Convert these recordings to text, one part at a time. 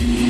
Thank you.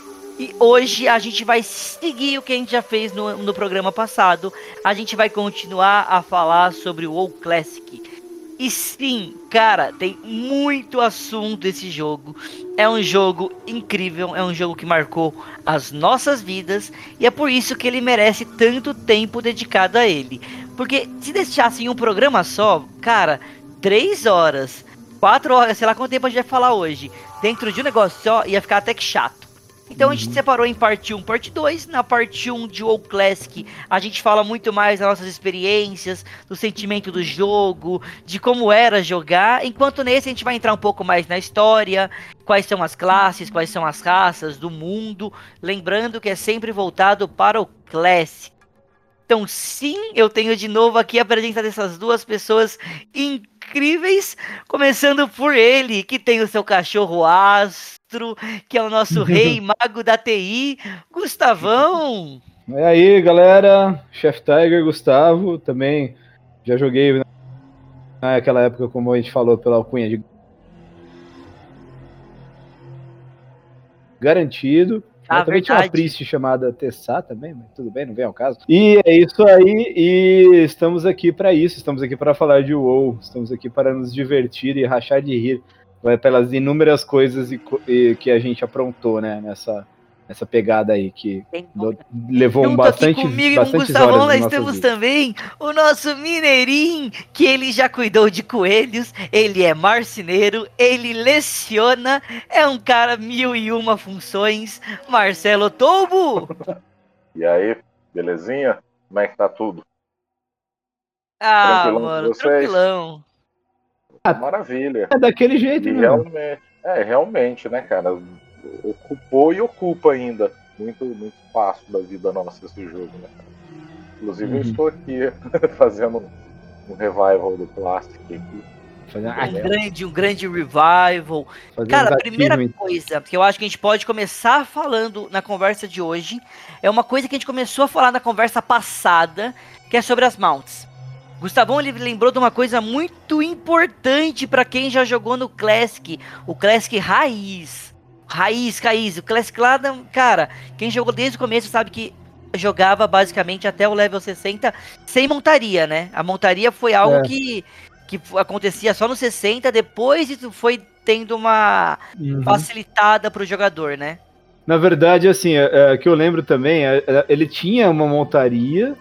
E hoje a gente vai seguir o que a gente já fez no, no programa passado. A gente vai continuar a falar sobre o WoW Classic. E sim, cara, tem muito assunto esse jogo. É um jogo incrível, é um jogo que marcou as nossas vidas e é por isso que ele merece tanto tempo dedicado a ele. Porque se deixassem um programa só, cara, três horas, quatro horas, sei lá quanto tempo a gente vai falar hoje, dentro de um negócio só, ia ficar até que chato. Então a gente uhum. separou em parte 1, parte 2. Na parte 1 de WoW Classic, a gente fala muito mais das nossas experiências, do sentimento do jogo, de como era jogar. Enquanto nesse a gente vai entrar um pouco mais na história, quais são as classes, quais são as raças do mundo. Lembrando que é sempre voltado para o Classic. Então, sim, eu tenho de novo aqui a presença dessas duas pessoas incríveis, começando por ele, que tem o seu cachorro aço monstro, que é o nosso rei mago da TI, Gustavão. É aí, galera. Chef Tiger, Gustavo, também já joguei naquela época, como a gente falou, pela alcunha de garantido. Ah, também tinha uma Priest chamada Tessá também, mas tudo bem, não vem ao caso. E é isso aí, e estamos aqui para isso, estamos aqui para falar de WoW, estamos aqui para nos divertir e rachar de rir pelas inúmeras coisas e, e, que a gente aprontou, né, nessa, nessa pegada aí, que do, levou um bastante, aqui comigo bastante Gustavão, nós temos vida. também o nosso Mineirinho, que ele já cuidou de coelhos, ele é marceneiro, ele leciona, é um cara mil e uma funções, Marcelo Tobo! E aí, belezinha? Como é que tá tudo? Ah, tranquilão mano, tranquilão. Ah, Maravilha. É daquele jeito, e Realmente, é, realmente, né, cara? Ocupou e ocupa ainda muito, muito espaço da vida nossa esse jogo, né, Inclusive, uhum. eu estou aqui fazendo um revival do Plastic aqui. Um grande, um grande revival. Fazendo Cara, a primeira coisa que eu acho que a gente pode começar falando na conversa de hoje é uma coisa que a gente começou a falar na conversa passada, que é sobre as mounts. Gustavão ele lembrou de uma coisa muito importante para quem já jogou no Classic, o Classic raiz. Raiz, raiz, o Classic lá, cara, quem jogou desde o começo sabe que jogava basicamente até o level 60 sem montaria, né? A montaria foi algo é. que, que acontecia só no 60, depois isso foi tendo uma uhum. facilitada pro jogador, né? Na verdade, assim, é, é, que eu lembro também, é, é ele tinha uma montaria,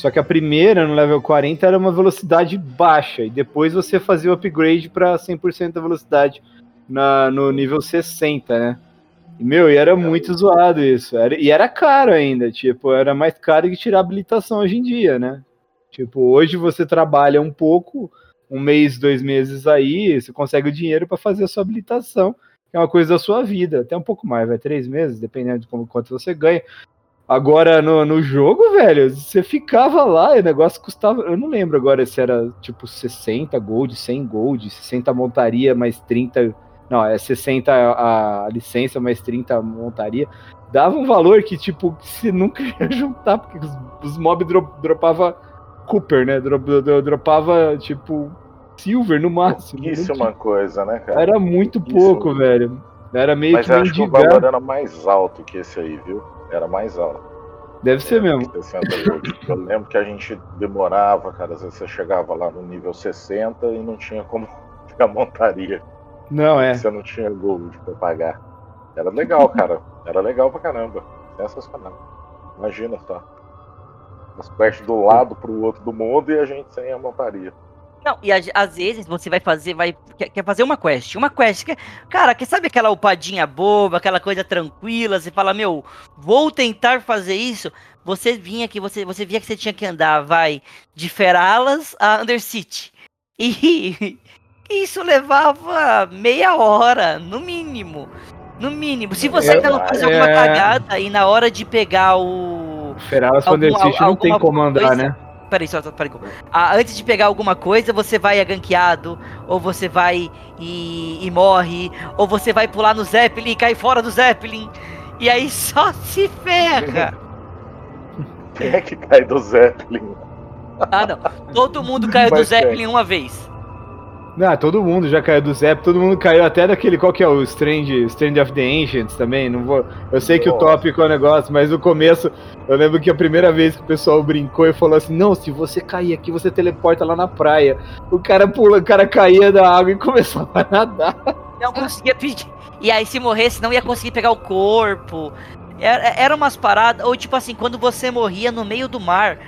só que a primeira, no level 40, era uma velocidade baixa, e depois você fazia o upgrade para 100% da velocidade na, no nível 60, né? E, meu, e era muito zoado isso. Era, e era caro ainda, tipo, era mais caro que tirar habilitação hoje em dia, né? Tipo, hoje você trabalha um pouco, um mês, dois meses aí, você consegue o dinheiro para fazer a sua habilitação, que é uma coisa da sua vida, até um pouco mais, vai três meses, dependendo de como, quanto você ganha. Agora, no, no jogo, velho, você ficava lá e o negócio custava. Eu não lembro agora se era tipo 60 gold, 100 gold, 60 montaria, mais 30 não, é 60 a, a licença, mais 30 a montaria. Dava um valor que, tipo, você nunca ia juntar, porque os, os mobs drop, dropava Cooper, né? Drop, dropava, tipo, Silver no máximo. Isso é uma coisa, né, cara? Era muito pouco, velho. Era meio Mas que acho que o valor era mais alto que esse aí, viu? Era mais alto. Deve ser mesmo. Eu lembro que a gente demorava, cara. Às vezes você chegava lá no nível 60 e não tinha como pegar montaria. Não, é. Você não tinha gold pra pagar. Era legal, cara. Era legal pra caramba. Sensacional. Imagina só. As quests do lado pro outro do mundo e a gente sem a montaria. Não, e às vezes você vai fazer, vai quer, quer, fazer uma quest, uma quest que, cara, que sabe aquela upadinha boba, aquela coisa tranquila, você fala, meu, vou tentar fazer isso. Você vinha que você, você via que você tinha que andar, vai de Feralas a Undercity. E isso levava meia hora, no mínimo. No mínimo. Se você é, não fazer alguma cagada e na hora de pegar o. Feralas para Undercity não tem como andar, coisa, né? Peraí, só, só peraí. Ah, antes de pegar alguma coisa, você vai aganqueado, ou você vai e, e, morre, ou você vai pular no Zeppelin e cai fora do Zeppelin. E aí só se ferra. Quem é que cai do Zeppelin? Ah, não. Todo mundo caiu do Zeppelin uma vez. Não, todo mundo já caiu do Zep, todo mundo caiu até daquele, qual que é o Strange, Strange of the Ancients também, não vou, eu sei que Nossa. o tópico é o negócio, mas no começo, eu lembro que a primeira vez que o pessoal brincou e falou assim, não, se você cair aqui, você teleporta lá na praia, o cara pula, o cara caía da água e começava a nadar. Não conseguia pedir, e aí se morresse não ia conseguir pegar o corpo, era, era umas paradas, ou tipo assim, quando você morria no meio do mar,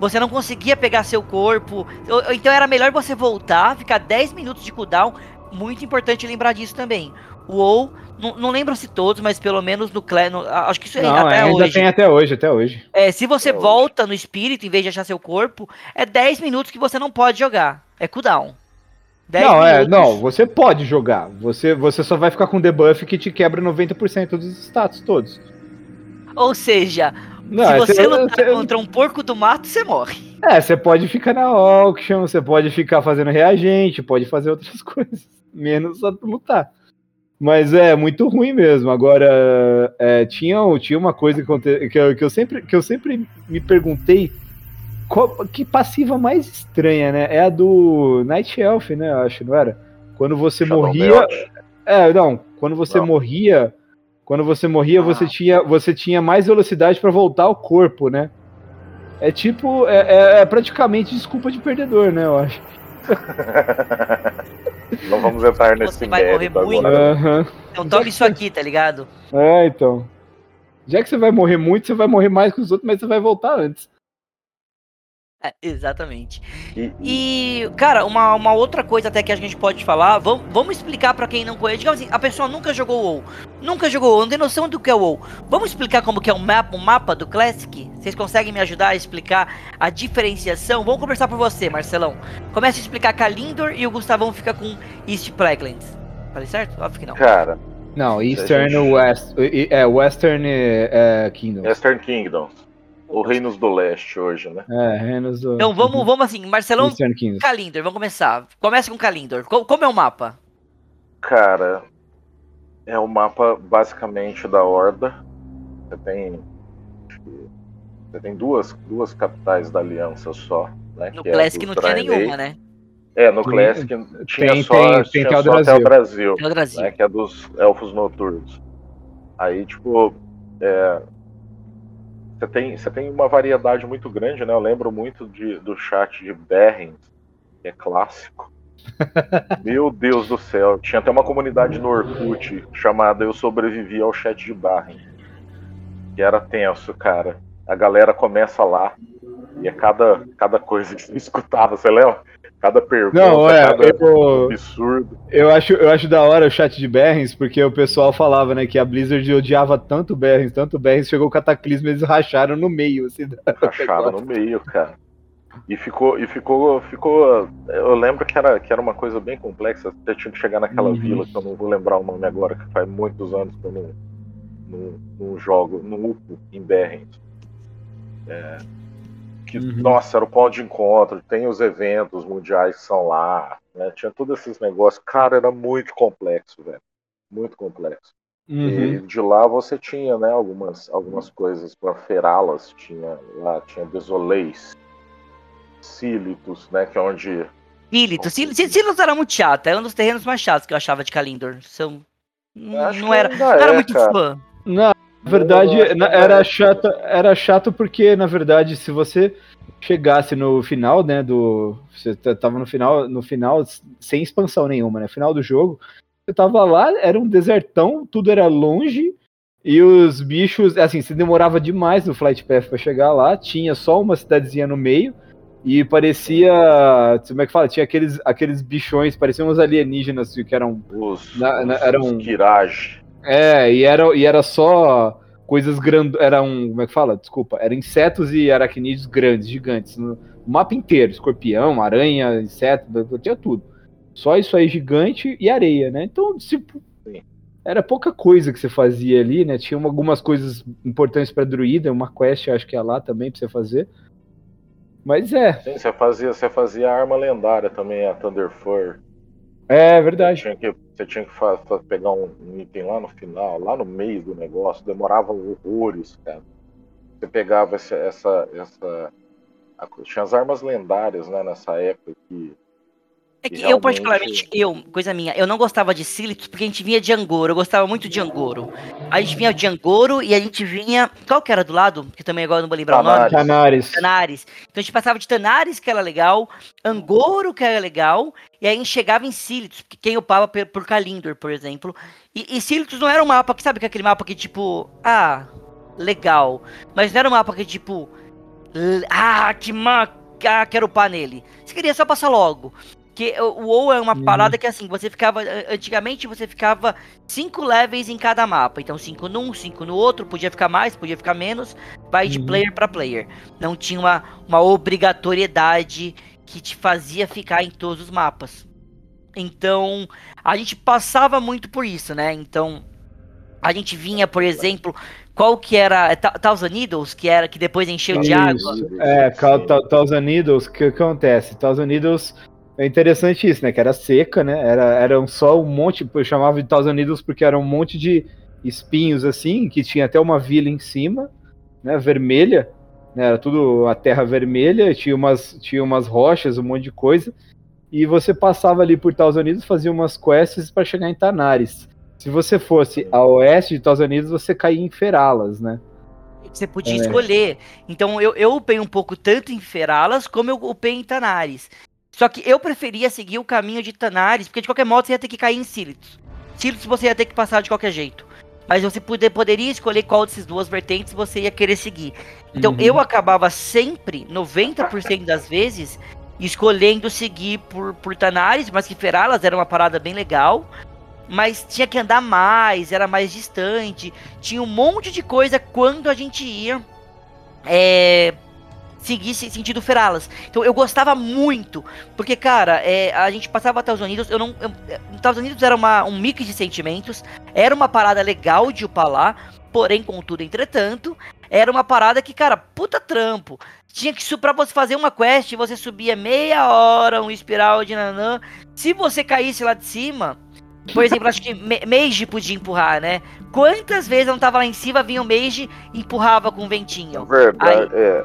você não conseguia pegar seu corpo. Então era melhor você voltar, ficar 10 minutos de cooldown. Muito importante lembrar disso também. O WoW, não, não lembro se todos, mas pelo menos no clã. Acho que isso não, até ainda hoje. tem até hoje, até hoje. É, se você até volta hoje. no espírito em vez de achar seu corpo, é 10 minutos que você não pode jogar. É cooldown. Não, é, minutos. é, não, você pode jogar. Você, você só vai ficar com debuff que te quebra 90% dos status todos. Ou seja, não, Se você, você lutar você... contra um porco do mato, você morre. É, você pode ficar na auction, você pode ficar fazendo reagente, pode fazer outras coisas, menos lutar. Mas é muito ruim mesmo. Agora, é, tinha, tinha uma coisa que, que, eu, que, eu sempre, que eu sempre me perguntei qual, que passiva mais estranha, né? É a do Night Elf, né? Eu acho, não era? Quando você Shadow morria. É, não. Quando você não. morria, quando você morria, ah. você, tinha, você tinha mais velocidade para voltar ao corpo, né? É tipo, é, é, é, praticamente desculpa de perdedor, né? Eu acho. Não vamos entrar nesse Você vai morrer muito. Uhum. Então toma isso aqui, tá ligado? É, então. Já que você vai morrer muito, você vai morrer mais que os outros, mas você vai voltar antes. É, exatamente. E, cara, uma, uma outra coisa até que a gente pode falar, vamos, vamos explicar para quem não conhece. Digamos assim, a pessoa nunca jogou WoW, nunca jogou WoW, não tem noção do que é o WoW. Vamos explicar como que é o mapa, o mapa do Classic? Vocês conseguem me ajudar a explicar a diferenciação? Vamos conversar por você, Marcelão. Comece a explicar Kalindor e o Gustavão fica com East Plaguelands. Falei certo? Óbvio que não. Cara... Não, Eastern gente... West, é, Western é, Kingdom. Western Kingdom. O Reinos do Leste hoje, né? É, Reinos do. Então vamos, vamos assim, Marcelão Kalindor, vamos começar. Começa com Kalindor. Como é o mapa? Cara, é o mapa basicamente da Horda. Você tem. Você tem duas, duas capitais da Aliança só. Né, no é Classic não tinha nenhuma, né? É, no Classic tinha tem, só, tem, tinha tem só até o Brasil. Até o Brasil. Né, que é dos Elfos Noturnos. Aí, tipo, é, você tem, você tem uma variedade muito grande, né? Eu lembro muito de, do chat de Berrens, que é clássico. Meu Deus do céu, tinha até uma comunidade no Orkut chamada Eu Sobrevivi ao Chat de Barren. Que era tenso, cara. A galera começa lá e é cada, cada coisa que você escutava, você lembra? Cada pergunta, Não, é, cada eu, absurdo. Eu acho, eu acho da hora o chat de Berrens, porque o pessoal falava, né, que a Blizzard odiava tanto Berrens, tanto Berrens, chegou o cataclismo e eles racharam no meio, assim. Racharam no meio, cara. E ficou, e ficou, ficou. Eu lembro que era, que era uma coisa bem complexa. Você tinha que chegar naquela uhum. vila, que eu não vou lembrar o nome agora, que faz muitos anos que eu não, não, não jogo, no UPO, em Berrens. É, que, uhum. nossa, era o ponto de encontro, tem os eventos mundiais que são lá, né? Tinha todos esses negócios. Cara, era muito complexo, velho. muito complexo. Uhum. E de lá você tinha, né, algumas, algumas coisas para ferá-las. Tinha lá, tinha Desoleis, Sílitos, né, que é onde... Sílitos. Sílitos era muito chato. Era um dos terrenos mais chatos que eu achava de Kalindor. São... Não era, não era é, muito cara. fã. Na verdade, na- que era chato, era chato porque, na verdade, se você chegasse no final, né, do... Você tava no final, no final, sem expansão nenhuma, né, final do jogo, você tava lá, era um desertão, tudo era longe, e os bichos, assim, você demorava demais no Flight Path pra chegar lá, tinha só uma cidadezinha no meio, e parecia, como é que fala, tinha aqueles, aqueles bichões, pareciam uns alienígenas que eram Os, Na- na- os, era os. É, e era, e era só coisas grandes. Era um. Como é que fala? Desculpa. Eram insetos e aracnídeos grandes, gigantes. No o mapa inteiro: escorpião, aranha, inseto, tinha tudo. Só isso aí gigante e areia, né? Então, tipo. Era pouca coisa que você fazia ali, né? Tinha uma- algumas coisas importantes pra druida, uma quest, acho que é lá também pra você fazer. Mas é, Sim, você fazia, você fazia a arma lendária também, a Thunderfur. É Você verdade. tinha que, você tinha que fa- fa- pegar um, um item lá no final, lá no meio do negócio, demorava horrores, cara. Você pegava essa. essa, essa a- tinha as armas lendárias, né, nessa época que. É que E eu, realmente- particularmente, eu, coisa minha, eu não gostava de Sílitos porque a gente vinha de Angoro, eu gostava muito de Angoro. A gente vinha de Angoro e a gente vinha. Qual que era do lado? Que também agora eu não vou lembrar o nome. Tanares. Tanares. Tanares. Então a gente passava de Tanares, que era legal, Angoro, que era legal, e aí a gente chegava em Sílitos, que quem upava por, por Kalindor, por exemplo. E, e Sílitos não era um mapa que, sabe, que é aquele mapa que tipo, ah, legal. Mas não era um mapa que tipo, ah, que ma... ah, quero upar nele. Você queria só passar logo. Porque o WoW é uma Uhum. parada que assim, você ficava. Antigamente você ficava cinco levels em cada mapa. Então, cinco num, cinco no outro, podia ficar mais, podia ficar menos. Vai de Uhum. player pra player. Não tinha uma, uma obrigatoriedade que te fazia ficar em todos os mapas. Então, a gente passava muito por isso, né? Então, a gente vinha, por exemplo, qual que era. é Thousand Needles, que era que depois encheu de água. Isso, é, Thousand Needles, o que acontece? Thousand Needles é interessante isso, né? Que era seca, né? Era, eram só um monte, eu chamava de Thousand Needles porque era um monte de espinhos assim, que tinha até uma vila em cima, né? Vermelha, né? Era tudo a terra vermelha, tinha umas, tinha umas rochas, um monte de coisa. E você passava ali por Thousand Needles, fazia umas quests para chegar em Tanares. Se você fosse a oeste de Thousand Needles, você caía em Feralas, né? Você podia É. escolher. Então eu, eu upei um pouco tanto em Feralas como eu upei em Tanares. Só que eu preferia seguir o caminho de Tanares, porque de qualquer modo você ia ter que cair em Sílitos. Sílitos você ia ter que passar de qualquer jeito. Mas você poder, poderia escolher qual dessas duas vertentes você ia querer seguir. Então Uhum. eu acabava sempre, 90% das vezes, escolhendo seguir por, por Tanares, mas que Feralas era uma parada bem legal. Mas tinha que andar mais, era mais distante. Tinha um monte de coisa quando a gente ia é, seguir esse sentido Feralas. Então eu gostava muito, porque, cara, é, a gente passava até os Unidos, eu não. Eu, Estados Unidos era uma, um mix de sentimentos, era uma parada legal de upar lá, porém, contudo, entretanto, era uma parada que, cara, puta trampo. Tinha que pra você fazer uma quest, você subia meia hora, um espiral de nanã. Se você caísse lá de cima, por exemplo, acho que Mage podia empurrar, né? Quantas vezes eu não tava lá em cima, vinha o Mage e empurrava com Na ventinho? verdade, é,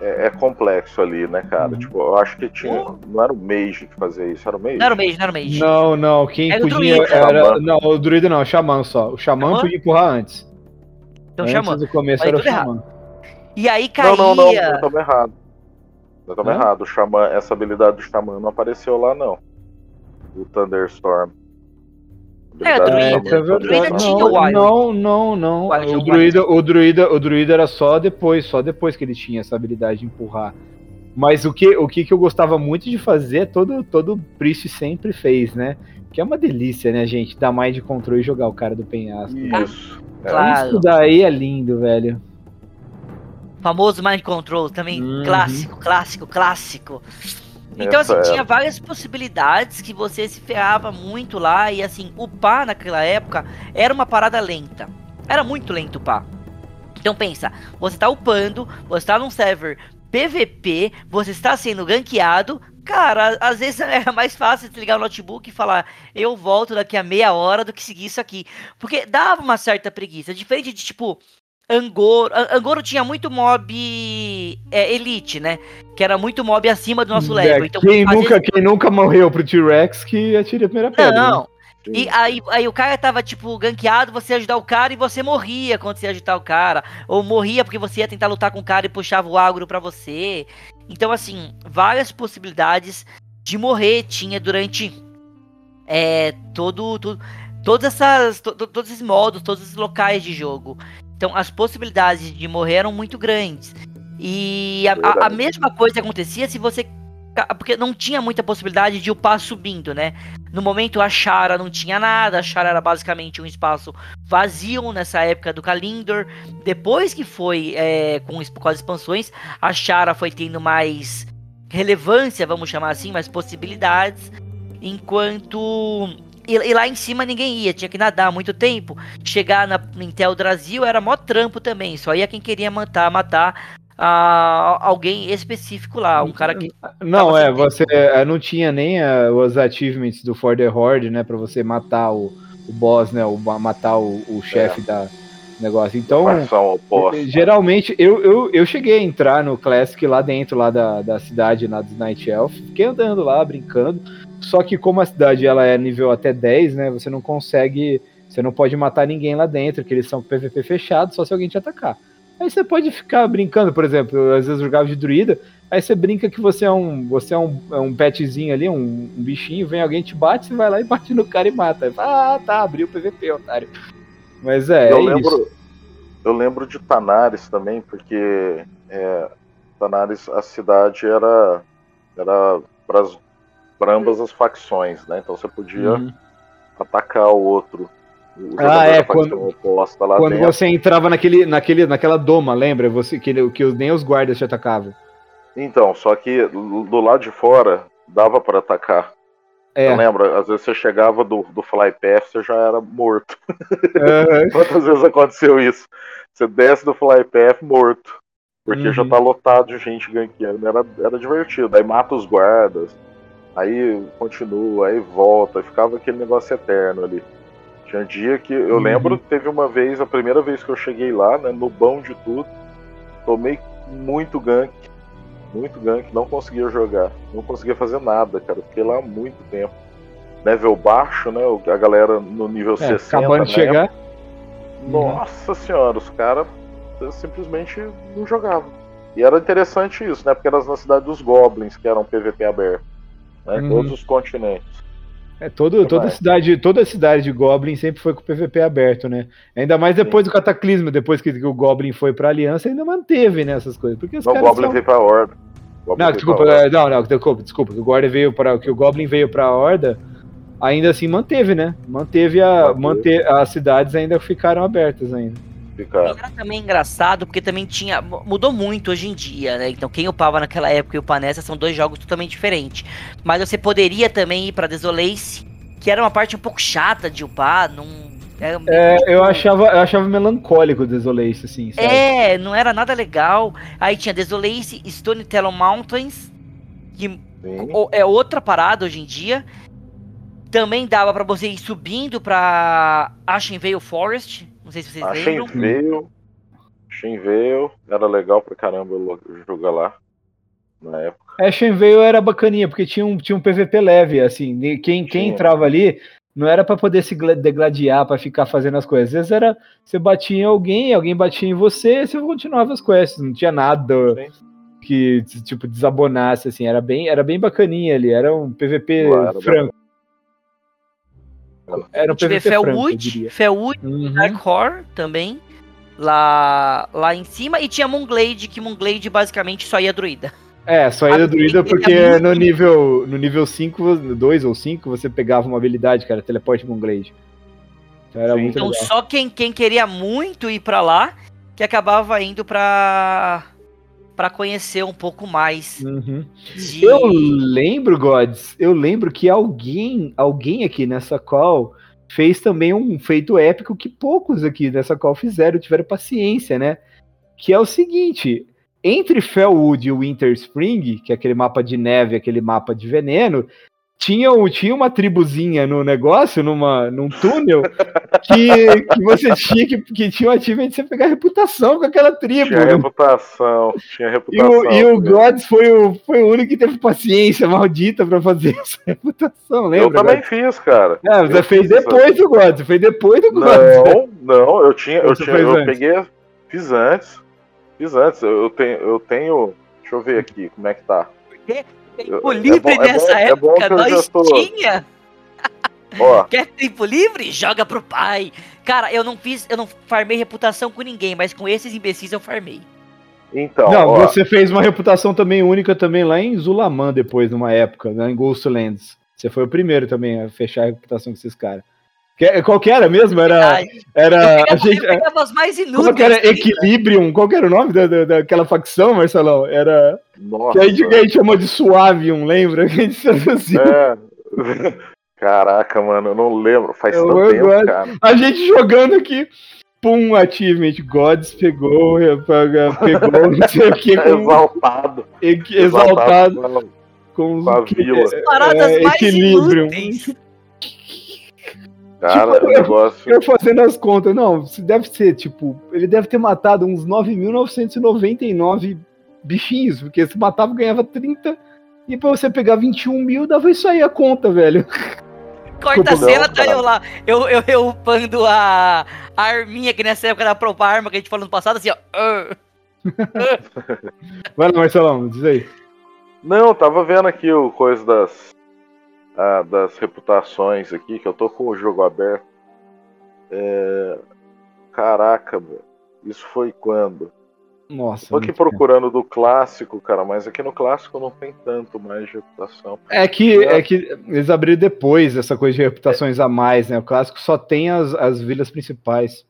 é, é complexo ali, né, cara? Uhum. Tipo, eu acho que tinha. Não era o Mage que fazia isso, era o Mage? Não era o Mage, não era o Mage. Não, não, quem Era o podia druida. era. Xamã. Não, o druida não, o xamã só. O xamã Xamã? podia empurrar antes. Então antes chamou. do começo Falei era o xamã. E aí caía. Não, não, não, eu tava errado. Eu tava Hã? errado. O Xamã, essa habilidade do Xamã não apareceu lá, não. O Thunderstorm. É, druida. Isso é não druida tinha Não, o Wild. não, não, não. É O o druida, o druida, o druida era só depois, só depois que ele tinha essa habilidade de empurrar. Mas o que, o que, que eu gostava muito de fazer, todo, todo Priest sempre fez, né? Que é uma delícia, né, gente? Dar mais de controle e jogar o cara do penhasco. Isso. É. Claro. Isso daí é lindo, velho. Famoso Mind Control também. Uhum. Clássico, clássico, clássico. Então, Essa assim, é- tinha várias possibilidades que você se ferrava muito lá. E, assim, upar naquela época era uma parada lenta. Era muito lento upar. Então, pensa, você tá upando, você tá num server PVP, você está sendo gankeado, Cara, às vezes é mais fácil desligar o notebook e falar, eu volto daqui a meia hora do que seguir isso aqui. Porque dava uma certa preguiça. Diferente de, tipo, Angoro. Angoro tinha muito mob é, elite, né? Que era muito mob acima do nosso level. É, então, quem, nunca, vezes... quem nunca morreu pro T-Rex que atire a primeira pedra. Não. Né? E aí, aí o cara tava, tipo, gankeado, você ia ajudar o cara e você morria quando você ia ajudar o cara. Ou morria porque você ia tentar lutar com o cara e puxava o agro pra você. Então, assim, várias possibilidades de morrer tinha durante é, todo, todo, todas essas, to, todos esses modos, todos esses locais de jogo. Então, as possibilidades de morrer eram muito grandes. E a, a, a mesma coisa acontecia se você porque não tinha muita possibilidade de upar subindo, né? No momento a Shara não tinha nada, a Shara era basicamente um espaço vazio nessa época do Kalindor. Depois que foi é, com, com as expansões, a Shara foi tendo mais relevância, vamos chamar assim, mais possibilidades. Enquanto e, e, lá em cima ninguém ia, tinha que nadar muito tempo. Chegar na Intel Brasil era mó trampo também, só ia quem queria matar, matar a alguém específico lá, um cara que. Não, é, você é, não tinha nem uh, os achievements do For the Horde, né, para você matar o, o boss, né, o, matar o, o chefe é. da negócio. Então, geralmente, eu, eu, eu cheguei a entrar no Classic lá dentro, lá da, da cidade, lá dos Night Elf, fiquei andando lá, brincando, só que como a cidade ela é nível até 10, né, você não consegue, você não pode matar ninguém lá dentro, que eles são PVP fechados, só se alguém te atacar. Aí você pode ficar brincando, por exemplo, eu, às vezes eu jogava de druida, aí você brinca que você é um, você é um, é um petzinho ali, um, um, bichinho, vem alguém te bate, você vai lá e bate no cara e mata. Fala, ah, tá, abriu o PVP, otário. Mas é, eu é lembro, isso. Eu lembro de Tanares também, porque é, Tanares, a cidade era, era para ambas as facções, né? Então você podia uhum. atacar o outro ah, é, quando, quando você entrava naquele, naquele, naquela doma, lembra? Você, que, que nem os guardas te atacavam. Então, só que do lado de fora dava para atacar. É. Eu lembro, às vezes você chegava do, do fly path, você já era morto. Uhum. Quantas vezes aconteceu isso? Você desce do fly path morto. Porque uhum. já tá lotado de gente gankeando. Era, era divertido. Aí mata os guardas. Aí continua, aí volta. Ficava aquele negócio eterno ali. Tinha dia que eu uhum. lembro, teve uma vez, a primeira vez que eu cheguei lá, né, no bom de tudo, tomei muito gank, muito gank, não conseguia jogar, não conseguia fazer nada, cara. Fiquei lá muito tempo. Level baixo, né? A galera no nível é, 60. Acabando de chegar. Nossa uhum. senhora, os caras simplesmente não jogavam. E era interessante isso, né? Porque era na cidade dos Goblins, que eram PVP aberto. Né? Uhum. Todos os continentes. É, todo, toda, cidade, toda cidade de Goblin sempre foi com o PVP aberto, né? Ainda mais depois Sim. do Cataclismo, depois que, o Goblin foi pra Aliança, ainda manteve né, essas coisas. Porque os não, o Goblin são... veio pra Horda. Não, desculpa, é, não, não, desculpa, desculpa, que o Goblin veio para que o Goblin veio para Horda, ainda assim manteve, né? Manteve a manteve. as cidades ainda ficaram abertas ainda. Era também engraçado porque também tinha. Mudou muito hoje em dia, né? Então quem upava naquela época e o Panessa são dois jogos totalmente diferentes. Mas você poderia também ir pra Desolace, que era uma parte um pouco chata de upar, não. É, eu achava, eu achava melancólico o Desolace, assim. Sabe? É, não era nada legal. Aí tinha Desolace, Stone Tello Mountains, que é outra parada hoje em dia. Também dava para você ir subindo pra Ashenvale Forest, não sei se vocês a lembram. Era legal pra caramba jogar lá na época. É, Shenveio era bacaninha, porque tinha um, tinha um PVP leve, assim, quem, quem entrava ali não era para poder se degladiar, para ficar fazendo as coisas. Às vezes era, você batia em alguém, alguém batia em você, e você continuava as quests, não tinha nada Sim. que, tipo, desabonasse, assim, era bem, era bem bacaninha ali, era um PVP franco. Era um PVP Felwood, Felwood, uhum. Dark Horror também, lá, lá em cima, e tinha Moonglade, que Moonglade basicamente só ia druida. É, só ia druida porque no nível, no nível 5, 2 ou 5, você pegava uma habilidade, cara, teleporte Moonglade. Então, era muito então só quem, quem queria muito ir para lá, que acabava indo pra para conhecer um pouco mais. Uhum. De... Eu lembro, Gods, eu lembro que alguém, alguém aqui nessa call fez também um feito épico que poucos aqui nessa call fizeram, tiveram paciência, né? Que é o seguinte, entre Felwood e Winter Spring, que é aquele mapa de neve, aquele mapa de veneno, tinha, tinha uma tribuzinha no negócio, numa, num túnel, que, que você tinha que, que tinha um achievement de você pegar reputação com aquela tribo. Tinha reputação, tinha reputação. E o, e o Gods foi o, foi o único que teve paciência maldita pra fazer essa reputação, lembra? Eu também fiz, cara. É, você eu fez depois do Gods, fez depois do Gods. Não, não, eu tinha, eu, tinha, eu peguei, fiz antes, fiz antes, eu tenho, eu tenho, deixa eu ver aqui como é que tá. Tempo livre é bom, nessa é bom, época, é nós tô... tinha. Ó. Quer tempo livre? Joga pro pai. Cara, eu não fiz, eu não farmei reputação com ninguém, mas com esses imbecis eu farmei. Então, não, ó. você fez uma reputação também única também lá em Zulaman depois, numa época, né, em Ghostlands. Você foi o primeiro também a fechar a reputação com esses caras. Que, qual que era mesmo? Era. era eu pegava, a gente, eu pegava as mais inúteis. Qual que era Equilibrium? Qual que era o nome da, da, daquela facção, Marcelão? Era. Nossa. Que a gente, que a gente chamou de Suavium, lembra? Que a gente assim. É. Caraca, mano, eu não lembro. Faz eu tanto tempo, God. cara. A gente jogando aqui. Pum, achievement. Gods pegou, pegou, não sei o que. Exaltado. Exaltado. Exaltado. Com, com a vila. Paradas é, mais equilíbrio. Inúteis. Cara, tipo, negócio. Eu, fazendo as contas, não, deve ser, tipo, ele deve ter matado uns 9.999 bichinhos, porque se matava ganhava 30, e pra você pegar 21 mil, dava isso aí a conta, velho. Corta a cena, tá eu lá, eu, eu, eu upando a, a arminha que nessa época da Propa Arma que a gente falou no passado, assim, ó. Vai lá, Marcelão, diz aí. Não, tava vendo aqui o coisa das ah, das reputações aqui, que eu tô com o jogo aberto. É... Caraca, meu. Isso foi quando? Nossa. Tô aqui procurando do clássico, cara, mas aqui no clássico não tem tanto mais de reputação. É que, é. é que eles abriram depois essa coisa de reputações é. a mais, né? O clássico só tem as, as vilas principais.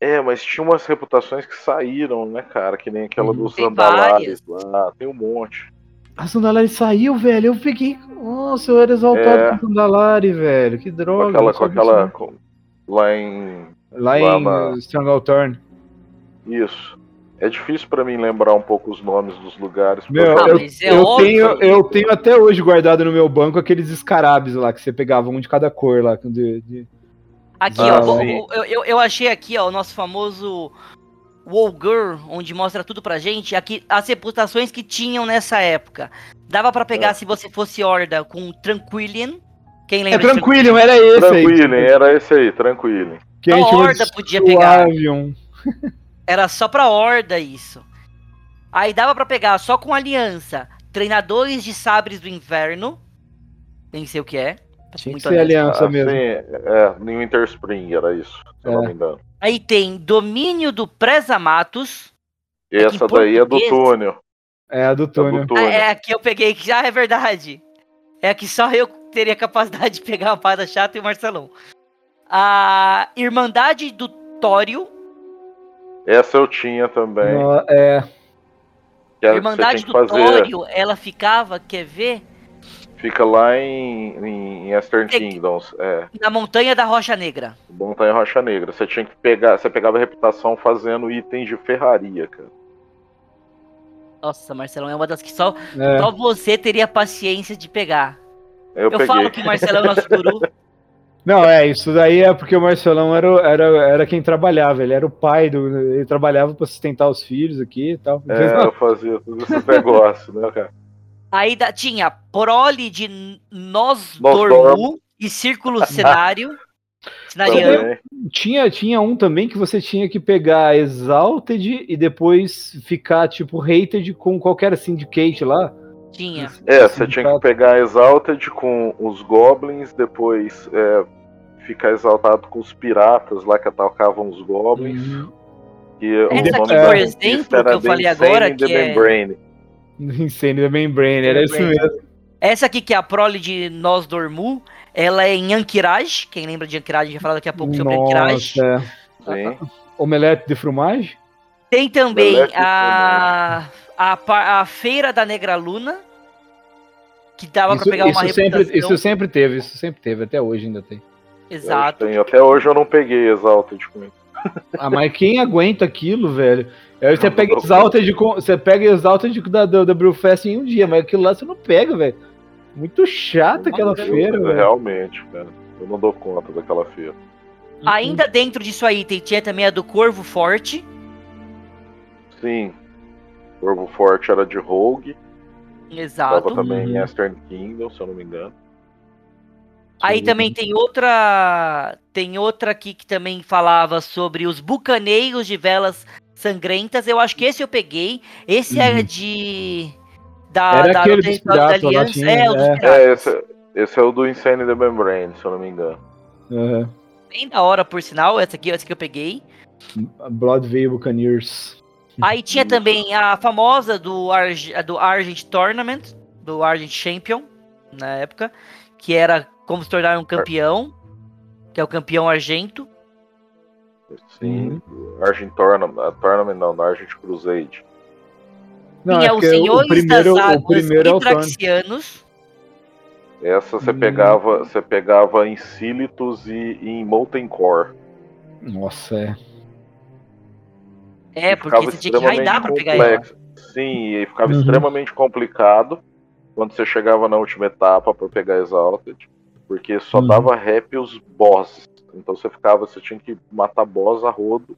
É, mas tinha umas reputações que saíram, né, cara? Que nem aquela uhum. dos Andalares lá, tem um monte. A Sandalari saiu, velho. Eu peguei. Nossa, eu era exaltado é... com a Sandalari, velho. Que droga. Com aquela. Com aquela com... Lá em. Lá, lá em na... Strangleturn. Isso. É difícil para mim lembrar um pouco os nomes dos lugares. Meu, eu, é eu tenho, eu tenho até hoje guardado no meu banco aqueles escarabes lá que você pegava um de cada cor lá. De, de... Aqui, ah, ó, eu, eu, eu, achei aqui, ó, o nosso famoso Wolgur, onde mostra tudo pra gente, aqui as reputações que tinham nessa época. Dava para pegar é. se você fosse Horda com Tranquilian. Quem lembra? É Tranquilian, era esse Tranquilian, aí. era esse aí, Tranquilian. Que a Horda podia pegar. Era só pra Horda isso. Aí dava para pegar só com aliança. Treinadores de sabres do inverno. Nem sei o que é. Tinha que ser aliança ah, mesmo. Sim, é, em Winter Spring era isso, se é. não me engano. Aí tem domínio do Presa-Matos. Essa daí é do túnel. É a do túnel. É, do túnel. Ah, é a que eu peguei, que já é verdade. É a que só eu teria capacidade de pegar uma parada chata e o Marcelão. A Irmandade do Tório. Essa eu tinha também. é. A Irmandade do fazer... Tório, ela ficava, quer ver? Fica lá em, em Eastern é, Kingdoms. É. Na Montanha da Rocha Negra. Montanha Rocha Negra. Você tinha que pegar. Você pegava a reputação fazendo itens de ferraria, cara. Nossa, Marcelão é uma das que só, é. só você teria paciência de pegar. Eu, Eu falo que o Marcelão é nosso guru. Não, é, isso daí é porque o Marcelão era, era, era quem trabalhava, ele era o pai do. Ele trabalhava para sustentar os filhos aqui e tal. É, eu fazia tudo esse negócio, né, cara? Aí da, tinha prole de nós dormu e círculo cenário. Tinha, tinha um também que você tinha que pegar Exalted e depois ficar tipo Hated com qualquer Syndicate lá. Tinha. É, você tinha que pegar Exalted com os Goblins, depois é, ficar exaltado com os piratas lá que atacavam os Goblins. Uhum. E Essa aqui, por exemplo, que eu falei agora, que é... Membrane. Incêndio da Membrane, era isso mesmo. Essa aqui, que é a prole de Nós Dormu, ela é em Ankiraj. Quem lembra de Ankiraj, a gente vai falar daqui a pouco sobre Ankiraj. Sim. Omelete de fromage? Tem também a, a, a Feira da Negra Luna, que dava isso, pra pegar isso uma sempre, Isso sempre teve, isso sempre teve, até hoje ainda tem. Exato. Até hoje eu não peguei Exalted com Ah, mas quem aguenta aquilo, velho? Aí você pega Exalted de você pega Exalted da, da, da Brewfest em um dia, mas aquilo lá você não pega, velho. Muito chata aquela feira, velho. Realmente, cara. Eu não dou conta daquela feira. Ainda dentro disso aí, tem, tinha também a do Corvo Forte. Sim. Corvo Forte era de Rogue. Exato. Tava também uhum. em Eastern Kingdom, se eu não me engano. Aí também tem outra. Tem outra aqui que também falava sobre os bucaneiros de velas sangrentas. Eu acho que esse eu peguei. Esse uhum. era de. Da, era da, aquele da, da Aliança. Tinha, é, é. é esse, esse, é o do Insane the Membrane, se eu não me engano. Uhum. Bem da hora, por sinal, essa aqui, essa que eu peguei. Blood Veil Buccaneers. Aí tinha também a famosa do, Arg do Argent Tournament, do Argent Champion, na época, que era como se tornar um campeão, que é o campeão argento. Sim, uhum. Argent Tournament, Tournament não, no Argent Crusade. Não, Tinha é os senhores o primeiro, das águas o primeiro Itraxianos. Essa você hum. pegava, você pegava em Silitus e, e em Molten Core. Nossa, é. É, porque você tinha que raidar pra pegar ela. Sim, e ficava uhum. extremamente complicado quando você chegava na última etapa para pegar Exalted, porque só uhum. dava rap os bosses. Então você ficava, você tinha que matar boss a rodo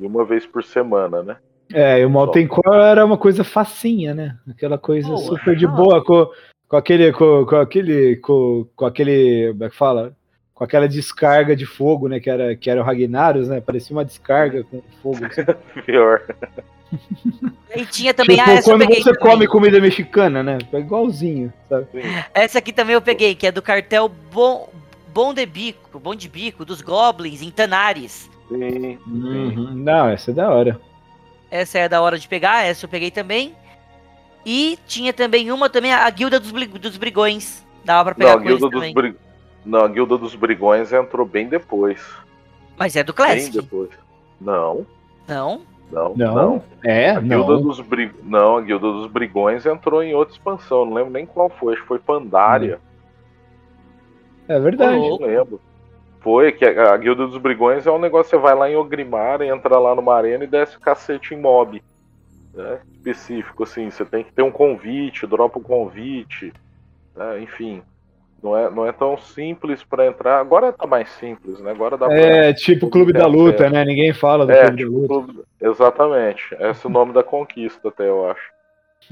e uma vez por semana, né? É, e o Molten Core era uma coisa facinha, né? Aquela coisa oh, super de boa, com, com aquele, com, com aquele, com, com aquele, como é que fala? Com aquela descarga de fogo, né? Que era, que era o Ragnarus, né? Parecia uma descarga com fogo. Pior. E tinha também tipo, ah, essa quando você também. come comida mexicana, né? É igualzinho, sabe? Essa aqui também eu peguei, que é do cartel Bom, Bom de Bico, Bom de Bico, dos Goblins, em Tanares. Sim, uhum. Não, essa é da hora. Essa é da hora de pegar, essa eu peguei também. E tinha também uma também, a Guilda dos, dos Brigões. Dava pra pegar Não, a Guilda dos Bri... Não, a Guilda dos Brigões entrou bem depois. Mas é do Classic. Bem depois. Não. Não? Não, não. não. É, a Guilda não. Dos. Não, a Guilda dos Brigões entrou em outra expansão. Não lembro nem qual foi. Acho que foi Pandaria. É verdade. Não lembro. Foi, que a, a Guilda dos Brigões é um negócio, você vai lá em Ogrimar, entra lá numa arena e desce cacete em mob né, específico, assim, você tem que ter um convite, dropa um convite, né, enfim. Não é, não é tão simples para entrar. Agora tá mais simples, né? Agora dá É, pra... tipo Clube da Luta, né? Ninguém fala do é, Clube tipo, da Luta. Clube... Exatamente. Esse é o nome da conquista, até eu acho.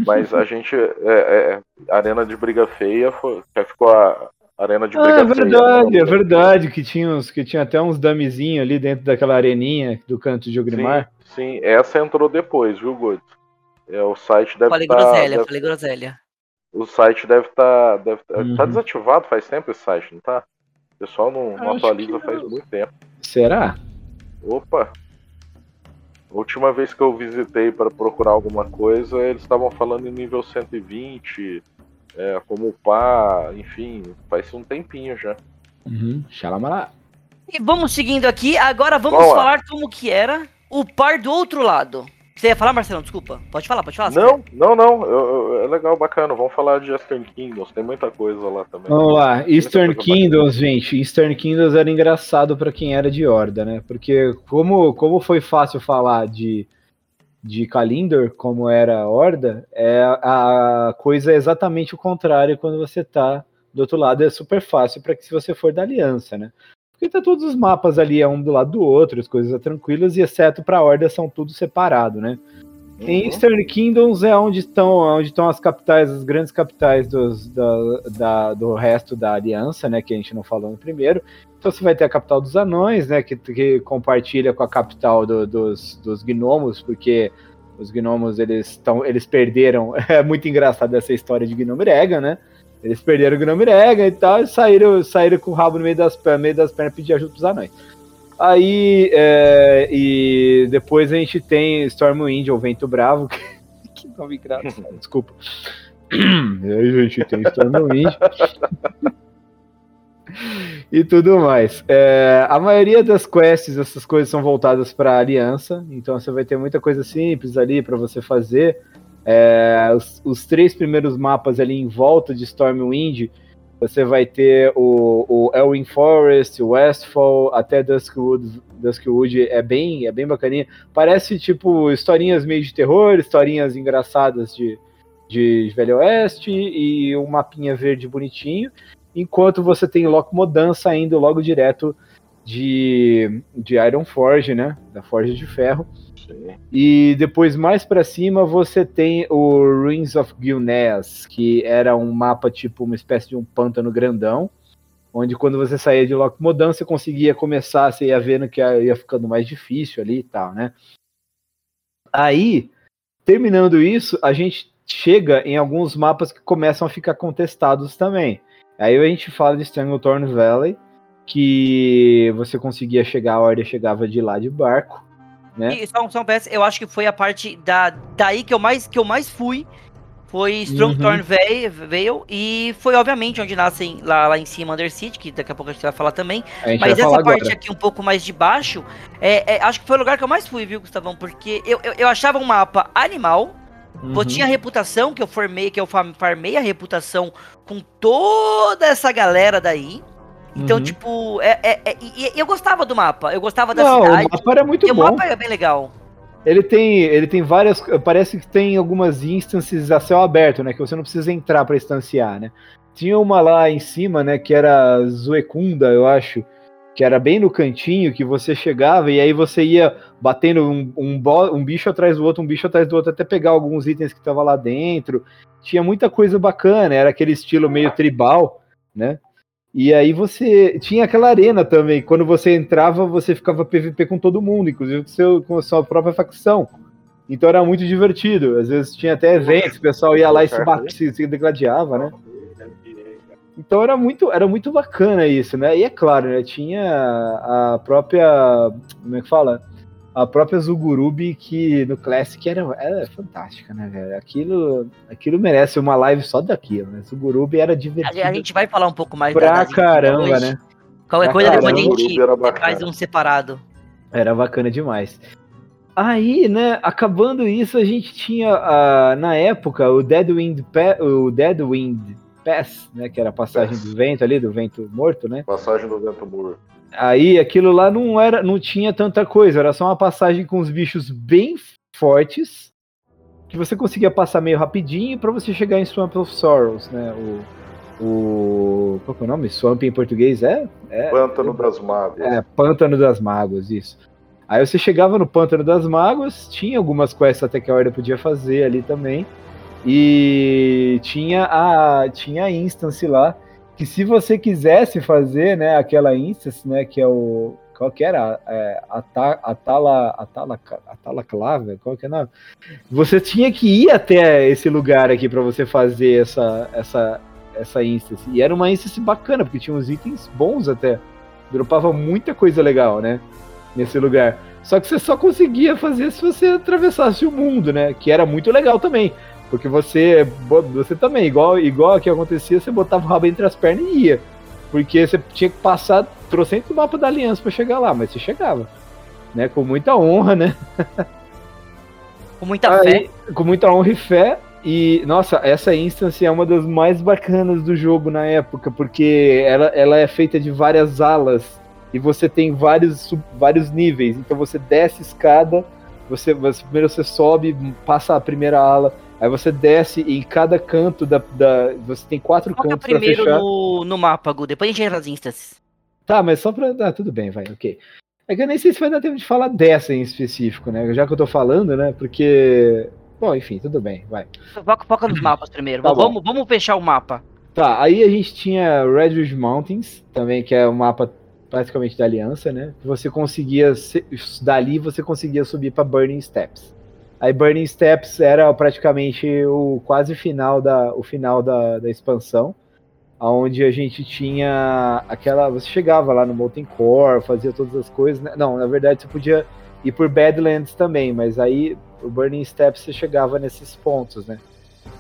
Mas a gente. É, é, Arena de Briga Feia foi, ficou a Arena de ah, Briga ah, é verdade, feia, é verdade. Que tinha, uns, que tinha até uns damezinhos ali dentro daquela areninha do canto de Ogrimar. Sim, essa entrou depois, viu, Good? É, o site deve estar. Falei tá, groselha, deve... falei groselha. O site deve estar. Tá, deve tá, uhum. tá desativado faz tempo esse site, não tá? O pessoal não, não atualiza faz muito tempo. Será? Opa! A última vez que eu visitei para procurar alguma coisa, eles estavam falando em nível 120, é, como upar, enfim, faz um tempinho já. Uhum, xalamalá. E vamos seguindo aqui, agora vamos Boa. falar como que era o par do outro lado. Você ia falar, Marcelo? Desculpa. Pode falar, pode falar. Não, não, não. Eu, eu, é legal, bacana. Vamos falar de Eastern Kingdoms. Tem muita coisa lá também. Vamos lá. Eastern Kingdoms, bacana. gente. Eastern Kingdoms era engraçado para quem era de Horda, né? Porque como, como foi fácil falar de, de Kalindor, como era Horda, é, a coisa é exatamente o contrário quando você tá do outro lado. É super fácil para que se você for da Aliança, né? Porque tá todos os mapas ali, é um do lado do outro, as coisas tranquilas, e exceto pra Horda são tudo separado, né? Uhum. Em Eastern Kingdoms é onde estão, onde estão as capitais, as grandes capitais dos, da, da, do resto da aliança, né? Que a gente não falou no primeiro. Então você vai ter a capital dos anões, né? Que, que compartilha com a capital do, dos, dos gnomos, porque os gnomos eles, estão eles perderam. É muito engraçado essa história de Gnomirega, né? Eles perderam o Gnomirega e tal, e saíram, saíram com o rabo no meio das, no meio das pernas pedir ajuda pros anões. Aí, é, e depois a gente tem Stormwind, ou Vento Bravo, que nome engraçado, desculpa. E aí a gente tem Stormwind. e tudo mais. É, a maioria das quests, essas coisas são voltadas para aliança, então você vai ter muita coisa simples ali para você fazer. É, os, os, três primeiros mapas ali em volta de Stormwind Você vai ter o, o Elwyn Forest, Westfall, até Duskwood. Duskwood é bem, é bem bacaninha. Parece tipo historinhas meio de terror, historinhas engraçadas de, de Velho Oeste e um mapinha verde bonitinho. Enquanto você tem Locomodan saindo logo direto de, de Iron Forge, né? Da Forja de Ferro. E depois, mais para cima, você tem o Ruins of Gilneas, que era um mapa tipo uma espécie de um pântano grandão, onde quando você saía de Locomodan, você conseguia começar, você ia vendo que ia ficando mais difícil ali e tal, né? Aí, terminando isso, a gente chega em alguns mapas que começam a ficar contestados também. Aí a gente fala de Stranglethorn Valley, que você conseguia chegar, a ordem chegava de lá de barco, né? E só, só um peça, eu acho que foi a parte da daí que eu mais que eu mais fui foi Strongthorn uhum. Vale e foi obviamente onde nascem lá, lá em cima Undercity, que daqui a pouco a gente vai falar também. Mas essa parte agora. aqui um pouco mais de baixo, é, é, acho que foi o lugar que eu mais fui, viu, Gustavão? Porque eu, eu, eu achava um mapa animal, Uhum. Eu tinha a reputação que eu formei, que eu farmei a reputação com toda essa galera daí. Então, uhum. tipo, é, é, é, eu gostava do mapa, eu gostava da Não, cidade. O mapa era muito bom. O mapa é bem legal. Ele tem, ele tem várias. Parece que tem algumas instances a céu aberto, né? Que você não precisa entrar para instanciar, né? Tinha uma lá em cima, né? Que era Zuecunda, eu acho. Que era bem no cantinho, que você chegava e aí você ia batendo um, um, um bicho atrás do outro, um bicho atrás do outro, até pegar alguns itens que estavam lá dentro. Tinha muita coisa bacana, era aquele estilo meio tribal, né? E aí você tinha aquela arena também. Quando você entrava, você ficava PVP com todo mundo, inclusive com, seu, com a sua própria facção. Então era muito divertido. Às vezes tinha até eventos, o pessoal ia lá e se, batia, se, se degladiava, né? Então era muito, era muito bacana isso, né? E é claro, né? Tinha a própria. Como é que fala? A própria Zugurubi, que no Classic era, era fantástica, né, velho? Aquilo, aquilo merece uma live só daquilo, né? Zugurubi era divertido. A, a gente vai falar um pouco mais pra da, caramba, né? Qualquer pra coisa caramba. depois a gente faz um separado. Era bacana demais. Aí, né, acabando isso, a gente tinha, uh, na época, o Deadwind, pa o Deadwind Pass, né, que era a passagem Pass. do vento ali, do vento morto, né? Passagem do vento morto. Aí aquilo lá não era, não tinha tanta coisa, era só uma passagem com os bichos bem fortes que você conseguia passar meio rapidinho para você chegar em Swamp of Sorrows, né? O, o qual é o nome? Swamp em português é? é Pântano das Mágoas. É, Pântano das Mágoas, isso. Aí você chegava no Pântano das Mágoas, tinha algumas quests até que a Horda podia fazer ali também. E tinha a tinha a instance lá que se você quisesse fazer, né, aquela instance, né, que é o qual que era? É, Atala, Atala, Atala, Atala Clava, qual que é nome? Você tinha que ir até esse lugar aqui para você fazer essa, essa, essa instance. E era uma instance bacana, porque tinha uns itens bons até. Dropava muita coisa legal, né? Nesse lugar. Só que você só conseguia fazer se você atravessasse o mundo, né? Que era muito legal também. Porque você, você também, igual, igual que acontecia, você botava o rabo entre as pernas e ia. Porque você tinha que passar trocento o mapa da aliança para chegar lá, mas você chegava. Né? Com muita honra, né? Com muita Aí, fé. Com muita honra e fé. E, nossa, essa instância é uma das mais bacanas do jogo na época, porque ela, ela é feita de várias alas e você tem vários, vários níveis. Então você desce escada, você, você primeiro você sobe, passa a primeira ala, Aí você desce e em cada canto da. da você tem quatro Foca cantos primeiro pra fechar. No, no mapa, Gu, depois a gente entra nas instâncias. Tá, mas só pra. Ah, tudo bem, vai, ok. É que eu nem sei se vai dar tempo de falar dessa em específico, né? Já que eu tô falando, né? Porque. Bom, enfim, tudo bem, vai. Foca, foca nos mapas primeiro. Tá vamos, vamos fechar o mapa. Tá, aí a gente tinha Redwood Mountains, também, que é um mapa praticamente da aliança, né? Você conseguia. Dali você conseguia subir para Burning Steps. Aí Burning Steps era praticamente o quase final da, o final da, da expansão, onde a gente tinha aquela. Você chegava lá no Molten Core, fazia todas as coisas. Né? Não, na verdade você podia ir por Badlands também, mas aí o Burning Steps você chegava nesses pontos, né?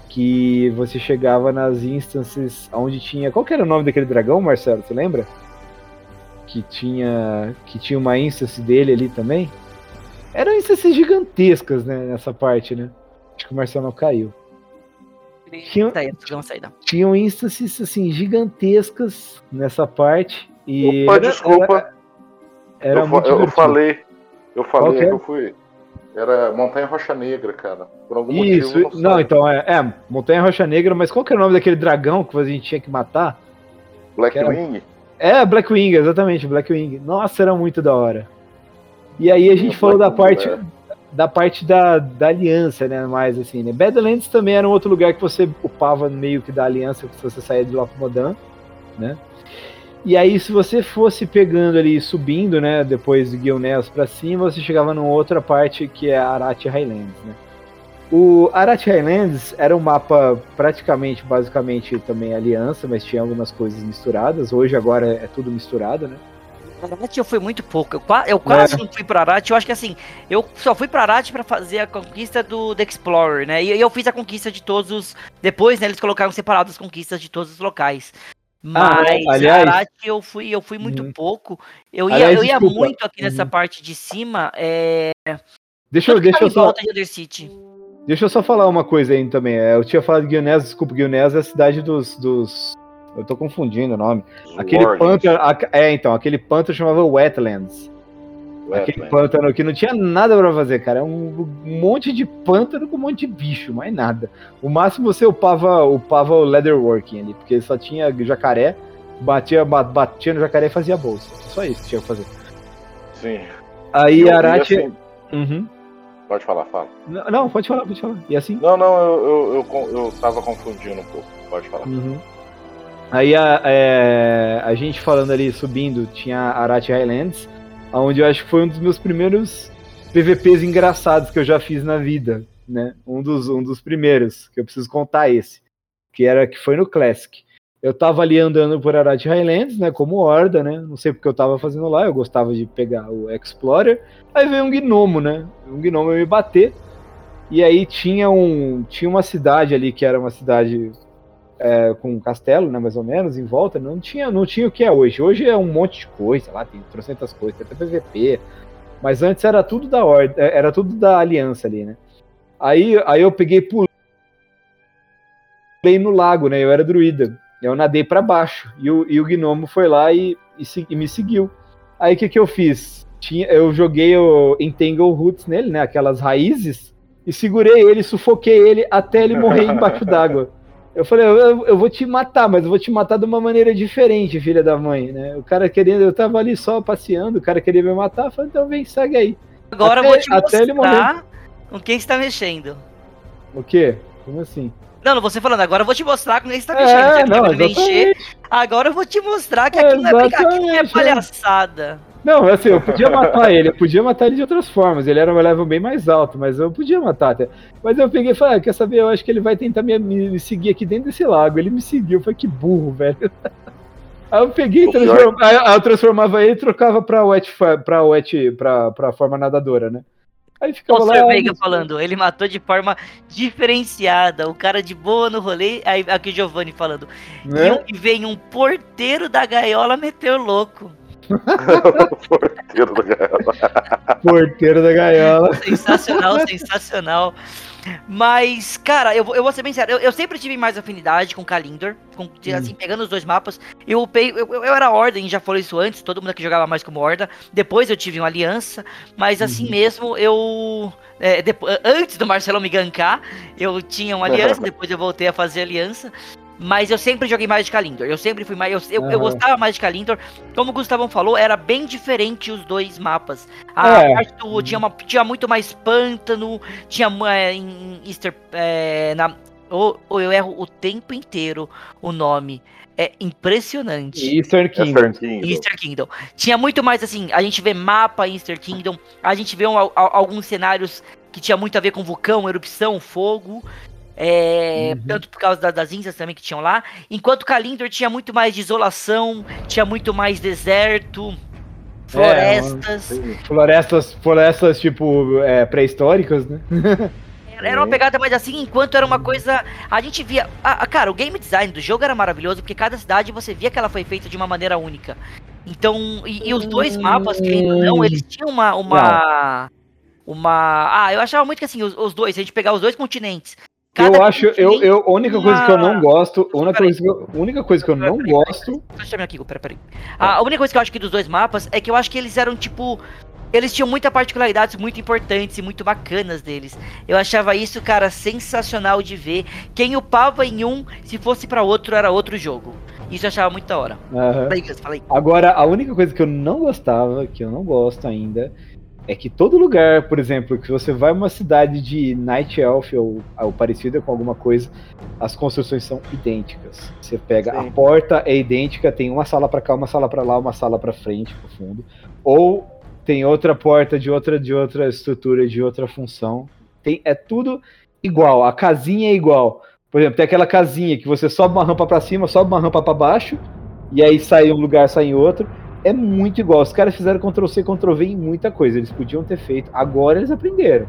Que você chegava nas instances onde tinha. Qual era o nome daquele dragão, Marcelo? Você lembra? Que tinha. Que tinha uma instance dele ali também? Eram instâncias gigantescas, né, nessa parte, né? Acho que o Marcelo caiu. Tinha, tinham instances assim, gigantescas nessa parte. E Opa, era, desculpa. Era, era eu, muito eu, eu falei. Eu falei que eu fui. Era Montanha Rocha Negra, cara. Por algum Isso, motivo, não, não então é, é, Montanha Rocha Negra, mas qual que é o nome daquele dragão que a gente tinha que matar? Blackwing? É, Blackwing, exatamente, Blackwing. Nossa, era muito da hora. E aí a gente falou da parte é. da parte da, da aliança, né, mais assim, né? Badlands também era um outro lugar que você upava meio que da aliança se você saía de Locomodan, né? E aí, se você fosse pegando ali, subindo, né, depois de Gilneas para cima, você chegava numa outra parte que é Arathi Highlands, né? O Arathi Highlands era um mapa praticamente, basicamente, também aliança, mas tinha algumas coisas misturadas. Hoje, agora, é tudo misturado, né? Eu fui muito pouco. Eu, eu quase é. não fui para Arathi. Eu acho que assim, eu só fui para Arathi para fazer a conquista do The Explorer, né? E eu fiz a conquista de todos os. Depois, né, eles colocaram separadas as conquistas de todos os locais. Ah, Mas, ah, aliás, Arathi eu fui, eu fui muito hum. pouco. Eu ia, aliás, eu ia muito aqui nessa uhum. parte de cima. É... Deixa eu, deixa eu só. De deixa eu só falar uma coisa aí também. É, eu tinha falado de Guionés, desculpa, Guionés é a cidade dos, dos. Eu tô confundindo o nome. Aquele pântano. É, então, aquele pântano chamava Wetlands. Aquele pântano que não tinha nada para fazer, cara. É um, um, monte de pântano com um monte de bicho, mais nada. O máximo você upava, upava o leatherworking ali, porque só tinha jacaré, batia, batia no jacaré e fazia bolsa. Só isso que tinha que fazer. Sim. Aí Arate. Assim... Uhum. Pode falar, fala. Não, não, pode falar, pode falar. E assim? Não, não, eu, eu, eu, eu tava confundindo um pouco. Pode falar. Uhum. Aí a, é, a gente falando ali, subindo, tinha Arate Highlands onde eu acho que foi um dos meus primeiros PVPs engraçados que eu já fiz na vida, né? Um dos, um dos primeiros, que eu preciso contar esse, que era que foi no Classic. Eu tava ali andando por Arad Highlands, né, como horda, né? Não sei porque eu tava fazendo lá, eu gostava de pegar o Explorer. Aí veio um gnomo, né? Um gnomo me bater. E aí tinha um tinha uma cidade ali que era uma cidade é, com um castelo, né, mais ou menos, em volta, não tinha, não tinha o que é hoje. Hoje é um monte de coisa, lá tem trocentas coisas, tem até PVP. Mas antes era tudo da ordem, é, era tudo da aliança ali, né? Aí, aí eu peguei pulei no lago, né? Eu era druida. Eu nadei para baixo e o, e o gnomo foi lá e, e, e me seguiu. Aí o que, que eu fiz? Tinha, eu joguei o Entangle Roots nele, né? Aquelas raízes, e segurei ele, sufoquei ele até ele morrer embaixo d'água. Eu falei, eu, eu, vou te matar, mas eu vou te matar de uma maneira diferente, filha da mãe, né? O cara querendo, eu tava ali só passeando, o cara queria me matar, eu falei, então vem, segue aí. Agora até, eu vou te até mostrar com quem está mexendo. O quê? Como assim? Não, não você falando, agora eu vou te mostrar com quem está mexendo. É, já não, mexer, agora eu vou te mostrar que aqui, não é, aqui não é palhaçada. Não, assim, eu podia matar ele, eu podia matar ele de outras formas. Ele era um level bem mais alto, mas eu podia matar até. Mas eu peguei e falei, ah, quer saber? Eu acho que ele vai tentar me, me, seguir aqui dentro desse lago. Ele me seguiu, foi que burro, velho. Aí eu peguei, transform... aí eu transformava ele e trocava pra wet, pra wet, pra, pra forma nadadora, né? Aí ficava o lá. Veiga falando, ele matou de forma diferenciada. O cara de boa no rolê. Aí aqui o Giovanni falando. Né? E vem um porteiro da gaiola meter louco. Porteiro da gaiola. Porteiro da gaiola. Sensacional, sensacional. Mas, cara, eu, eu vou ser bem sério, eu, eu sempre tive mais afinidade com Kalindor, com, assim, hum. pegando os dois mapas. Eu upei, eu, eu, era Ordem, já falei isso antes, todo mundo aqui jogava mais como Horda. Depois eu tive uma aliança, mas assim uhum. mesmo eu. É, depois, antes do Marcelo me gankar, eu tinha uma aliança, depois eu voltei a fazer aliança. Mas eu sempre joguei mais de Kalindor. Eu sempre fui mais. Eu, eu, uhum. eu gostava mais de Kalindor. Como o Gustavão falou, era bem diferente os dois mapas. A é. parte do, tinha, uma, tinha muito mais pântano. Tinha é, em Easter. É, na, ou, ou, eu erro o tempo inteiro o nome. É impressionante. Easter Kingdom. Easter Kingdom. Tinha muito mais assim. A gente vê mapa em Easter Kingdom. A gente vê um, alguns cenários que tinha muito a ver com vulcão, erupção, fogo. É, uhum. Tanto por causa da, das índias também que tinham lá. Enquanto Kalindor tinha muito mais de isolação, tinha muito mais deserto, florestas. É, florestas, florestas tipo é, pré-históricas, né? Era uma pegada mais assim, enquanto era uma coisa. A gente via. A, a, cara, o game design do jogo era maravilhoso, porque cada cidade você via que ela foi feita de uma maneira única. Então, e, e os dois mapas, querendo ou não, eles tinham uma. Uma. uma... Ah, eu achava muito que assim, os, os dois, se a gente pegar os dois continentes, eu acho, eu, eu, a única coisa que eu não gosto, a única, coisa que eu, única coisa que eu não gosto. Deixa eu aqui, pera, pera A única coisa que eu acho que dos dois mapas é que eu acho que eles eram tipo. Eles tinham muitas particularidades muito importantes e muito bacanas deles. Eu achava isso, cara, sensacional de ver. Quem upava em um, se fosse para outro, era outro jogo. Isso eu achava muito da hora. Uhum. Agora, a única coisa que eu não gostava, que eu não gosto ainda, é que todo lugar, por exemplo, que você vai uma cidade de Night Elf ou, ou parecida com alguma coisa, as construções são idênticas. Você pega Sim. a porta é idêntica, tem uma sala para cá, uma sala para lá, uma sala para frente, pro fundo, ou tem outra porta de outra de outra estrutura, de outra função. Tem é tudo igual, a casinha é igual. Por exemplo, tem aquela casinha que você sobe uma rampa para cima, sobe uma rampa para baixo, e aí sai um lugar, sai em outro é muito igual. Os caras fizeram Ctrl-C, Ctrl-V em muita coisa. Eles podiam ter feito. Agora eles aprenderam.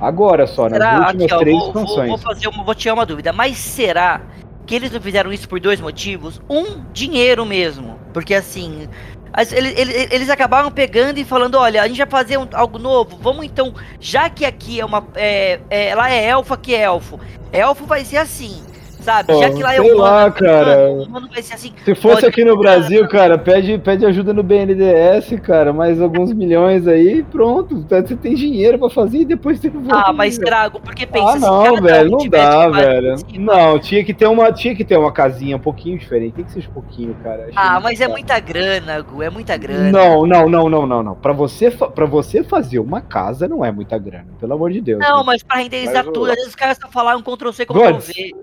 Agora só, será? nas últimas Aqui, ó, três vou, funções. Vou, fazer uma, vou tirar uma dúvida. Mas será que eles não fizeram isso por dois motivos? Um, dinheiro mesmo. Porque assim, eles, eles, eles, acabaram pegando e falando, olha, a gente vai fazer um, algo novo, vamos então, já que aqui é uma. É, é, lá é elfo, aqui é elfo. Elfo vai ser assim sabe? Já que lá é lá, cara. Humano vai ser assim. Se fosse aqui no Brasil, cara, pede, pede ajuda no BNDES, cara, mais alguns milhões aí, pronto. Você tem dinheiro pra fazer e depois tem que Ah, mas trago, porque pensa Ah, não, velho, não dá, velho. Não, tinha que ter uma, tinha que ter uma casinha um pouquinho diferente. Tem que ser um pouquinho, cara. Ah, mas é muita grana, Gu, é muita grana. Não, não, não, não, não, não. Pra você, pra você fazer uma casa não é muita grana, pelo amor de Deus. Não, né? mas pra renderizar tudo, às vezes os caras só falaram Ctrl C, Ctrl V.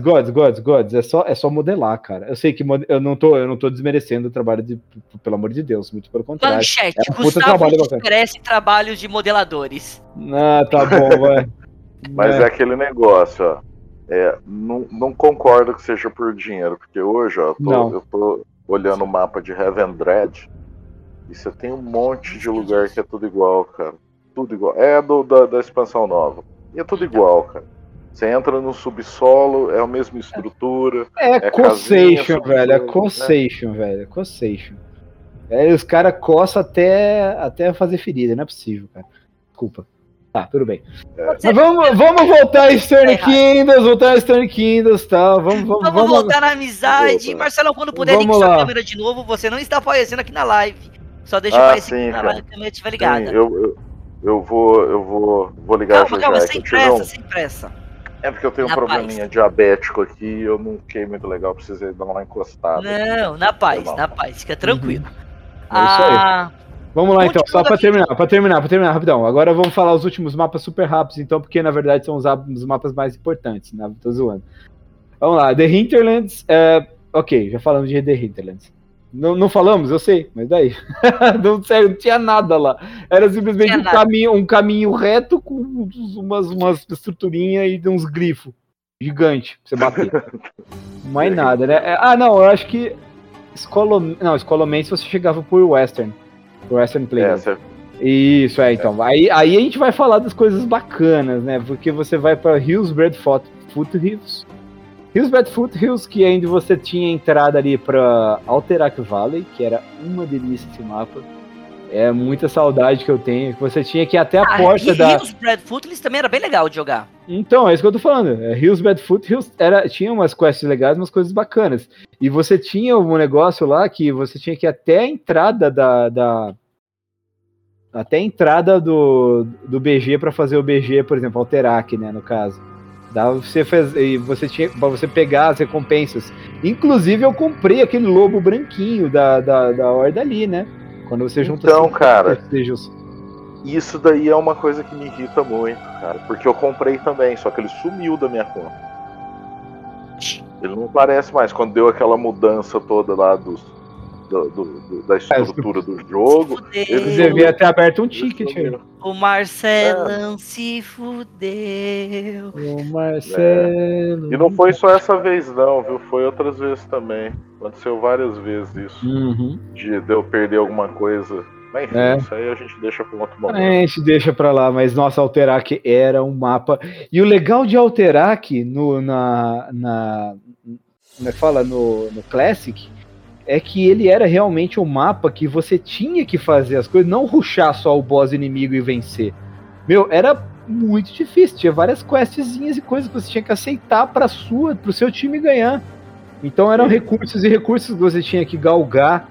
Gods, gods, gods, gods. É só, é só modelar, cara. Eu sei que eu não tô, eu não tô desmerecendo o trabalho de, pelo amor de Deus, muito pelo contrário. Manchete, é um puta trabalho merece trabalhos de modeladores. Ah, tá bom, vai. Mas é. é. aquele negócio, ó. É, não, não concordo que seja por dinheiro, porque hoje, ó, eu tô, eu tô olhando o mapa de Heaven Dread e você tem um monte de lugar que é tudo igual, cara. Tudo igual. É do, da, da expansão nova. E é tudo igual, cara. Você entra no subsolo, é a mesma estrutura. É, é Cossation, velho. É Cossation, né? velho. É Cossation. É, os caras coçam até, até fazer ferida, não é possível, cara. Desculpa. Tá, tudo bem. É. Vamos, vamos voltar a Stern é Kingdoms, voltar a Stern Kingdoms, tá? Vamos, vamos, vamos, vamos voltar na amizade. Marcelo, quando puder ligar sua câmera de novo, você não está aparecendo aqui na live. Só deixa ah, aparecer sim, aqui na live, a câmera estiver ligada. Sim, eu, eu, eu, vou, eu vou, vou ligar calma, calma, sem pressa, sem pressa. É porque eu tenho na um probleminha paz. diabético aqui e eu não fiquei muito legal, precisei dar uma encostada. Não, na paz, na paz, fica tranquilo. Uhum. É isso aí. Ah, vamos lá então, só para terminar, para terminar, para terminar rapidão. Agora vamos falar os últimos mapas super rápidos, então, porque na verdade são os, os mapas mais importantes, né? Tô zoando. Vamos lá, The Hinterlands, é... ok, já falamos de The Hinterlands. Não, não falamos, eu sei, mas daí. não, sério, não tinha nada lá. Era simplesmente um caminho, um caminho reto com umas, umas estruturinhas e uns grifos gigante pra você bater. mais nada, né? É, ah, não, eu acho que. Escola, não, Escolomense você chegava por Western. Por Western Playground. É, Isso, é, então. É. Aí, aí a gente vai falar das coisas bacanas, né? Porque você vai pra Hillsbred Foothills Hillsbred Foothills, que ainda você tinha entrada ali para Alterac Valley, que era uma delícia esse mapa. É muita saudade que eu tenho. Que você tinha que ir até a ah, porta e da. Hillsbred Foothills também era bem legal de jogar. Então, é isso que eu tô falando. É, Hillsbred Foothills era, tinha umas quests legais, umas coisas bacanas. E você tinha um negócio lá que você tinha que ir até a entrada da. da até a entrada do, do BG para fazer o BG, por exemplo, Alterac, né, no caso. Dava você faz, e você tinha para você pegar as recompensas. Inclusive eu comprei aquele lobo branquinho da, da, da Horda ali, né? Quando você junta Então, cara, isso daí é uma coisa que me irrita muito, cara, porque eu comprei também, só que ele sumiu da minha conta. Ele não aparece mais quando deu aquela mudança toda lá dos do, do, da estrutura do jogo. Ele devia ter aberto um ticket. O Marcelão é. se fudeu. O Marcelo. É. E não foi só essa vez, não, viu? Foi outras vezes também. Aconteceu várias vezes isso. Uhum. De, de eu perder alguma coisa. Mas enfim, é. isso aí a gente deixa para um outro momento. A gente deixa para lá, mas nossa, Alterac era um mapa. E o legal de Alterac no, na, na, como é que fala, no, no Classic, é que ele era realmente um mapa que você tinha que fazer as coisas, não ruxar só o boss inimigo e vencer. Meu, era muito difícil. Tinha várias questzinhas e coisas que você tinha que aceitar para sua, pro seu time ganhar. Então eram recursos e recursos que você tinha que galgar.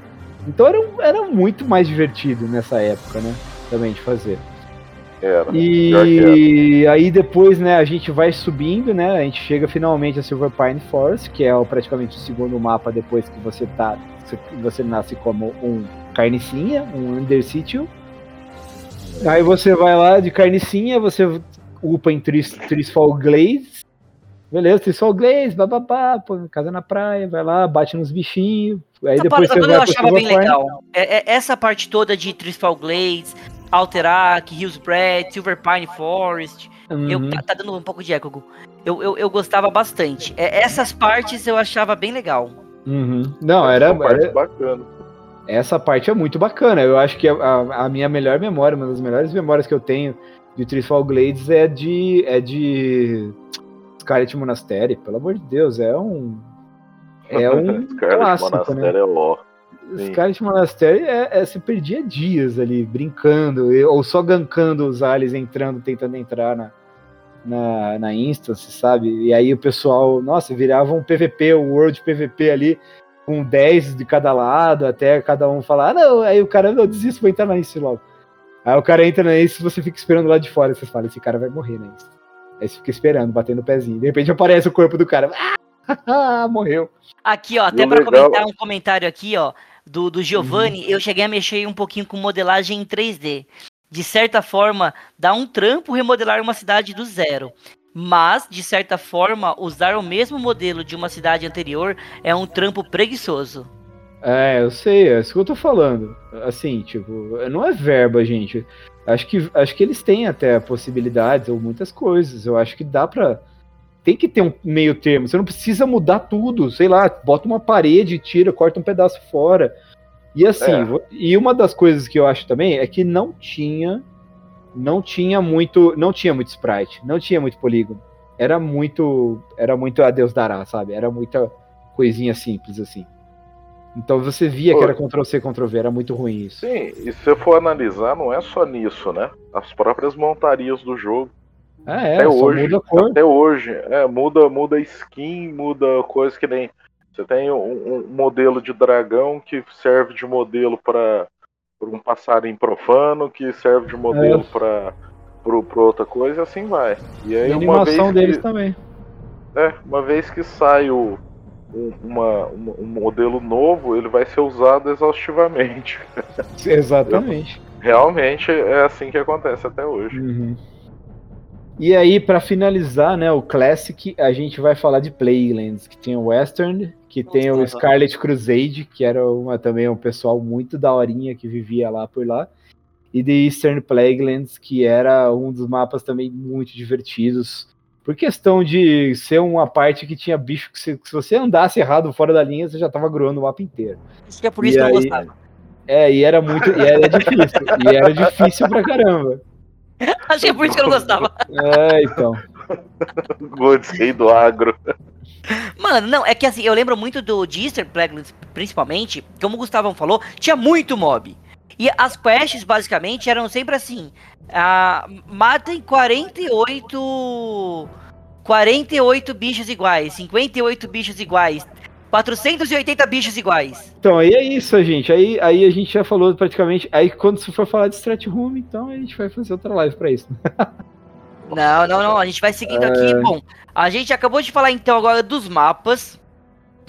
Então era, era muito mais divertido nessa época, né? Também de fazer. Era. E aí depois, né, a gente vai subindo, né? A gente chega finalmente a Silver Pine Forest, que é praticamente o segundo mapa depois que você tá. Você nasce como um carnicinha, um Undercity. Aí você vai lá de carnicinha, você upa em Tris, Trisfall Glades. Beleza, Trisfall Glades, bababá, pô, casa na praia, vai lá, bate nos bichinhos. Aí essa depois parte você vai eu achava bem legal. É, é- essa parte toda de Trisfall Glades, Alterac, Hillsbrad, Silver Pine Forest. Eu, Uhum. tá, tá dando um pouco de eco, eu, eu, eu gostava bastante. É, essas partes eu achava bem legal. Uhum. Não, era, São partes era- bacanas. essa parte é muito bacana. Eu acho que a, a- a minha melhor memória, uma das melhores memórias que eu tenho de Trisfall Glades é de é de Scarlet Monastery. Pelo amor de Deus, é um é um clássico, né? monastério é ó. Scarlet Monastery é, é você perdia dias ali brincando ou só gankando os aliens entrando, tentando entrar na na, na instance, sabe? E aí o pessoal, nossa, virava um PVP, um World PVP ali, com 10 de cada lado, até cada um falar, ah, não, aí o cara, não, desisto, vou entrar na instance logo. Aí o cara entra na instance, você fica esperando lá de fora, você fala, esse cara vai morrer na instance. Aí você fica esperando, batendo o pezinho. De repente aparece o corpo do cara, ah, morreu. Aqui, ó, até legal- comentar um comentário aqui, ó, do, do Giovanni, eu cheguei a mexer um pouquinho com modelagem em 3D. De certa forma, dá um trampo remodelar uma cidade do zero. Mas, de certa forma, usar o mesmo modelo de uma cidade anterior é um trampo preguiçoso. É, eu sei, é isso que eu tô falando. Assim, tipo, não é verba, gente. Acho que, acho que eles têm até possibilidades ou muitas coisas. Eu acho que dá pra. Tem que ter um meio termo. Você não precisa mudar tudo. Sei lá, bota uma parede, tira, corta um pedaço fora. E assim, É. e uma das coisas que eu acho também é que não tinha. Não tinha muito. Não tinha muito sprite, não tinha muito polígono. Era muito. Era muito a Deus dará, sabe? Era muita coisinha simples assim. Então você via que Pô. era Ctrl C, Ctrl V, era muito ruim isso. Sim, e se você for analisar, não é só nisso, né? As próprias montarias do jogo. Ah, é, até hoje, muda até hoje, é, muda, muda skin, muda coisa que nem. Você tem um, um modelo de dragão que serve de modelo para um passarinho profano, que serve de modelo É. para para outra coisa, e assim vai. E aí E a uma vez animação deles que, também. é, uma vez que sai o, um, uma- um- um modelo novo, ele vai ser usado exaustivamente. Exatamente. Realmente é assim que acontece até hoje. Uhum. E aí, pra finalizar, né, o Classic, a gente vai falar de Playlands, que tem o Western, que tem o. Scarlet Crusade, que era uma, também um pessoal muito daorinha que vivia lá por lá, e The Eastern Plaguelands, que era um dos mapas também muito divertidos, por questão de ser uma parte que tinha bicho que se, se você andasse errado fora da linha, você já tava gruando o mapa inteiro. Acho que é por E isso que eu não aí- gostava. É, e era muito, e era difícil, e era difícil pra caramba. Acho que é por isso que eu não gostava. É, então. Gostei do agro. Mano, não, é que assim, eu lembro muito do de Easter Plaguelands, principalmente, como o Gustavão falou, tinha muito mob. E as quests, basicamente, eram sempre assim: ah, matem 48. 48 bichos iguais, 58 bichos iguais, 480 bichos iguais. Então, aí é isso, gente. Aí, aí a gente já falou praticamente. Aí quando se for falar de Strat Room, então a gente vai fazer outra live pra isso. Não, não, não, a gente vai seguindo aqui. Bom, a gente acabou de falar então agora dos mapas.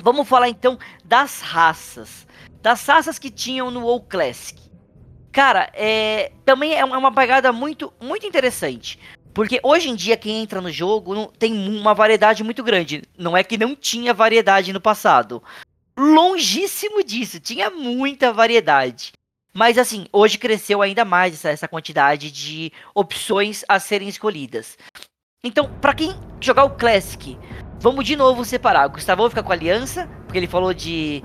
Vamos falar então das raças. Das raças que tinham no WoW Classic. Cara, é, também é uma é uma pegada muito, muito interessante. Porque hoje em dia quem entra no jogo tem uma variedade muito grande. Não é que não tinha variedade no passado. Longíssimo disso, tinha muita variedade. Mas assim, hoje cresceu ainda mais essa, essa quantidade de opções a serem escolhidas. Então, pra quem jogar o Classic, vamos de novo separar. O Gustavão fica com a Aliança, porque ele falou de.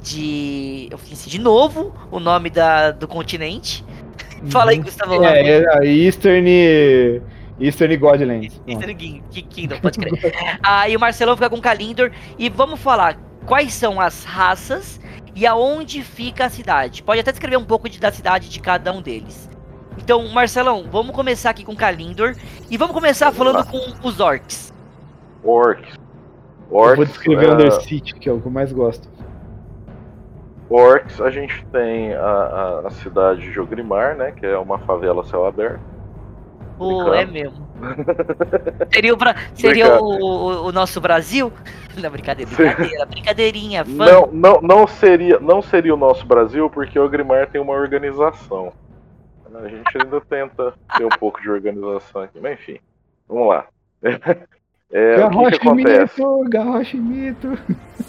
de. Eu esqueci de novo o nome da, do continente. Fala aí, Gustavão. É, é a Eastern. Eastern Godlands. Eastern King- King- Kingdom, pode crer. ah, e o Marcelão fica com Kalindor. E vamos falar quais são as raças e aonde fica a cidade. Pode até descrever um pouco de- da cidade de cada um deles. Então, Marcelão, vamos começar aqui com Kalindor e vamos começar falando com os orcs. Orcs. orcs Eu vou descrever é... Undercity, que é o que eu mais gosto. Orcs, a gente tem a, a, a cidade de Ogrimar, né? Que é uma favela céu aberto. Pô, é mesmo. seria o, seria o, o, o, nosso Brasil? Não, brincadeira, brincadeira, brincadeirinha. Fã. Não, não, não, seria, não seria o nosso Brasil, porque o Ogrimar tem uma organização. A gente ainda tenta ter um pouco de organização aqui, mas enfim, vamos lá. É, o que, que acontece? Mito, garroche mito.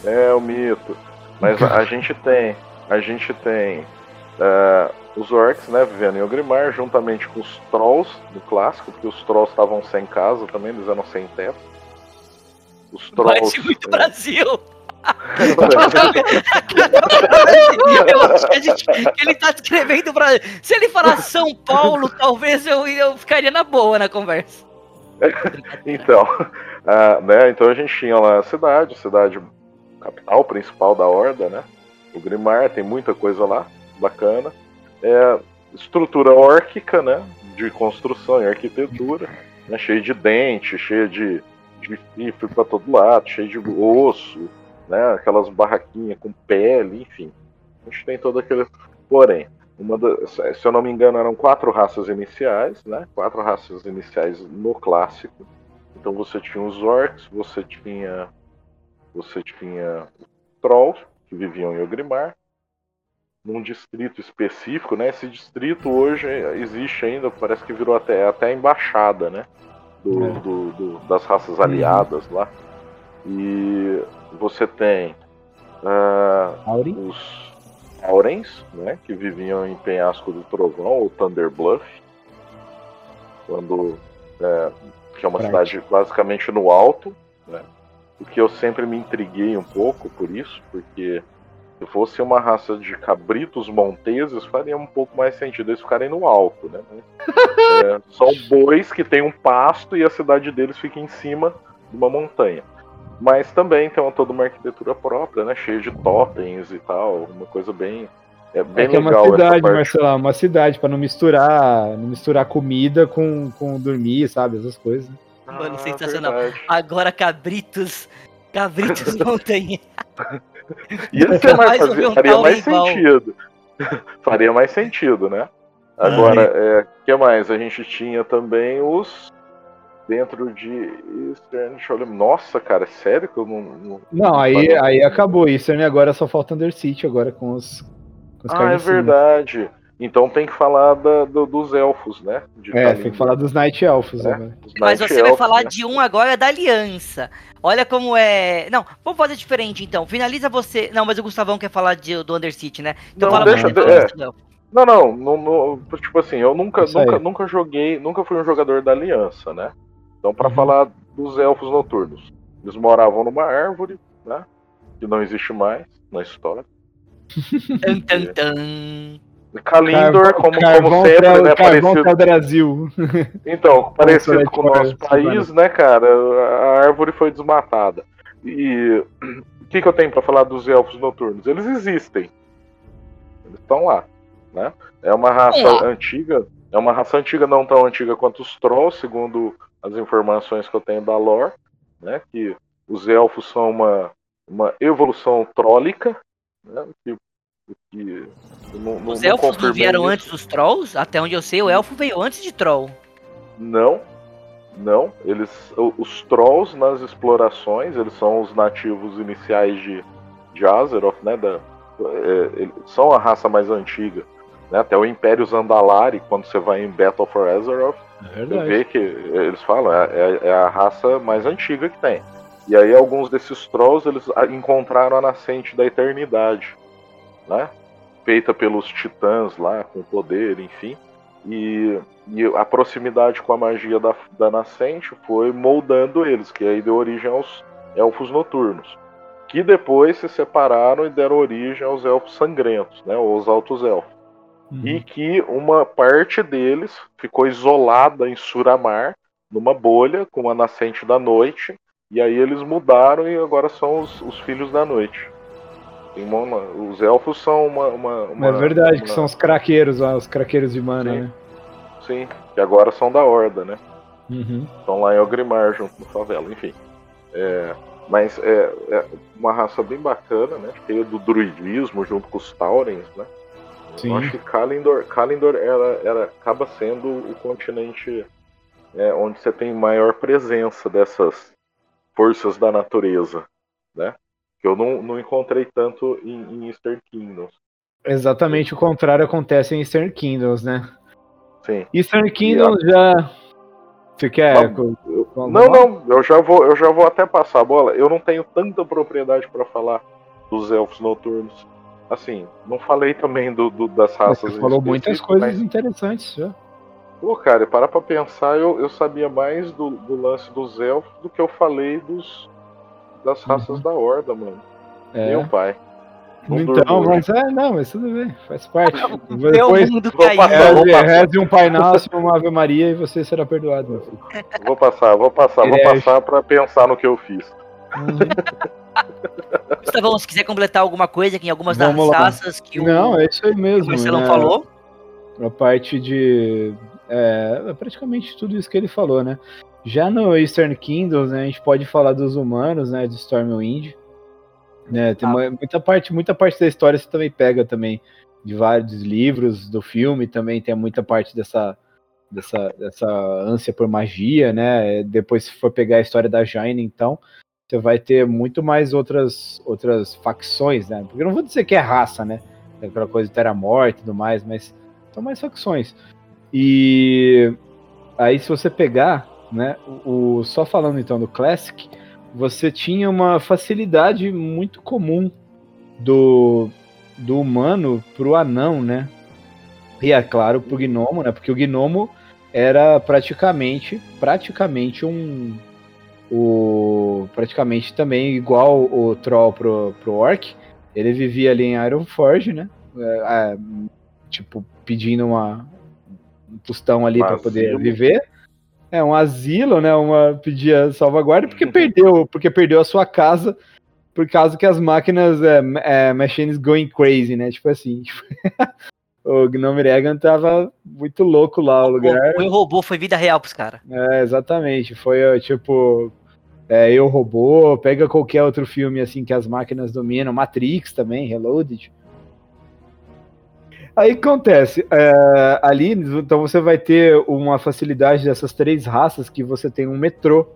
É o mito. Mas a gente tem, a gente tem uh, os orcs, né, vivendo em Ogrimar, juntamente com os trolls do clássico, porque os trolls estavam sem casa também, eles eram sem teto. Os trolls. Parece muito é... Brasil! eu acho que, gente, que, ele tá descrevendo pra. Se ele falar São Paulo, talvez eu, eu ficaria na boa na conversa. então, uh, né, então a gente tinha lá a cidade, cidade capital principal da Horda, né? O Grimar, tem muita coisa lá, bacana. É, estrutura órquica, né? De construção e arquitetura, né? cheio de dente, cheio de, de para todo lado, cheio de osso, né? Aquelas barraquinhas com pele, enfim. A gente tem todo aquele. Porém, uma da, se eu não me engano, eram quatro raças iniciais, né? Quatro raças iniciais no clássico. Então você tinha os orcs, você tinha você tinha trolls, que viviam em Ogrimar, num distrito específico, né? Esse distrito hoje existe ainda, parece que virou até, até a embaixada, né? Do, é. do, do, das raças aliadas lá. E você tem uh, os Aurens, né? Que viviam em Penhasco do Trovão, ou Thunder Bluff. Quando, é, que é uma cidade basicamente no alto, né? o que eu sempre me intriguei um pouco por isso, porque se fosse uma raça de cabritos monteses, faria um pouco mais sentido eles ficarem no alto, né? É, são bois que tem um pasto e a cidade deles fica em cima de uma montanha. Mas também tem uma, toda uma arquitetura própria, né? Cheia de totens e tal, uma coisa bem é bem é legal. É uma cidade, Marcelo, uma cidade para não misturar, não misturar comida com, com dormir, sabe, essas coisas. Mano, ah, sensacional. Verdade. Agora cabritos. Cabritos montanha. Ia ser mais, fazer, faria mais sentido. faria mais sentido, né? Agora, o é, que mais? A gente tinha também os. Dentro de Eastern. Nossa, cara, é sério que eu não. Não, não aí, aí acabou Eastern agora só falta Undercity agora com os. Com os ah, é verdade. Então tem que falar da, do, dos elfos, né? De é, tem que falar dos Night Elfos, né? né? Mas você elfos, vai falar né? de um agora da Aliança. Olha como é. Não, vamos fazer diferente então. Finaliza você. Não, mas o Gustavão quer falar de, do Undercity, né? Então não, fala deixa, de... é. Não, não, não, não, tipo assim, eu nunca, nunca, nunca joguei, nunca fui um jogador da Aliança, né? Então, para uhum. falar dos elfos noturnos, eles moravam numa árvore, né? Que não existe mais na história. Tan, tan, tan. Kalindor, como, como sempre, pra, né? Parecido... Brasil. Então, parecido com o nosso país, né, cara? A árvore foi desmatada. E o que, que eu tenho para falar dos elfos noturnos? Eles existem. Eles estão lá, né? É uma raça antiga. É uma raça antiga, não tão antiga quanto os Trolls, segundo as informações que eu tenho da lore, né? Que os elfos são uma, uma evolução trólica, né? Que não, não, Os elfos não, vieram isso. antes dos trolls? Até onde eu sei, o elfo veio antes de troll. Não, não. Eles, os trolls nas explorações, eles são os nativos iniciais de, de Azeroth, né? Da, é, são a raça mais antiga. Né, até o Império Zandalari, quando você vai em Battle for Azeroth, é você vê que eles falam, é, é, é, a raça mais antiga que tem. E aí alguns desses trolls eles encontraram a nascente da eternidade né? Feita pelos titãs lá, com poder, enfim. E, e, a proximidade com a magia da, da nascente foi moldando eles, que aí deu origem aos elfos noturnos. Que depois se separaram e deram origem aos elfos sangrentos, né? Ou os altos elfos. Uhum. E que uma parte deles ficou isolada em Suramar, numa bolha, com a nascente da noite. E aí eles mudaram e agora são os, os filhos da noite. Uma, os elfos são uma. uma, uma é verdade, uma... que são os craqueiros lá, os craqueiros de mana, Sim. né? Sim, que agora são da Horda, né? Uhum. Estão lá em Ogrimar, junto no favela, enfim. É, mas é, é, uma raça bem bacana, né? Cheia do druidismo junto com os Taurens, né? Sim. Eu acho que Kalindor, Kalindor era, era, acaba sendo o continente é, onde você tem maior presença dessas forças da natureza, né? Que eu não, não encontrei tanto em, em Eastern Kingdoms. Exatamente o contrário acontece em Eastern Kingdoms, né? Sim. Eastern Kingdoms já. Você quer. Não, não, não, eu já vou, eu já vou até passar a bola. Eu não tenho tanta propriedade para falar dos elfos noturnos. Assim, não falei também do, do das raças. Você falou muitas coisas mas... interessantes já. Pô, cara, para pra pensar, eu, eu sabia mais do, do lance dos elfos do que eu falei dos das raças uhum. da Horda, mano. É. Meu pai. Não então, mas é, não, mas tudo bem, faz parte. Depois, mundo caiu. Reze, um Pai Nosso, uma Ave Maria e você será perdoado, meu filho. Vou passar, vou passar, Ele vou é... passar pra pensar no que eu fiz. Uhum. Gustavão, se quiser completar alguma coisa aqui em algumas Vamos das raças que o, não, é isso aí mesmo, o Marcelão né? falou. A parte de. É, praticamente tudo isso que ele falou, né? Já no Eastern Kingdoms, né, a gente pode falar dos humanos, né? De Stormwind né, tem ah. muita parte, muita parte da história você também pega também de vários livros, do filme também tem muita parte dessa dessa, dessa ânsia por magia, né? Depois se for pegar a história da Jaina, então você vai ter muito mais outras outras facções, né? Porque eu não vou dizer que é raça, né? Aquela coisa de Terra Morte e tudo mais, mas são mais facções. E aí se você pegar, né, o só falando então do Classic, você tinha uma facilidade muito comum do, do humano pro anão, né? E é claro, pro gnomo, né? Porque o gnomo era praticamente, praticamente um o praticamente também igual o troll pro, pro orc. Ele vivia ali em Ironforge, né? É, é, tipo pedindo uma um tostão ali para poder viver. É um asilo, né? Uma pedia salvaguarda porque perdeu, porque perdeu a sua casa por causa que as máquinas é, é machines going crazy, né? Tipo assim, tipo, o Gnome Reagan tava muito louco lá o lugar. O robô foi vida real pros caras. É, exatamente. Foi tipo é, Eu Robô, pega qualquer outro filme assim que as máquinas dominam, Matrix também, Reloaded. Aí acontece, é, ali, então você vai ter uma facilidade dessas três raças que você tem um metrô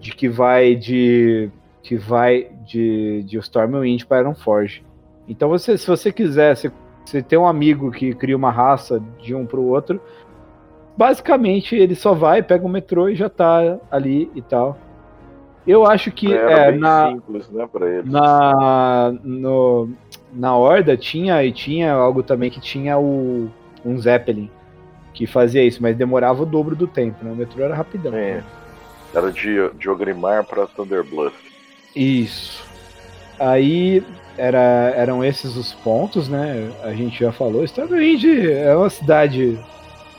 de que vai de que vai de, de Stormwind para Ironforge. Então você, se você quiser, se você tem um amigo que cria uma raça de um para o outro, basicamente ele só vai, pega o metrô e já tá ali e tal. Eu acho que é, na, simples, né, para eles. Na no, na Horda tinha e tinha algo também que tinha o um Zeppelin que fazia isso, mas demorava o dobro do tempo, né? O metrô era rapidão. É. Era de, de Ogrimar para Thunderbluff. Isso. Aí era, eram esses os pontos, né? A gente já falou. Starwind é uma cidade,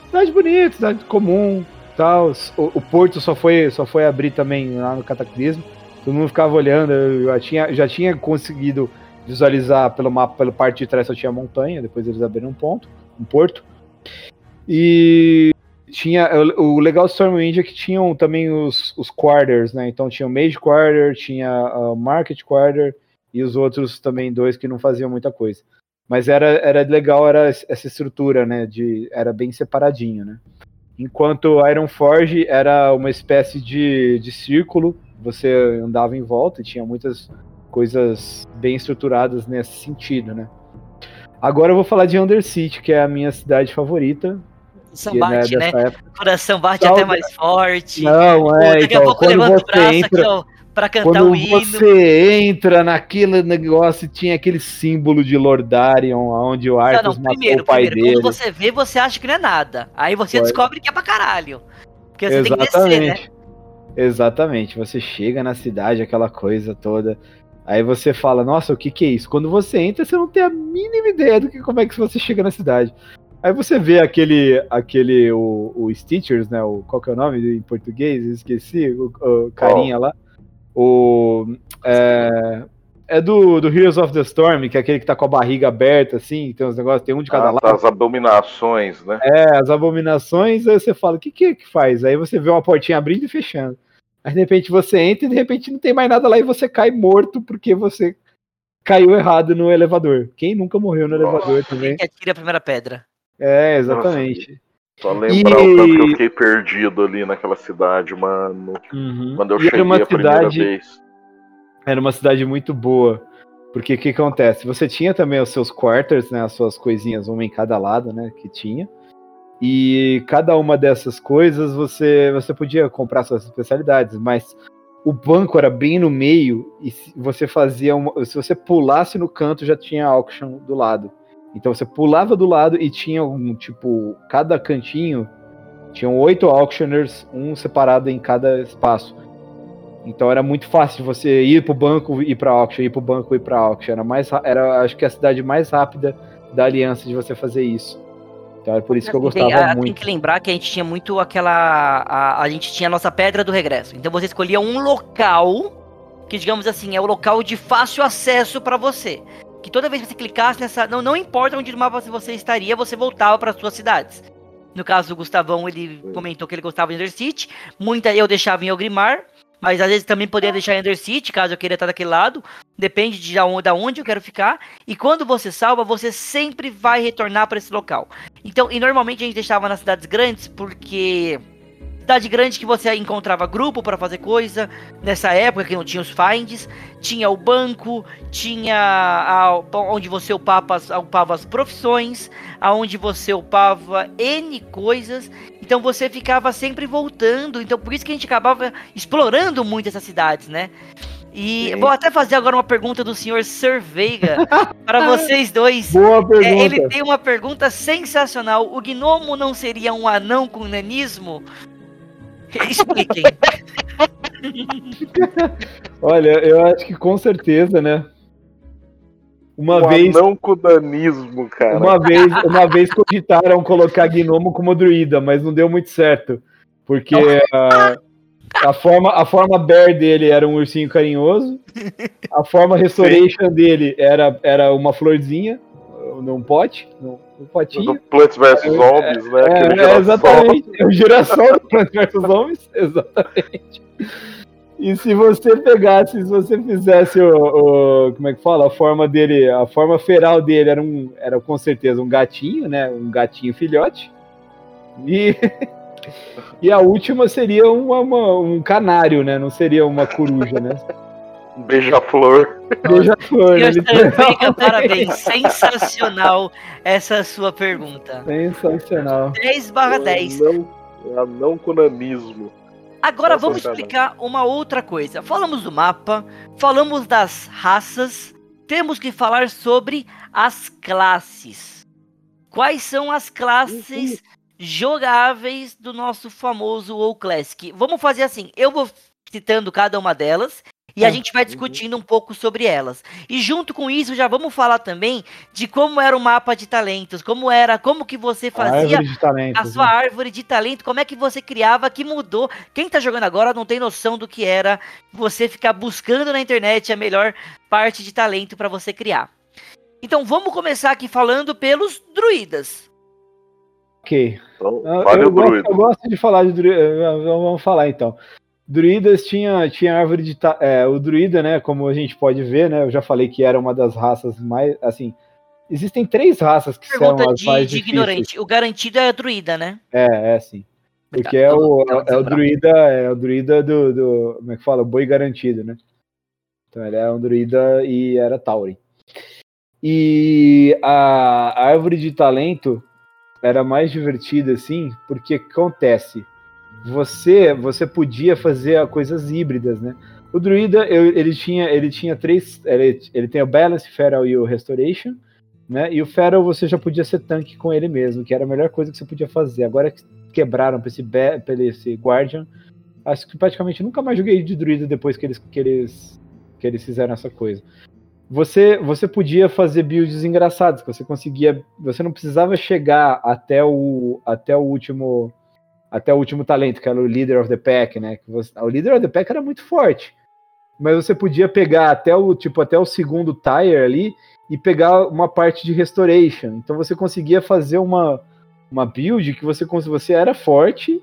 cidade bonita, cidade comum, tal. O, o, porto só foi, só foi abrir também lá no Cataclismo. Todo mundo ficava olhando. Eu já tinha, já tinha conseguido visualizar pelo mapa, pela parte de trás só tinha montanha, depois eles abriram um ponto, um porto. E tinha o legal do Stormwind é que tinham também os, os quarters, né? Então tinha o Mage Quarter, tinha o Market Quarter e os outros também dois que não faziam muita coisa. Mas era, era legal era essa estrutura, né? De, era bem separadinho, né? Enquanto Iron Forge era uma espécie de, de círculo, você andava em volta e tinha muitas coisas bem estruturadas nesse sentido, né? Agora eu vou falar de Undercity, que é a minha cidade favorita. Bate, né? né? Coração bate Salve... até mais forte. Não, é, Daqui então, a pouco levanta o braço entra... aqui, ó pra cantar Quando o hino. você entra naquele negócio, tinha aquele símbolo de Lordarion, onde o Arthur matou primeiro, o pai primeiro, dele. Quando você vê, você acha que não é nada. Aí você descobre que é pra caralho. Porque você Exatamente. tem que descer, né? Exatamente. Você chega na cidade, aquela coisa toda. Aí você fala, nossa, o que que é isso? Quando você entra, você não tem a mínima ideia do que como é que você chega na cidade. Aí você vê aquele, aquele, o, o Stitchers, né? O, qual que é o nome em português? esqueci, o, o carinha oh. lá. O, é, É do, do Heroes of the Storm, que é aquele que tá com a barriga aberta, assim, tem uns negócios, tem um de cada Ah, lado. das abominações, né? É, as abominações, aí você fala, o que, que que faz? Aí você vê uma portinha abrindo e fechando. Aí de repente você entra e de repente não tem mais nada lá e você cai morto porque você caiu errado no elevador. Quem nunca morreu no Nossa. elevador também? Que atira a primeira pedra. É, exatamente. Só lembrar E- o tanto que eu fiquei perdido ali naquela cidade, mano. Uhum. Quando eu E cheguei era uma a primeira cidade, vez. era uma cidade muito boa. Porque o que acontece? Você tinha também os seus quarters, né? As suas coisinhas, uma em cada lado, né? Que tinha. E cada uma dessas coisas você, você podia comprar suas especialidades, mas o banco era bem no meio e se você fazia uma, se você pulasse no canto já tinha auction do lado. Então você pulava do lado e tinha um tipo cada cantinho tinham oito auctioners, um separado em cada espaço. Então era muito fácil você ir pro banco e ir pra auction, ir pro banco e ir pra auction. Era mais ra- era acho que a cidade mais rápida da aliança de você fazer isso. Então era por isso que eu Tem- gostava ah, Tem muito. que lembrar que a gente tinha muito aquela. A, a gente tinha a nossa pedra do regresso. Então você escolhia um local que, digamos assim, é o local de fácil acesso pra você. Que toda vez que você clicasse nessa. Não, não importa onde no mapa você estaria, você voltava para suas cidades. No caso do Gustavão, ele comentou que ele gostava de Undercity. Muita eu deixava em Ogrimar. Mas às vezes também poderia deixar em Undercity, caso eu queira estar daquele lado. Depende de onde, onde eu quero ficar. E quando você salva, você sempre vai retornar para esse local. Então, e normalmente a gente deixava nas cidades grandes, porque cidade grande que você encontrava grupo para fazer coisa, nessa época que não tinha os finds, tinha o banco, tinha a, onde você upava as, upava as profissões, aonde você upava N coisas, então você ficava sempre voltando, então por isso que a gente acabava explorando muito essas cidades, né? E Sim. vou até fazer agora uma pergunta do senhor Sir Veiga para vocês dois. Boa É, pergunta. ele tem uma pergunta sensacional. O gnomo não seria um anão com nanismo? Expliquem. Olha, eu acho que com certeza, né? Uma um vez, anão com danismo, cara. uma vez, uma vez cogitaram colocar gnomo como druida, mas não deu muito certo, porque a, a forma, a forma bear dele era um ursinho carinhoso, a forma restoration dele era, era uma florzinha num pote, num, num potinho. Do Plants vs Zombies, né? É, é, girassol. exatamente. É o girassol do Plants vs Zombies, exatamente. E se você pegasse, se você fizesse o, o- como é que fala, a forma dele, a forma feral dele era um, era com certeza um gatinho, né, um gatinho filhote. E e a última seria uma, uma- um canário, né, não seria uma coruja, né? Um Beija-flor. Beija-flor, né, parabéns. Sensacional essa sua pergunta. Sensacional. 10 barra 10. Anão, anão com nanismo. Agora Nossa, vamos cara. explicar uma outra coisa. Falamos do mapa, falamos das raças, temos que falar sobre as classes. Quais são as classes jogáveis do nosso famoso WoW Classic? Vamos fazer assim, eu vou citando cada uma delas e a gente vai discutindo um pouco sobre elas. E junto com isso já vamos falar também de como era o mapa de talentos, como era, como que você A fazia de talentos. a sua né? árvore de talento, como é que você criava, que mudou. Quem tá jogando agora não tem noção do que era você ficar buscando na internet a melhor parte de talento para você criar. Então vamos começar aqui falando pelos druidas. Ok. Então, Eu, vale eu gosto, druida. eu gosto de falar de druida. Vamos falar então. Druidas tinha, tinha árvore de. ta- É, o druida, né? Como a gente pode ver, né? Eu já falei que era uma das raças mais. Assim. Existem três raças que Pergunta são as de, mais de difíceis. ignorante. O garantido é a druida, né? É, é sim. Porque Tá, é o, então, é, o druida, é o druida do, do. Como é que fala? O boi garantido, né? Então ele é um druida e era Tauren. E a a árvore de talento era mais divertida, assim, porque acontece. Você você podia fazer coisas híbridas, né? O druida, eu- ele tinha ele tinha três. Ele, ele tem o Balance, Feral e o Restoration. Né? E o Feral você já podia ser tanque com ele mesmo, que era a melhor coisa que você podia fazer. Agora que quebraram pra esse, pra esse Guardian, acho que praticamente nunca mais joguei de druida depois que eles, que eles, que eles fizeram essa coisa. Você, você podia fazer builds engraçadas, que você conseguia. Você não precisava chegar até o, até o último. Até o último talento, que era o Leader of the Pack, né? O Leader of the Pack era muito forte. mas você podia pegar até o tipo até o segundo tire ali e pegar uma parte de restoration. Então você conseguia fazer uma, uma build que você você era forte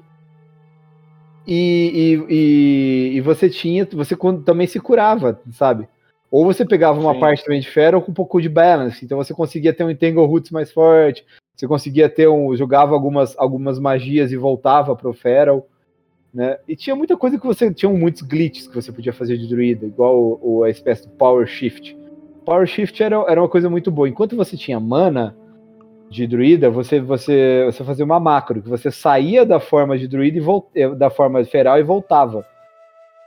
e, e, e, e você tinha você também se curava, sabe? Ou você pegava uma Sim. parte também de Feral com um pouco de balance, então você conseguia ter um Entangle Roots mais forte, você conseguia ter um. jogava algumas, algumas magias e voltava pro Feral. Né? E tinha muita coisa que você. Tinha muitos glitches que você podia fazer de druida, igual o, o, a espécie do Power Shift. Power Shift era, era uma coisa muito boa. Enquanto você tinha mana de druida, você, você, você fazia uma macro, que você saía da forma de druida e volt, eh, da forma feral e voltava.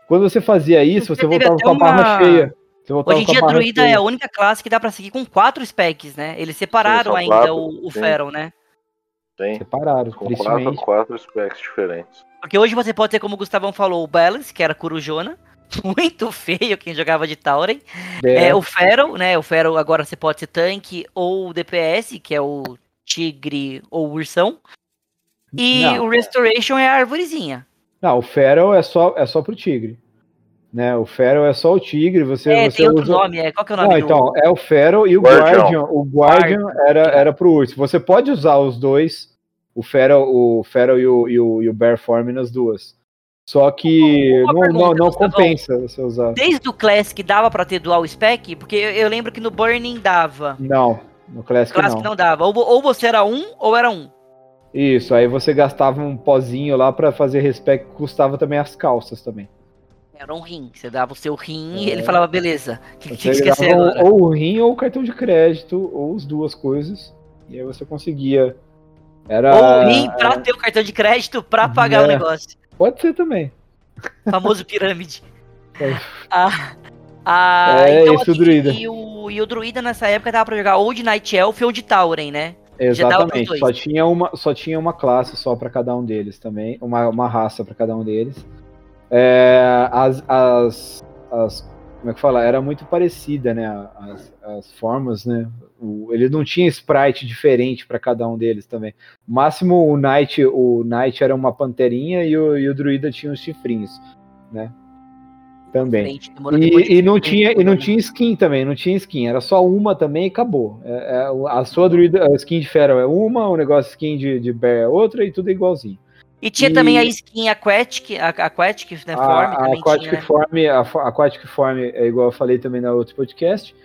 Quando você fazia isso, você, você voltava com a uma... barra cheia. Hoje em dia, druida cheia. é a única classe que dá para seguir com quatro specs, né? Eles separaram sim, ainda quatro, o, o Feral, né? Tem. Separaram, com quatro, quatro specs diferentes. Porque hoje você pode ter, como o Gustavão falou, o Balance, que era Corujona. Muito feio quem jogava de Tauren. É. é. o Feral, né? O Feral agora você pode ser tanque ou DPS, que é o Tigre ou o Ursão. E Não. o Restoration é a arvorezinha. Não, o Feral é só, é só pro Tigre. Né, o Feral é só o tigre, você, é, você tem outro usa... nome, é. Qual que é o nome? Não, do... então, é o Feral e o Guardian. Guardian. O Guardian era, era pro urso. Você pode usar os dois, o Feral, o Feral e o, e o, e o Bear Form nas duas. Só que não, pergunta, não, não compensa você usar. Desde o Classic dava para ter dual spec? Porque eu, eu, lembro que no Burning dava. Não, no Classic, Classic não. não dava. Ou, ou você era um, ou era um. Isso, aí você gastava um pozinho lá para fazer respec, custava também as calças também. Era um rim. Você dava o seu rim é. e ele é. falava, beleza. O que, que? Ou o rim ou o cartão de crédito, ou as duas coisas. E aí você conseguia. Era, ou o rim pra era... ter o cartão de crédito pra pagar é. o negócio. Pode ser também. famoso pirâmide. É. Ah, ah, é então, isso, assim, druida. E o, e o druida nessa época dava pra jogar ou de Night Elf ou de Tauren, né? Exatamente, só tinha, uma, só tinha uma classe só para cada um deles também, uma, uma raça para cada um deles. É, as, as, as, como é que fala? Era muito parecida, né? As, as formas, né? O, ele não tinha sprite diferente para cada um deles também. Máximo o Knight, o Knight era uma panterinha e o, e o druida tinha os chifrinhos, né? Também. E, e, não tinha e não tinha skin também, não tinha skin, era só uma também e acabou. É, é, a sua druida, a skin de Feral é uma, o negócio skin de, de Bear é outra e tudo é igualzinho. E tinha e... também a skin Aquatic, a Aquatic né, Form. A, a Aquatic, tinha, Form né? a, a Aquatic Form é igual eu falei também na outro podcast.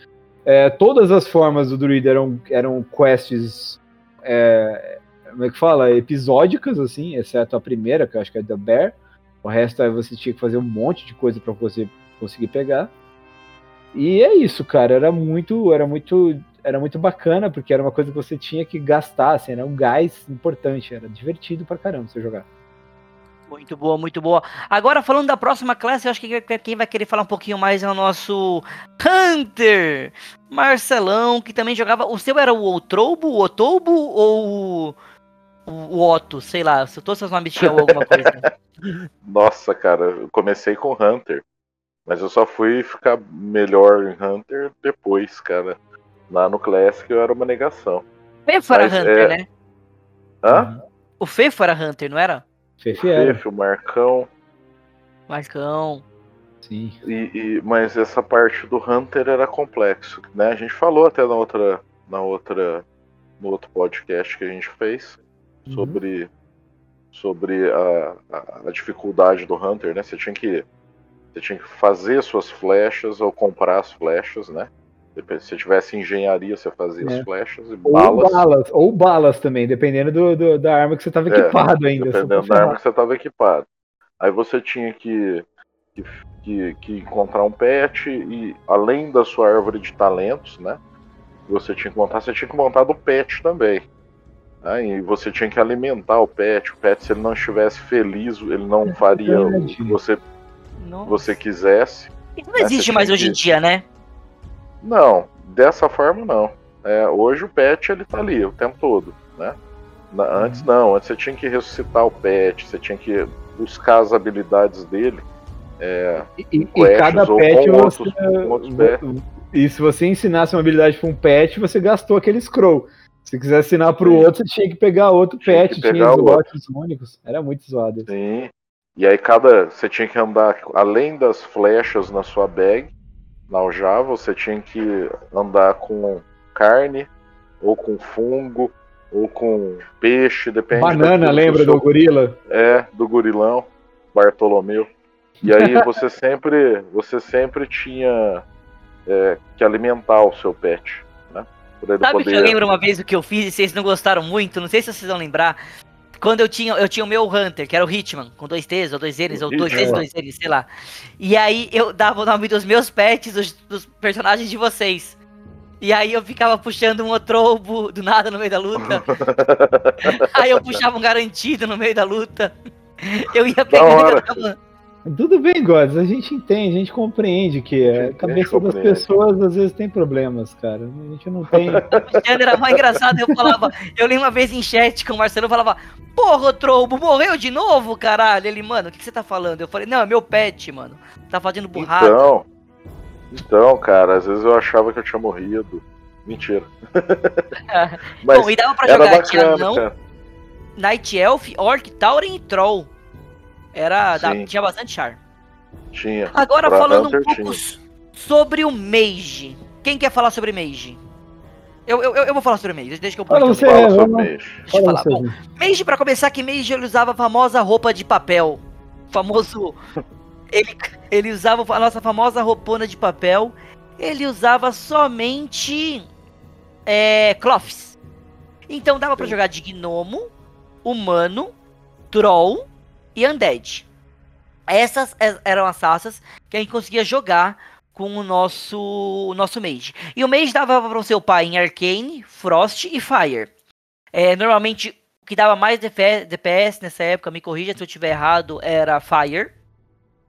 É, todas as formas do Druida eram, eram quests. É, como é que fala? Episódicas, assim, exceto a primeira, que eu acho que é da Bear. O resto aí você tinha que fazer um monte de coisa para você conseguir pegar. E é isso, cara. Era muito, era muito era muito bacana, porque era uma coisa que você tinha que gastar, assim, era um gás importante, era divertido pra caramba você jogar. Muito boa, muito boa. Agora, falando da próxima classe, eu acho que quem vai querer falar um pouquinho mais é o nosso Hunter Marcelão, que também jogava. O seu era o Outrobo, o Otobo ou o, Otto? Sei lá, se todos os nomes tinham alguma coisa. Nossa, cara, eu comecei com Hunter, mas eu só fui ficar melhor em Hunter depois, cara. Lá no Classic eu era uma negação. Fefo era Hunter, é... né? Hã? O Fefo era Hunter, não era? Fefo era. Fefo, Marcão. Marcão. Sim. E, e, mas essa parte do Hunter era complexo, né? A gente falou até na outra, na outra, no outro podcast que a gente fez uhum. sobre, sobre a, a, a, dificuldade do Hunter, né? Você tinha que, você tinha que fazer suas flechas ou comprar as flechas, né? Se tivesse engenharia, você fazia é. as flechas e ou balas. balas. Ou balas também, dependendo do, do da arma que você estava é, equipado ainda. Dependendo da arma que você estava equipado. Aí você tinha que, que, que, encontrar um pet e, além da sua árvore de talentos, né? Você tinha que montar, você tinha que montar do pet também. Né, e você tinha que alimentar o pet. O pet, se ele não estivesse feliz, ele não é faria o que você, você quisesse. Isso não né? existe mais hoje em dia, né? Não, dessa forma não. É, hoje o pet ele tá ali o tempo todo, né? Na, uhum. antes não, antes você tinha que ressuscitar o pet, você tinha que buscar as habilidades dele. É, e, e cada pet você, outros, e se você ensinasse uma habilidade para um pet, você gastou aquele scroll. Se quiser ensinar para o outro, você tinha que pegar outro tinha pet, tinha os únicos. Era muito zoado. Sim. E aí cada. Você tinha que andar, além das flechas na sua bag, na aljava, você tinha que andar com carne, ou com fungo, ou com peixe, depende. Banana, lembra do, seu... do gorila? É, do gorilão, Bartolomeu. E aí você sempre, você sempre tinha é, que alimentar o seu pet, né? Sabe poder... que eu lembro uma vez o que eu fiz e vocês não gostaram muito? Não sei se vocês vão lembrar. Quando eu tinha, eu tinha o meu Hunter, que era o Hitman, com dois T's, ou dois N's, ou dois T's, dois N's, sei lá. E aí eu dava o nome dos meus pets, dos, dos personagens de vocês. E aí eu ficava puxando um Otrobo do nada no meio da luta. aí eu puxava um garantido no meio da luta. Eu ia pegando tudo bem, Gods, a gente entende, a gente compreende que a cabeça das pessoas às vezes tem problemas, cara. A gente não tem. era mais engraçado, eu falava, eu li uma vez em chat com o Marcelo, eu falava, porra, Trobo, morreu de novo, caralho. Ele, mano, o que, você tá falando? Eu falei, não, é meu pet, mano. Tá fazendo burrada. Então, então, cara, às vezes eu achava que eu tinha morrido. Mentira. Mas Bom, e dava pra jogar bacana, não, Night Elf, Orc, Tauren e Troll. Era. Da, tinha bastante char. Tinha. Agora pra falando Hunter, um pouco tinha. sobre o Mage. Quem quer falar sobre Mage? Eu, eu, eu vou falar sobre Mage, deixa que eu Fala você, fala sobre Mage. Deixa eu falar. Bom, Mage, pra começar, que Mage ele usava a famosa roupa de papel. Famoso. ele, ele usava a nossa famosa roupona de papel. Ele usava somente. É. Cloths. Então dava para jogar de gnomo, humano, troll e Undead. Essas eram as raças que a gente conseguia jogar com o nosso, o nosso Mage. E o Mage dava para o seu pai em Arcane, Frost e Fire. É, normalmente, o que dava mais DPS nessa época, me corrija se eu estiver errado, era Fire.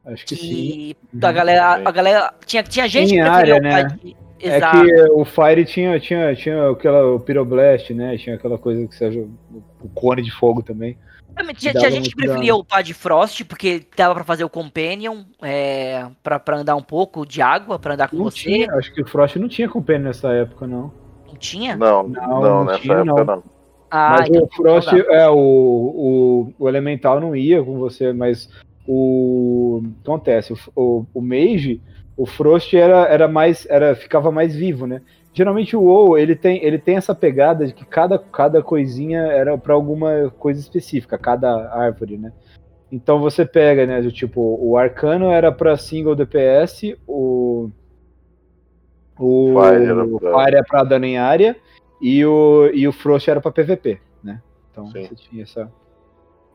Acho que, sim. A galera, a galera tinha, tinha gente que preferia área. Né? Exato. É que o Fire tinha, tinha, tinha aquela, o Pyroblast, né? Tinha aquela coisa que seja o cone de fogo também. Tinha, tinha gente que preferia upar de Frost, porque dava pra fazer o Companion, é, pra, pra andar um pouco de água, pra andar com não você. Tinha, acho que o Frost não tinha Companion nessa época, não. Não tinha? Não, não, não, não nessa tinha, época não. não. Ah, mas então, o Frost, é, o, o, o Elemental não ia com você, mas o. Acontece, o, o, o Mage, o Frost era, era mais. Era, ficava mais vivo, né? Geralmente o WoW ele tem, ele tem essa pegada de que cada, cada coisinha era para alguma coisa específica, cada árvore, né? Então você pega, né, do tipo, o arcano era para single DPS, o o Fire era para dano em área e o e o Frost era para PVP, né? Então Sim. você tinha essa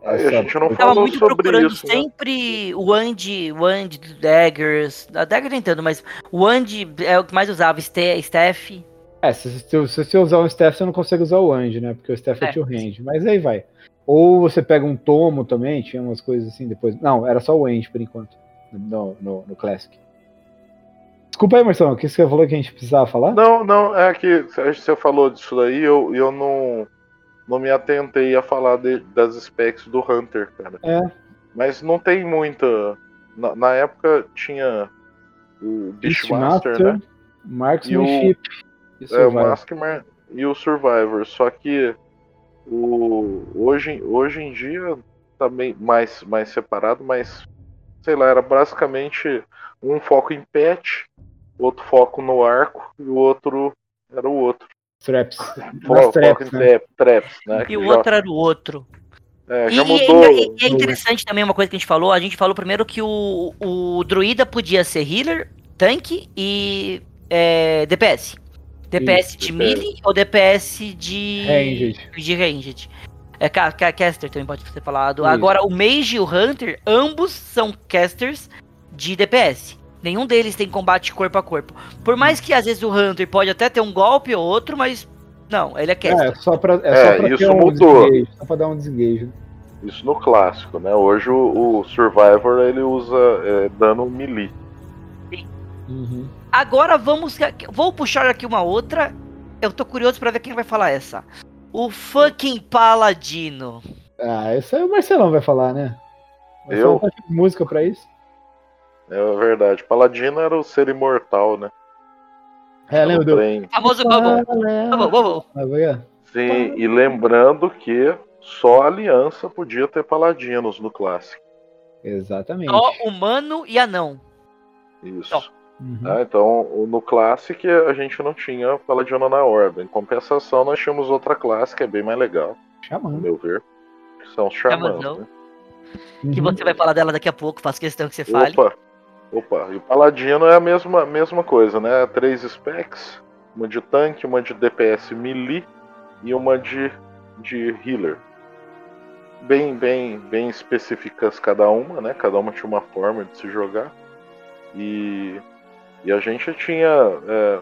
Aí a gente não falou tava muito procurando isso, né? sempre né? o Wand, Wand Daggers. A Dagger nem tanto, mas o Wand é o que mais usava, Staff. É, se, se, se você usar um Staff, você não consegue usar o Wand, né? Porque o Staff é, é tio range. Mas aí vai. Ou você pega um tomo também, tinha umas coisas assim depois. Não, era só o Wand por enquanto. No, no, no Classic. Desculpa aí, Marcelo, o que você falou que a gente precisava falar? Não, não, é que você falou disso daí, eu, eu não não me atentei a falar de, das specs do Hunter, cara. É. Mas não tem muita. Na, na época tinha o Beastmaster, né? Marksmanship. E o, é, o Maskman e o Survivor. Só que o, hoje, hoje em dia tá bem mais, mais separado, mas sei lá, era basicamente um foco em pet, outro foco no arco e o outro era o outro. Traps. Foco, traps, né? traps, né? E o outro era o outro. É, já e, mudou. E, e, é interessante também uma coisa que a gente falou. A gente falou primeiro que o, o druida podia ser healer, tanque e é, DPS. DPS Isso, de melee ou DPS de ranged. De ranged. É, caster também pode ser falado. Isso. Agora, o Mage e o Hunter, ambos são casters de DPS. Nenhum deles tem combate corpo a corpo. Por mais que às vezes o Hunter pode até ter um golpe ou outro, mas não, ele é caster. É, só pra, é, é só pra isso um mudou. só pra dar um desengage. Isso no clássico, né? Hoje o, o Survivor ele usa é, dano melee. Sim. Uhum. Agora vamos. Vou puxar aqui uma outra. Eu tô curioso pra ver quem vai falar essa. O fucking Paladino. Ah, isso aí o Marcelão vai falar, né? Eu? música pra isso. É verdade. Paladino era o ser imortal, né? É, lembra do... Famoso Bubble. Bubble, Bubble. Sim, e lembrando que só a Aliança podia ter Paladinos no clássico. Exatamente. Só humano e anão. Isso. Uhum. Ah, então, no Classic a gente não tinha Paladino na Horda. Em compensação, nós tínhamos outra classe que é bem mais legal, no Xamã. meu ver. Que são os Xamãs. Xamãzão. Né? Que Uhum. você vai falar dela daqui a pouco, faço questão que você fale. Opa! Opa, e o Paladino é a mesma, mesma coisa, né? Três specs, uma de tanque, uma de DPS melee e uma de, de healer. Bem, bem, bem específicas cada uma, né? Cada uma tinha uma forma de se jogar. E, e a gente tinha é,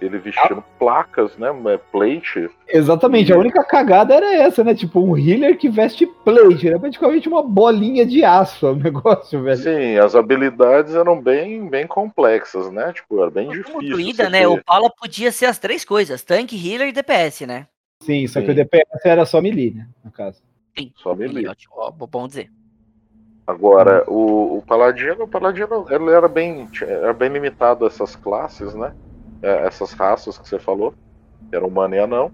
ele vestindo placas, né? é, Plate. Exatamente, a única cagada era essa, né? Tipo, um healer que veste plate, era praticamente uma bolinha de aço o negócio, velho. Sim, as habilidades eram bem, bem complexas, né? Tipo, era bem Como difícil. você né? ter- O Paula podia ser as três coisas: tanque, healer e DPS, né? Sim, só que Sim. o DPS era só melee, né? No caso. Sim. Só melee. Ótimo, ó, bom dizer. Agora, o, o Paladino, o Paladino ele era bem, era bem limitado a essas classes, né? É, Essas raças que você falou, que era humano e anão.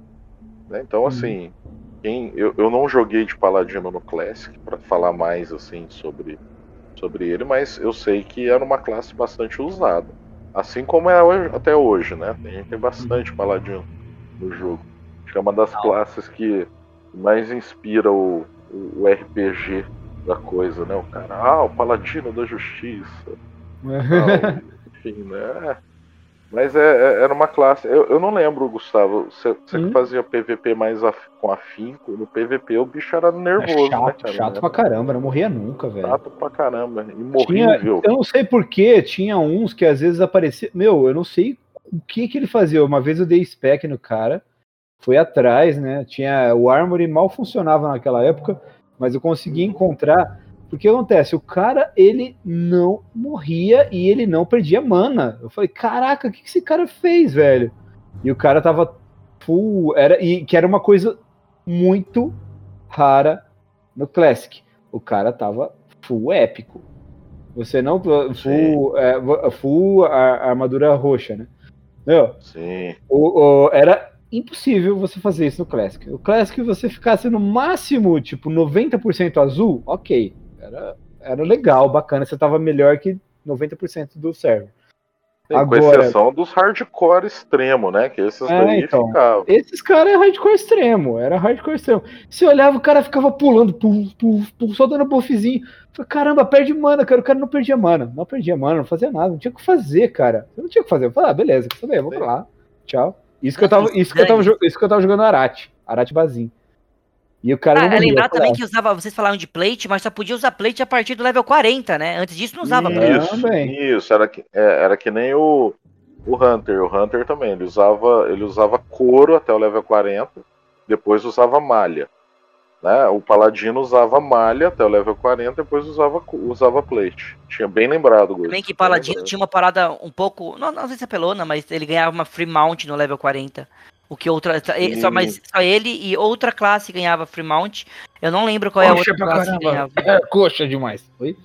Né? Então, Uhum. assim, quem, eu, eu não joguei de Paladino no Classic para falar mais assim sobre, sobre ele, mas eu sei que era uma classe bastante usada. Assim como é hoje- até hoje, né? Gente tem bastante Paladino no jogo. Acho que é uma das classes que mais inspira o, o, o RPG da coisa, né? O cara, ah, o Paladino da Justiça. tal, enfim, né? Mas é, é- era uma classe. Eu, eu não lembro, Gustavo. Você você que Hum. fazia PVP mais af- com afinco. No PVP o bicho era É nervoso, né, chato, cara? chato Era pra caramba, não morria nunca, velho. Chato pra caramba. Tinha, Imorrível. eu não sei porquê, tinha uns que às vezes aparecia. Meu, eu não sei o que que ele fazia. Uma vez eu dei spec no cara, fui atrás, né? Tinha o Armory mal funcionava naquela época, mas eu consegui encontrar. Porque acontece, o cara ele não morria e ele não perdia mana. Eu falei, caraca, o que, que esse cara fez, velho? E o cara tava full, era e que era uma coisa muito rara no Classic. O cara tava full épico. Você não full, é, full a- armadura roxa, né? Meu, Sim. o, o- era impossível você fazer isso no Classic. O Classic, você ficasse no máximo, tipo, 90% azul, ok. Era, era legal, bacana. Você tava melhor que 90% do server. Sim, Com Agora- exceção dos hardcore extremo, né? Que esses É, daí então. ficavam. Esses caras é hardcore extremo, era hardcore extremo. Você olhava, o cara ficava pulando, pum, pum, pum, só dando buffzinho. Falei, caramba, perde mana, cara. O cara não perdia mana. Não perdia mana, não fazia nada, não tinha o que fazer, cara. Eu não tinha o que fazer. Eu falei, ah, beleza, quer saber? Vou pra lá. Tchau. Isso que eu tava, isso que eu tava, isso que eu tava jogando Arate. Arate Bazin. E o cara Ah, não é lembrar também que usava, vocês falaram de plate, mas só podia usar plate a partir do level 40, né? Antes disso não usava Ih. plate. Isso, Também. isso, era que, é, era que nem o, o Hunter. O Hunter também, ele usava, ele usava couro até o level 40, depois usava malha. Né? O Paladino usava malha até o level 40, depois usava, usava plate. Tinha bem lembrado, Gusto. Também que bem Paladino tinha uma parada um pouco. Não, não sei se é pelona, mas ele ganhava uma free mount no level 40. O que outra. Só, mas só ele e outra classe ganhava free mount. Eu não lembro qual é a Coxa outra classe que caramba. ganhava. É, coxa demais. Oi?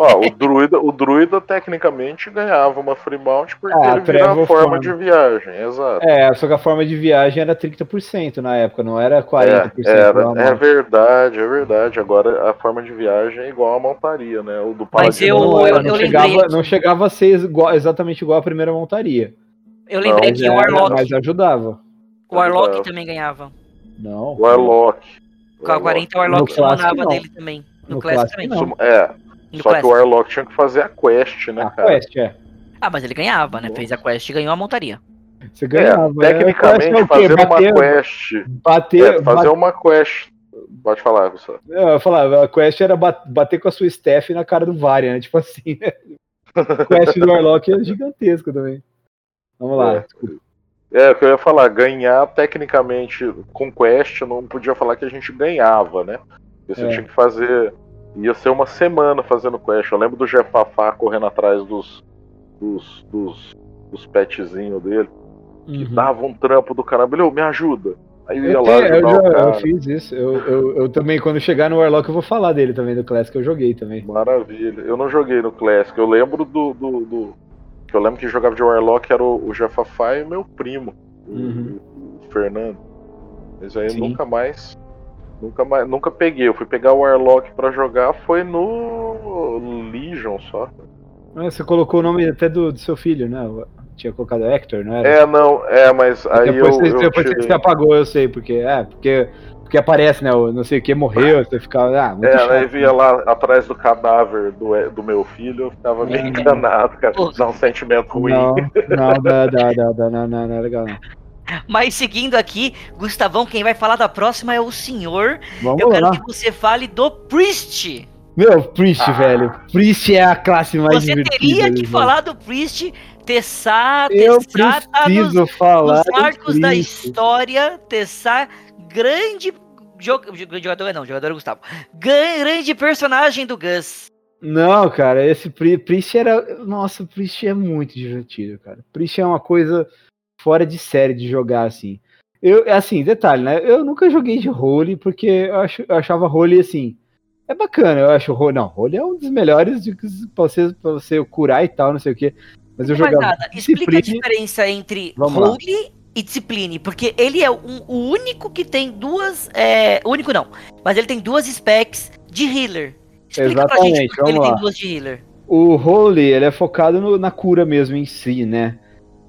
Ó, o druida, o druida tecnicamente ganhava uma free mount porque Ah, ele vira a forma Form. de viagem, exato. É, só que a forma de viagem era 30% na época, não era 40%. É, era, é verdade, é verdade. Agora a forma de viagem é igual à montaria, né? O do Mas Paladino eu- não, não era. não, lembrei chegava, não chegava a ser igual- exatamente igual à primeira montaria. Eu lembrei Mas, que o Warlock, mas ajudava. O Warlock ajudava. também ganhava. Não. O Warlock. Com a 40 o Warlock não. dele também. No, No Classic, Classic, também. não. É, No só que Classic. o Warlock tinha que fazer a quest, né, A cara? quest, é. Ah, mas ele ganhava, né? Fez a quest e ganhou a montaria. Você ganhava. É, é, tecnicamente, é quê? fazer uma Bater, quest. bater, é, fazer bater- uma quest. Pode falar, Gustavo. Eu ia falar, a quest era ba- bater com a sua staff na cara do Varian, né? Tipo assim, né? A quest do Warlock é gigantesco também. Vamos lá. É. É, o que eu ia falar, ganhar tecnicamente com quest, não podia falar que a gente ganhava, né? Porque você É. tinha que fazer. Ia ser uma semana fazendo quest. Eu lembro do Jefafá correndo atrás dos. dos. dos, dos petzinhos dele. Que Uhum. dava um trampo do caramba. Ele, "Ô, me ajuda. Aí eu ia lá tenho- eu já- eu fiz isso. Eu, eu, eu também, quando chegar no Warlock, eu vou falar dele também, do Classic, eu joguei também. Maravilha. Eu não joguei no Classic. Eu lembro do. do, do- que eu lembro que jogava de Warlock era o, o Jefafá e meu primo, o, Uhum. o Fernando. Mas aí Sim. nunca mais. Nunca, mais, nunca peguei. Eu fui pegar o Warlock pra jogar, foi no Legion só. Ah, você colocou o nome até do, do seu filho, né? Tinha colocado Hector, não era? É, não, é, mas aí depois eu, você, eu depois tirei. você apagou, eu sei, porque. É, porque, porque aparece, né? O não sei o que morreu, você ficava. Ah, muito É, chato. aí via lá atrás do cadáver do, do meu filho, eu ficava meio É. enganado, cara. Pô. Dá um sentimento ruim. Não, não, dá, dá, dá, dá, não, não, não é legal. Não. Mas seguindo aqui, Gustavão, quem vai falar da próxima é o senhor. Vamos Eu quero lá. que você fale do Priest. Meu, Priest, Ah. velho. Priest é a classe mais Você divertida. teria que falar do Priest. Tessar, Eu Tessar tá nos, falar. nos arcos da história. Tessar, grande jo- jogador, não, jogador é Gustavo. Grande personagem do Gus. Não, cara, esse Pri- Priest era. Nossa, Priest é muito divertido, cara. Priest é uma coisa fora de série de jogar assim. Eu, assim, detalhe, né? Eu nunca joguei de role porque eu, acho, eu achava role assim. É bacana, eu acho role. Não, role é um dos melhores de, pra, você, pra você curar e tal, não sei o quê. Mas eu jogava. nada. Explica a diferença entre lá. Holy e Discipline, porque ele é um- o único que tem duas. É, o único não, mas ele tem duas specs de healer. Explica pra gente Exatamente, por que ele vamos tem lá. duas de healer. O Holy, ele é focado no- na cura mesmo em si, né?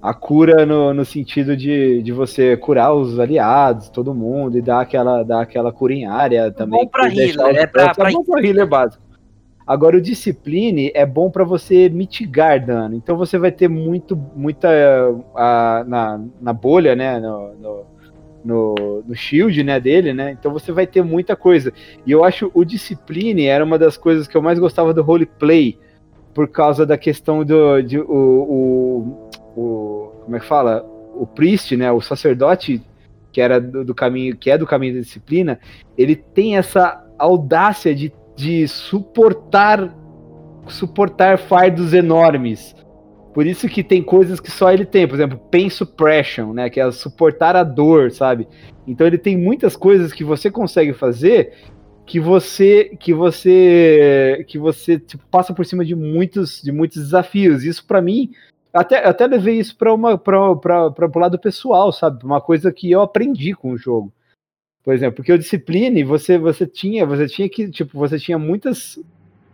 A cura no, no sentido de, de você curar os aliados, todo mundo, e dar aquela, dar aquela cura em área também. bom pra healer, é pra- pra- é bom pra healer básico. Agora, o Discipline é bom pra você mitigar dano. Então você vai ter muito, muita. ah, na, na bolha, né? No, no, no, no shield né, dele, né? Então você vai ter muita coisa. E eu acho o Discipline era uma das coisas que eu mais gostava do roleplay, por causa da questão do. De, o, o, o- Como é que fala? O priest, né? O sacerdote, que era do, do caminho, que é do caminho da disciplina, ele tem essa audácia de, de suportar suportar fardos enormes. Por isso que tem coisas que só ele tem, por exemplo, pain suppression, né, que é suportar a dor, sabe? Então ele tem muitas coisas que você consegue fazer que você que você que você tipo, passa por cima de muitos de muitos desafios. Isso pra mim até até levei isso para uma para para o lado pessoal, sabe? Uma coisa que eu aprendi com o jogo. Por exemplo, porque o discipline, você você tinha, você tinha que, tipo, você tinha muitas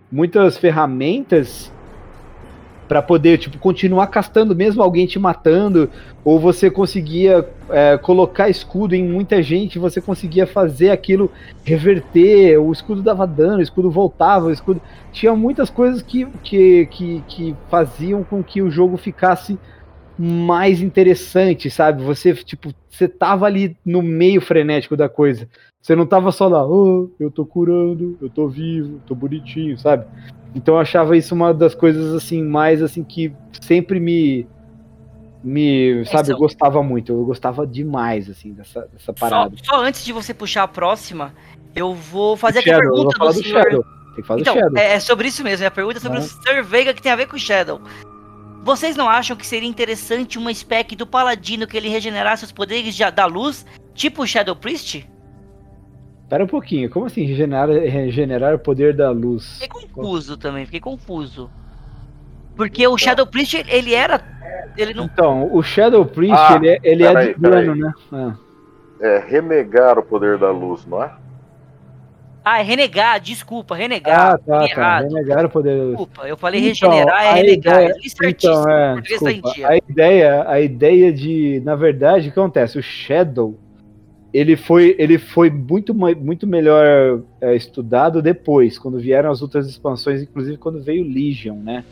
muitas ferramentas para poder tipo continuar castando mesmo alguém te matando ou você conseguia é, colocar escudo em muita gente você conseguia fazer aquilo reverter o escudo dava dano o escudo voltava o escudo tinha muitas coisas que, que, que, que faziam com que o jogo ficasse mais interessante sabe você tipo você tava ali no meio frenético da coisa você não tava só lá oh, eu tô curando eu tô vivo tô bonitinho sabe então eu achava isso uma das coisas assim mais assim que sempre me me sabe eu gostava muito eu gostava demais assim dessa, dessa Só, parada só antes de você puxar a próxima, eu vou fazer aqui a pergunta falar do senhor. Shadow tem que falar Então, do Shadow é, é sobre isso mesmo, é a pergunta sobre Né? o Sir que tem a ver com o Shadow. Vocês não acham que seria interessante uma spec do Paladino que ele regenerasse os poderes de- da luz, tipo o Shadow Priest? Pera um pouquinho como assim regenerar regenerar o poder da luz Fiquei confuso também, fiquei confuso. Porque o Shadow Priest, ele era. Ele não. então o Shadow Priest Ah, ele é, ele é de dano né Ah. É renegar o poder da luz, não é? Ah, é renegar, desculpa, renegar. ah tá tá renegar o poder Desculpa, eu falei Então, regenerar, é renegar. ideia- certíssimo, Então, é, tá desculpa. a ideia, a ideia de, na verdade, o que acontece? O Shadow, ele foi, ele foi muito, muito melhor é, estudado depois, quando vieram as outras expansões, inclusive quando veio Legion, né?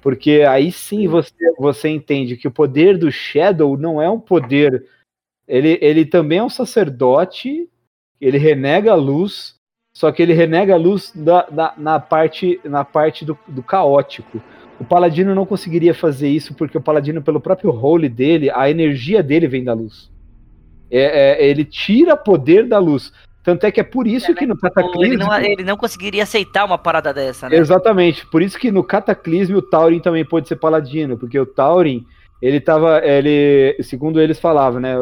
Porque aí sim você, você entende que o poder do Shadow não é um poder. Ele, ele também é um sacerdote, ele renega a luz, só que ele renega a luz da, da- na parte, na parte do, do caótico. O Paladino não conseguiria fazer isso porque o Paladino, pelo próprio role dele, a energia dele vem da luz. É- é- ele tira poder da luz. Tanto é que é por isso que no Ele Cataclismo. não, ele não conseguiria aceitar uma parada dessa, né? Exatamente, por isso que no Cataclismo o Taurin também pode ser paladino, porque o Taurin, ele tava, ele, segundo eles falavam, né,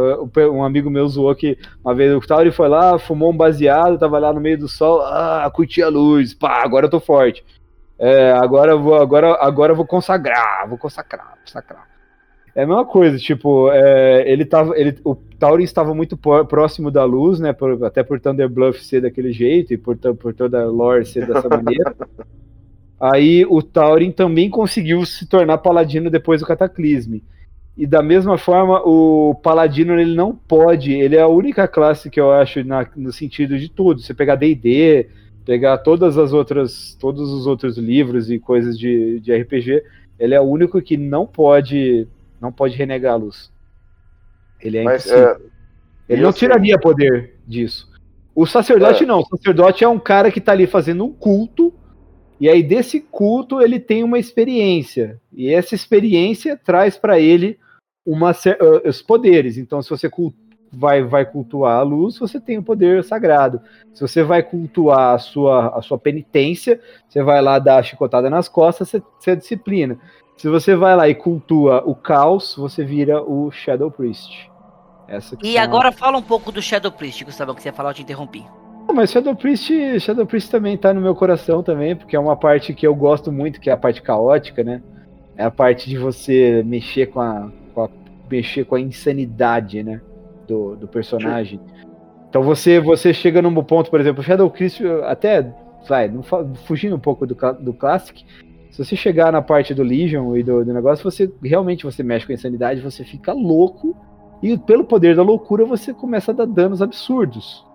um amigo meu zoou que uma vez o Taurin foi lá, fumou um baseado, tava lá no meio do sol, ah, curti a luz, pá, agora eu tô forte. É, agora vou, agora, agora vou consagrar, vou consagrar, consagrar. É a mesma coisa, tipo, é, ele tava, ele, o Tauren estava muito próximo da luz, né, por, até por Thunder Bluff ser daquele jeito e por, por toda a lore ser dessa maneira. Aí o Tauren também conseguiu se tornar paladino depois do Cataclisme. E da mesma forma, o Paladino ele não pode, ele é a única classe que eu acho na, no sentido de tudo. Você pegar D&D, pegar todas as outras, todos os outros livros e coisas de, de RPG, ele é o único que não pode não pode renegar a luz. Ele é Mas, impossível. É... Ele não assim... tiraria poder disso. O sacerdote é. não. O sacerdote é um cara que está ali fazendo um culto. E aí, desse culto, ele tem uma experiência. E essa experiência traz para ele uma, os poderes. Então, se você vai, vai cultuar a luz, você tem o poder sagrado. Se você vai cultuar a sua, a sua penitência, você vai lá dar a chicotada nas costas, você, você é disciplina. Se você vai lá e cultua o caos, você vira o Shadow Priest. e agora fala um pouco do Shadow Priest, Gustavo, que você ia falar, eu te interrompi. Mas Shadow Priest, Shadow Priest também tá no meu coração também, porque é uma parte que eu gosto muito, que é a parte caótica, né? É a parte de você mexer com a, com a mexer com a insanidade, né? Do, do personagem. Então você você chega num ponto, por exemplo, Shadow Priest até vai, não, fugindo um pouco do, do Classic, se você chegar na parte do Legion e do, do negócio, você realmente você mexe com a insanidade, você fica louco e pelo poder da loucura você começa a dar danos absurdos.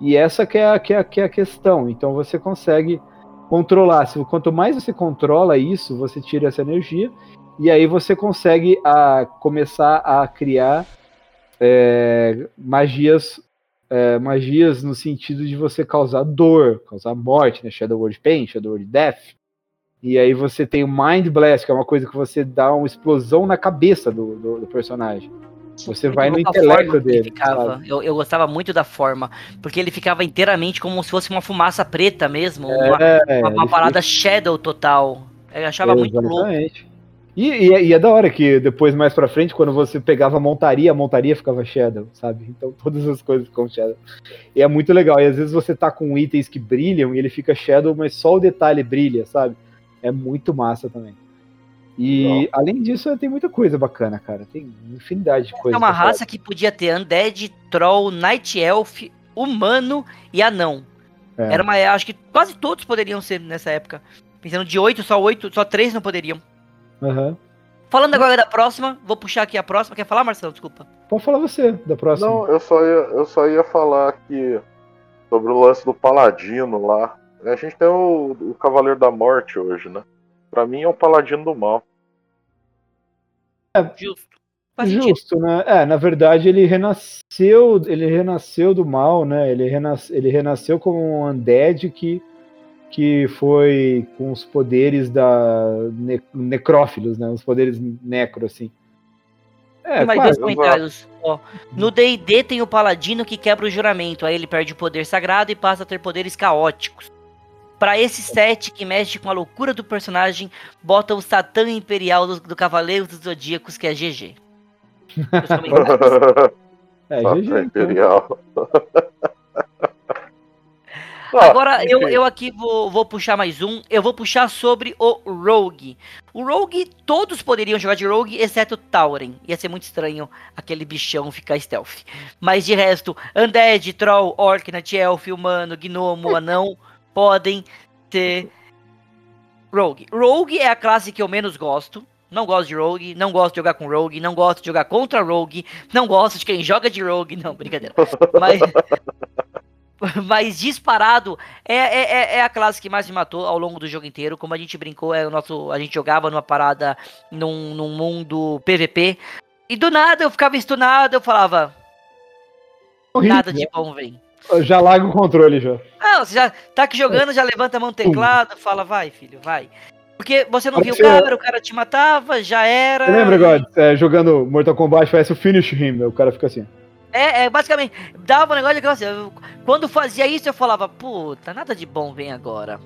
E essa que é a, que é a, que é a questão. Então você consegue controlar. Quanto mais você controla isso, você tira essa energia e aí você consegue a, começar a criar é, magias é, magias no sentido de você causar dor, causar morte, né? Shadow World Pain, Shadow World Death. E aí você tem o Mind Blast, que é uma coisa que você dá uma explosão na cabeça do, do, do personagem. Você vai no intelecto dele. Eu, eu, gostava muito da forma, porque ele ficava inteiramente como se fosse uma fumaça preta mesmo, uma, é, uma, uma parada fica... shadow total. Eu achava muito louco. E, e, é, e, é da hora que depois, mais pra frente, quando você pegava a montaria, a montaria ficava Shadow, sabe? Então todas as coisas ficam Shadow. E é muito legal. E às vezes você tá com itens que brilham e ele fica Shadow, mas só o detalhe brilha, sabe? é muito massa também. E além disso, tem muita coisa bacana, cara. Tem infinidade de coisas. É uma raça que podia ter Undead, Troll, Night Elf, Humano e Anão. É. Era uma. Acho que quase todos poderiam ser nessa época. Pensando de oito, só oito, só três não poderiam. Uhum. Falando agora da próxima, vou puxar aqui a próxima. Quer falar, Marcelo? Desculpa. Pode falar você da próxima. Não, eu só ia, eu só ia falar aqui sobre o lance do Paladino lá. A gente tem o, o Cavaleiro da Morte hoje, né? Pra mim é o Paladino do Mal. É, justo. justo, né? É, na verdade ele renasceu, ele renasceu do mal, né? Ele, renas, ele renasceu como um undead que, que foi com os poderes da ne, necrófilos, né? Os poderes necro, assim. É, mais dois comentários. Ó, no D&D tem o paladino que quebra o juramento, aí ele perde o poder sagrado e passa a ter poderes caóticos. Para esse set que mexe com a loucura do personagem, bota o Satã Imperial do, do Cavaleiro dos Zodíacos, que é GG. é, GG. Imperial. Agora eu, eu aqui vou, vou puxar mais um. Eu vou puxar sobre o Rogue. O Rogue, todos poderiam jogar de Rogue, exceto Tauren. Ia ser muito estranho aquele bichão ficar stealth. Mas de resto, Undead, Troll, Orc, Night Elf, Humano, Gnomo, Anão podem ter Rogue. Rogue é a classe que eu menos gosto. Não gosto de Rogue, não gosto de jogar com Rogue, não gosto de jogar contra Rogue, não gosto de quem joga de Rogue. Não, brincadeira. Mas, mas disparado é, é, é, é a classe que mais me matou ao longo do jogo inteiro. Como a gente brincou, é o nosso, a gente jogava numa parada num, num mundo PVP. E do nada eu ficava estunado, eu falava. Nada de bom vem. Já larga o controle já. Não, você já tá aqui jogando, já levanta a mão no teclado, fala, vai, filho, vai. Porque você não viu o cara, o cara te matava, já era. Lembra, God, é, jogando Mortal Kombat, parece o finish him, o cara fica assim. É, é basicamente, dava um negócio de assim, eu, quando fazia isso eu falava, puta, nada de bom vem agora.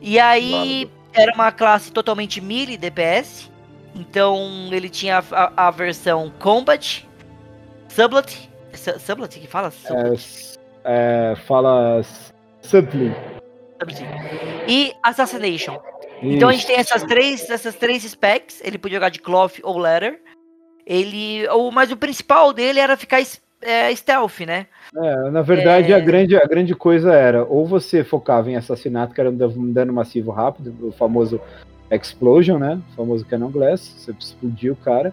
E aí, era uma classe totalmente melee DPS, então ele tinha a, a versão Combat, Sublet, Sublet que fala? Sublet. É, é, fala Subtly. E Assassination. Isso. Então a gente tem essas três, essas três specs. Ele pode jogar de cloth ou leather. ele. O, mas o principal dele era ficar é, stealth, né? É, na verdade, é... a, grande, a grande coisa era, ou você focava em assassinato, que era um dano massivo rápido, o famoso Explosion, né? O famoso Cannon Glass, você explodia o cara.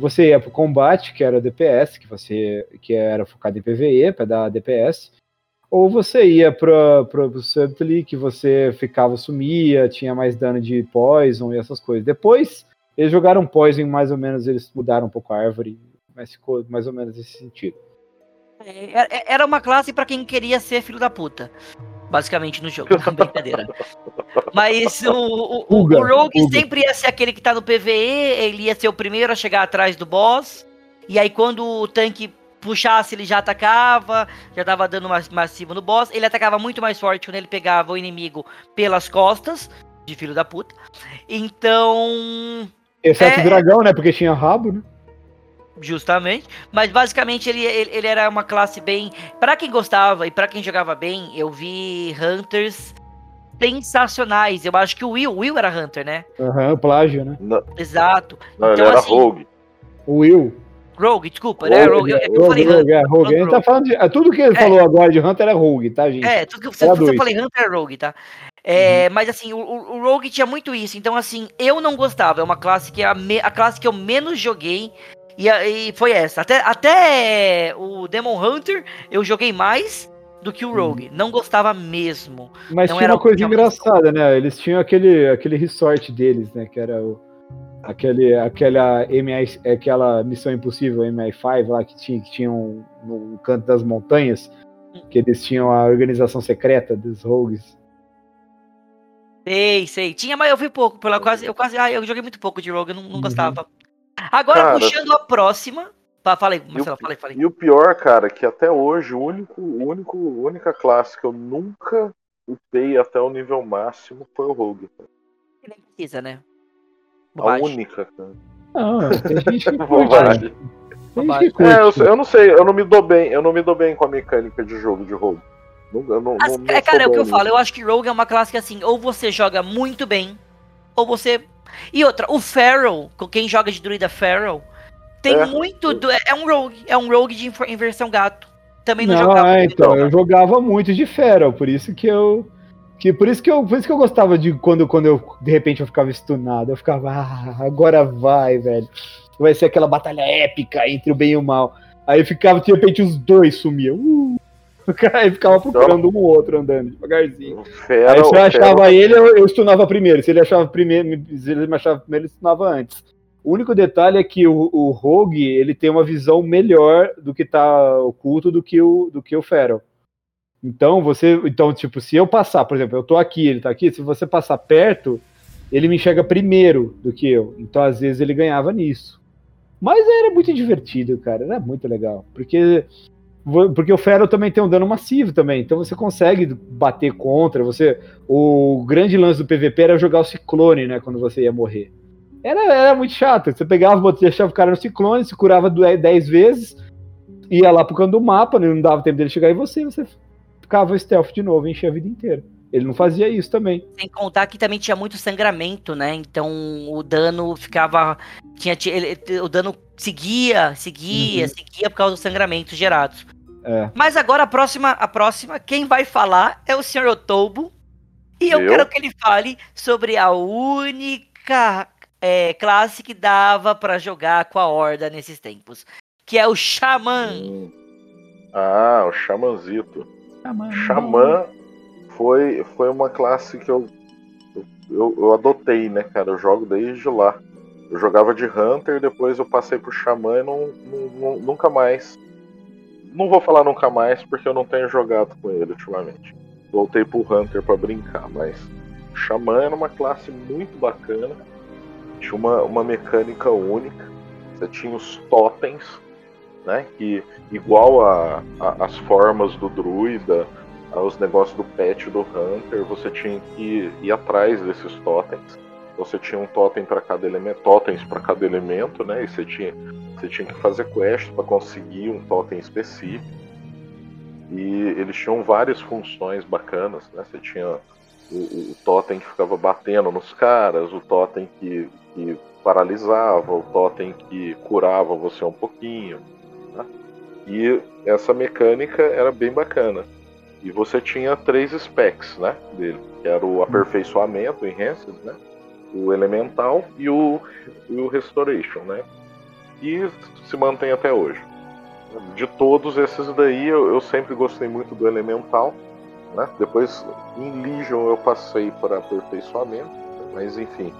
Você ia pro combate, que era DPS, que você que era focado em PvE, para dar DPS. Ou você ia para pro Subtly, que você ficava, sumia, tinha mais dano de Poison e essas coisas. Depois, eles jogaram Poison, mais ou menos, eles mudaram um pouco a árvore, mas ficou mais ou menos nesse sentido. É, é, era uma classe para quem queria ser filho da puta basicamente, no jogo. Não, brincadeira. Mas o, o, o, o Rogue sempre ia ser aquele que tá no PVE, ele ia ser o primeiro a chegar atrás do boss. E aí, quando o tanque puxasse, ele já atacava, já dava dano massivo no boss. Ele atacava muito mais forte quando ele pegava o inimigo pelas costas, de filho da puta. Então. Exceto é... o dragão, né? Porque tinha rabo, né? Justamente. Mas basicamente ele, ele, ele era uma classe bem. para quem gostava e para quem jogava bem, eu vi Hunters sensacionais. Eu acho que o Will, Will era Hunter, né? Aham, uhum, plágio, né? Não. Exato. Não, então, ele era assim, Rogue. O Will. Rogue, desculpa, né? Rogue, eu, eu Rogue, falei Rogue, É, Rogue. Gente tá falando de. É, tudo que ele é. falou agora de Hunter é Rogue, tá, gente? É, tudo que você, você falei Hunter é Rogue, tá? É, uhum. Mas assim, o, o, Rogue tinha muito isso. Então, assim, eu não gostava. É uma classe que é a, me, a classe que eu menos joguei. E, e foi essa. Até, até o Demon Hunter eu joguei mais do que o Rogue. Uhum. Não gostava mesmo. Mas não tinha uma coisa engraçada, né? Eles tinham aquele, aquele resort deles, né? Que era o, aquele, aquela, MI, aquela missão impossível MI5 lá que tinha, que tinha um, no canto das montanhas. Que eles tinham a organização secreta dos rogues. Sei, sei. Tinha, mas eu vi pouco. Pela quase, eu quase, ah, eu joguei muito pouco de Rogue, eu não, não uhum. gostava. Agora, cara, puxando a próxima. Falei, Marcelo, falei, falei. E o pior, cara, que até hoje, o único, único, única classe que eu nunca upei até o nível máximo foi o Rogue. Nem precisa, né? Bobagem. A única, cara. Não, tem gente que Bobagem. É, eu, eu, não sei, eu não me dou bem, eu não me dou bem com a mecânica de jogo de Rogue. Não, não, As, não, é, cara, é o que eu falo, eu acho que Rogue é uma classe que assim, ou você joga muito bem, ou você e outra, o com quem joga de druida Pharaoh, tem é. muito. Do, é um rogue. É um rogue de inversão gato. Também não, não jogava. É, então, eu jogava muito de Pharaoh, por isso que eu. Que por isso que eu, por isso que eu gostava de quando, quando eu de repente eu ficava stunado, eu ficava, ah, agora vai, velho. Vai ser aquela batalha épica entre o bem e o mal. Aí ficava, de repente os dois sumiam. Uh, Aí ficava procurando um outro andando devagarzinho. Fera, aí se eu achava fera. ele, eu, eu stunava primeiro. Se ele achava primeiro, se ele me achava primeiro, ele stunava antes. O único detalhe é que o, o Rogue ele tem uma visão melhor do que tá oculto do que o do que o Feral. Então você, então tipo, se eu passar, por exemplo, eu tô aqui, ele tá aqui, se você passar perto, ele me enxerga primeiro do que eu. Então às vezes ele ganhava nisso. Mas era muito divertido, cara, era muito legal, porque porque o Feral também tem um dano massivo também, então você consegue bater contra. Você, o grande lance do PVP era jogar o ciclone, né, quando você ia morrer. Era, era muito chato. Você pegava, deixava o cara no ciclone, se curava 10 vezes, ia lá pro canto do mapa, não dava tempo dele chegar em você, você ficava stealth de novo, enchia a vida inteira. Ele não fazia isso também. Sem contar que também tinha muito sangramento, né? Então o dano ficava. Tinha, ele, o dano seguia, seguia, uhum. seguia por causa dos sangramentos gerados. É. Mas agora a próxima, a próxima, quem vai falar é o senhor Otobo. E eu, eu? quero que ele fale sobre a única é, classe que dava para jogar com a Horda nesses tempos. Que é o Xamã. Hum. Ah, o Xamanzito. Xamã. Xamã foi, foi uma classe que eu, eu, eu adotei, né, cara? Eu jogo desde lá. Eu jogava de Hunter, depois eu passei pro Xamã e não, não, nunca mais não vou falar nunca mais porque eu não tenho jogado com ele ultimamente. Voltei pro Hunter para brincar, mas Xamã era uma classe muito bacana. Tinha uma, uma mecânica única. Você tinha os totens, né? Que igual a, a, as formas do druida, aos negócios do pet do Hunter, você tinha que ir, atrás desses totens. Você tinha um totem para cada elemento, totens para cada elemento, né? E você tinha você tinha que fazer quest para conseguir um totem específico. E eles tinham várias funções bacanas, né? Você tinha o, o totem que ficava batendo nos caras, o totem que, que paralisava, o totem que curava você um pouquinho. Né? E essa mecânica era bem bacana. E você tinha três specs né, dele, que era o aperfeiçoamento, Enhanced, né? O Elemental e o, e o Restoration, né? E se mantém até hoje. De todos esses daí, eu, eu sempre gostei muito do Elemental. Né? Depois, em Legion, eu passei para aperfeiçoamento. Mas, enfim,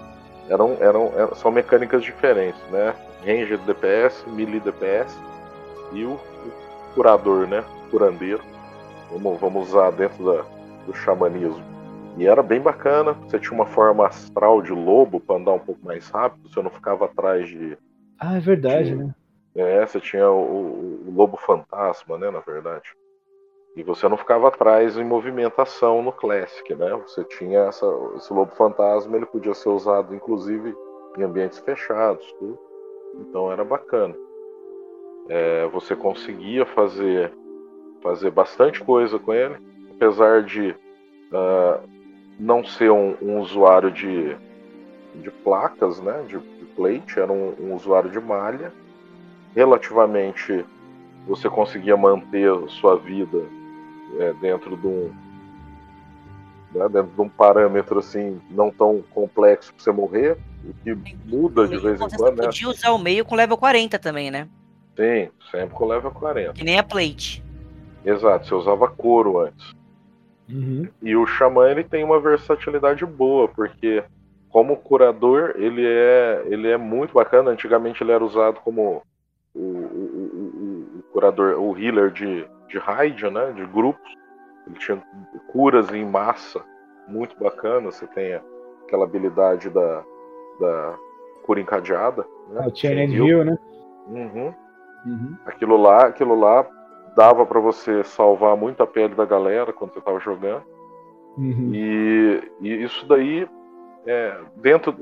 eram, eram, eram, são mecânicas diferentes, né? Ranger DPS, Melee DPS e o, o curador, né? Curandeiro. Vamos, vamos usar dentro da, do xamanismo. E era bem bacana, você tinha uma forma astral de lobo para andar um pouco mais rápido, você não ficava atrás de. Ah, é verdade, de, né? É, você tinha o, o, lobo fantasma, né, na verdade. E você não ficava atrás em movimentação no Classic, né? Você tinha essa, esse lobo fantasma, ele podia ser usado inclusive em ambientes fechados, tudo. Então era bacana. É, você conseguia fazer fazer bastante coisa com ele, apesar de uh, não ser um, um, usuário de, de placas, né, de, de plate, era um, um usuário de malha. Relativamente, você conseguia manter sua vida é, dentro de um né, dentro de um parâmetro assim não tão complexo para você morrer, o que muda de vez em quando. Você né? podia usar o meio com level 40 também, né? Sim, sempre com level 40. Que nem a plate. Exato, você usava couro antes. Uhum. E o xamã ele tem uma versatilidade boa, porque como curador ele é, ele é muito bacana. Antigamente ele era usado como o, o, o, o curador, o healer de, de raid, né, de grupos. Ele tinha curas em massa, muito bacana. Você tem aquela habilidade da, da cura encadeada. Né? Ah, o Chained Heal, né? Uhum. Uhum. Aquilo lá, aquilo lá dava para você salvar muito a pele da galera quando você estava jogando. Uhum. E, e, isso daí, é, dentro.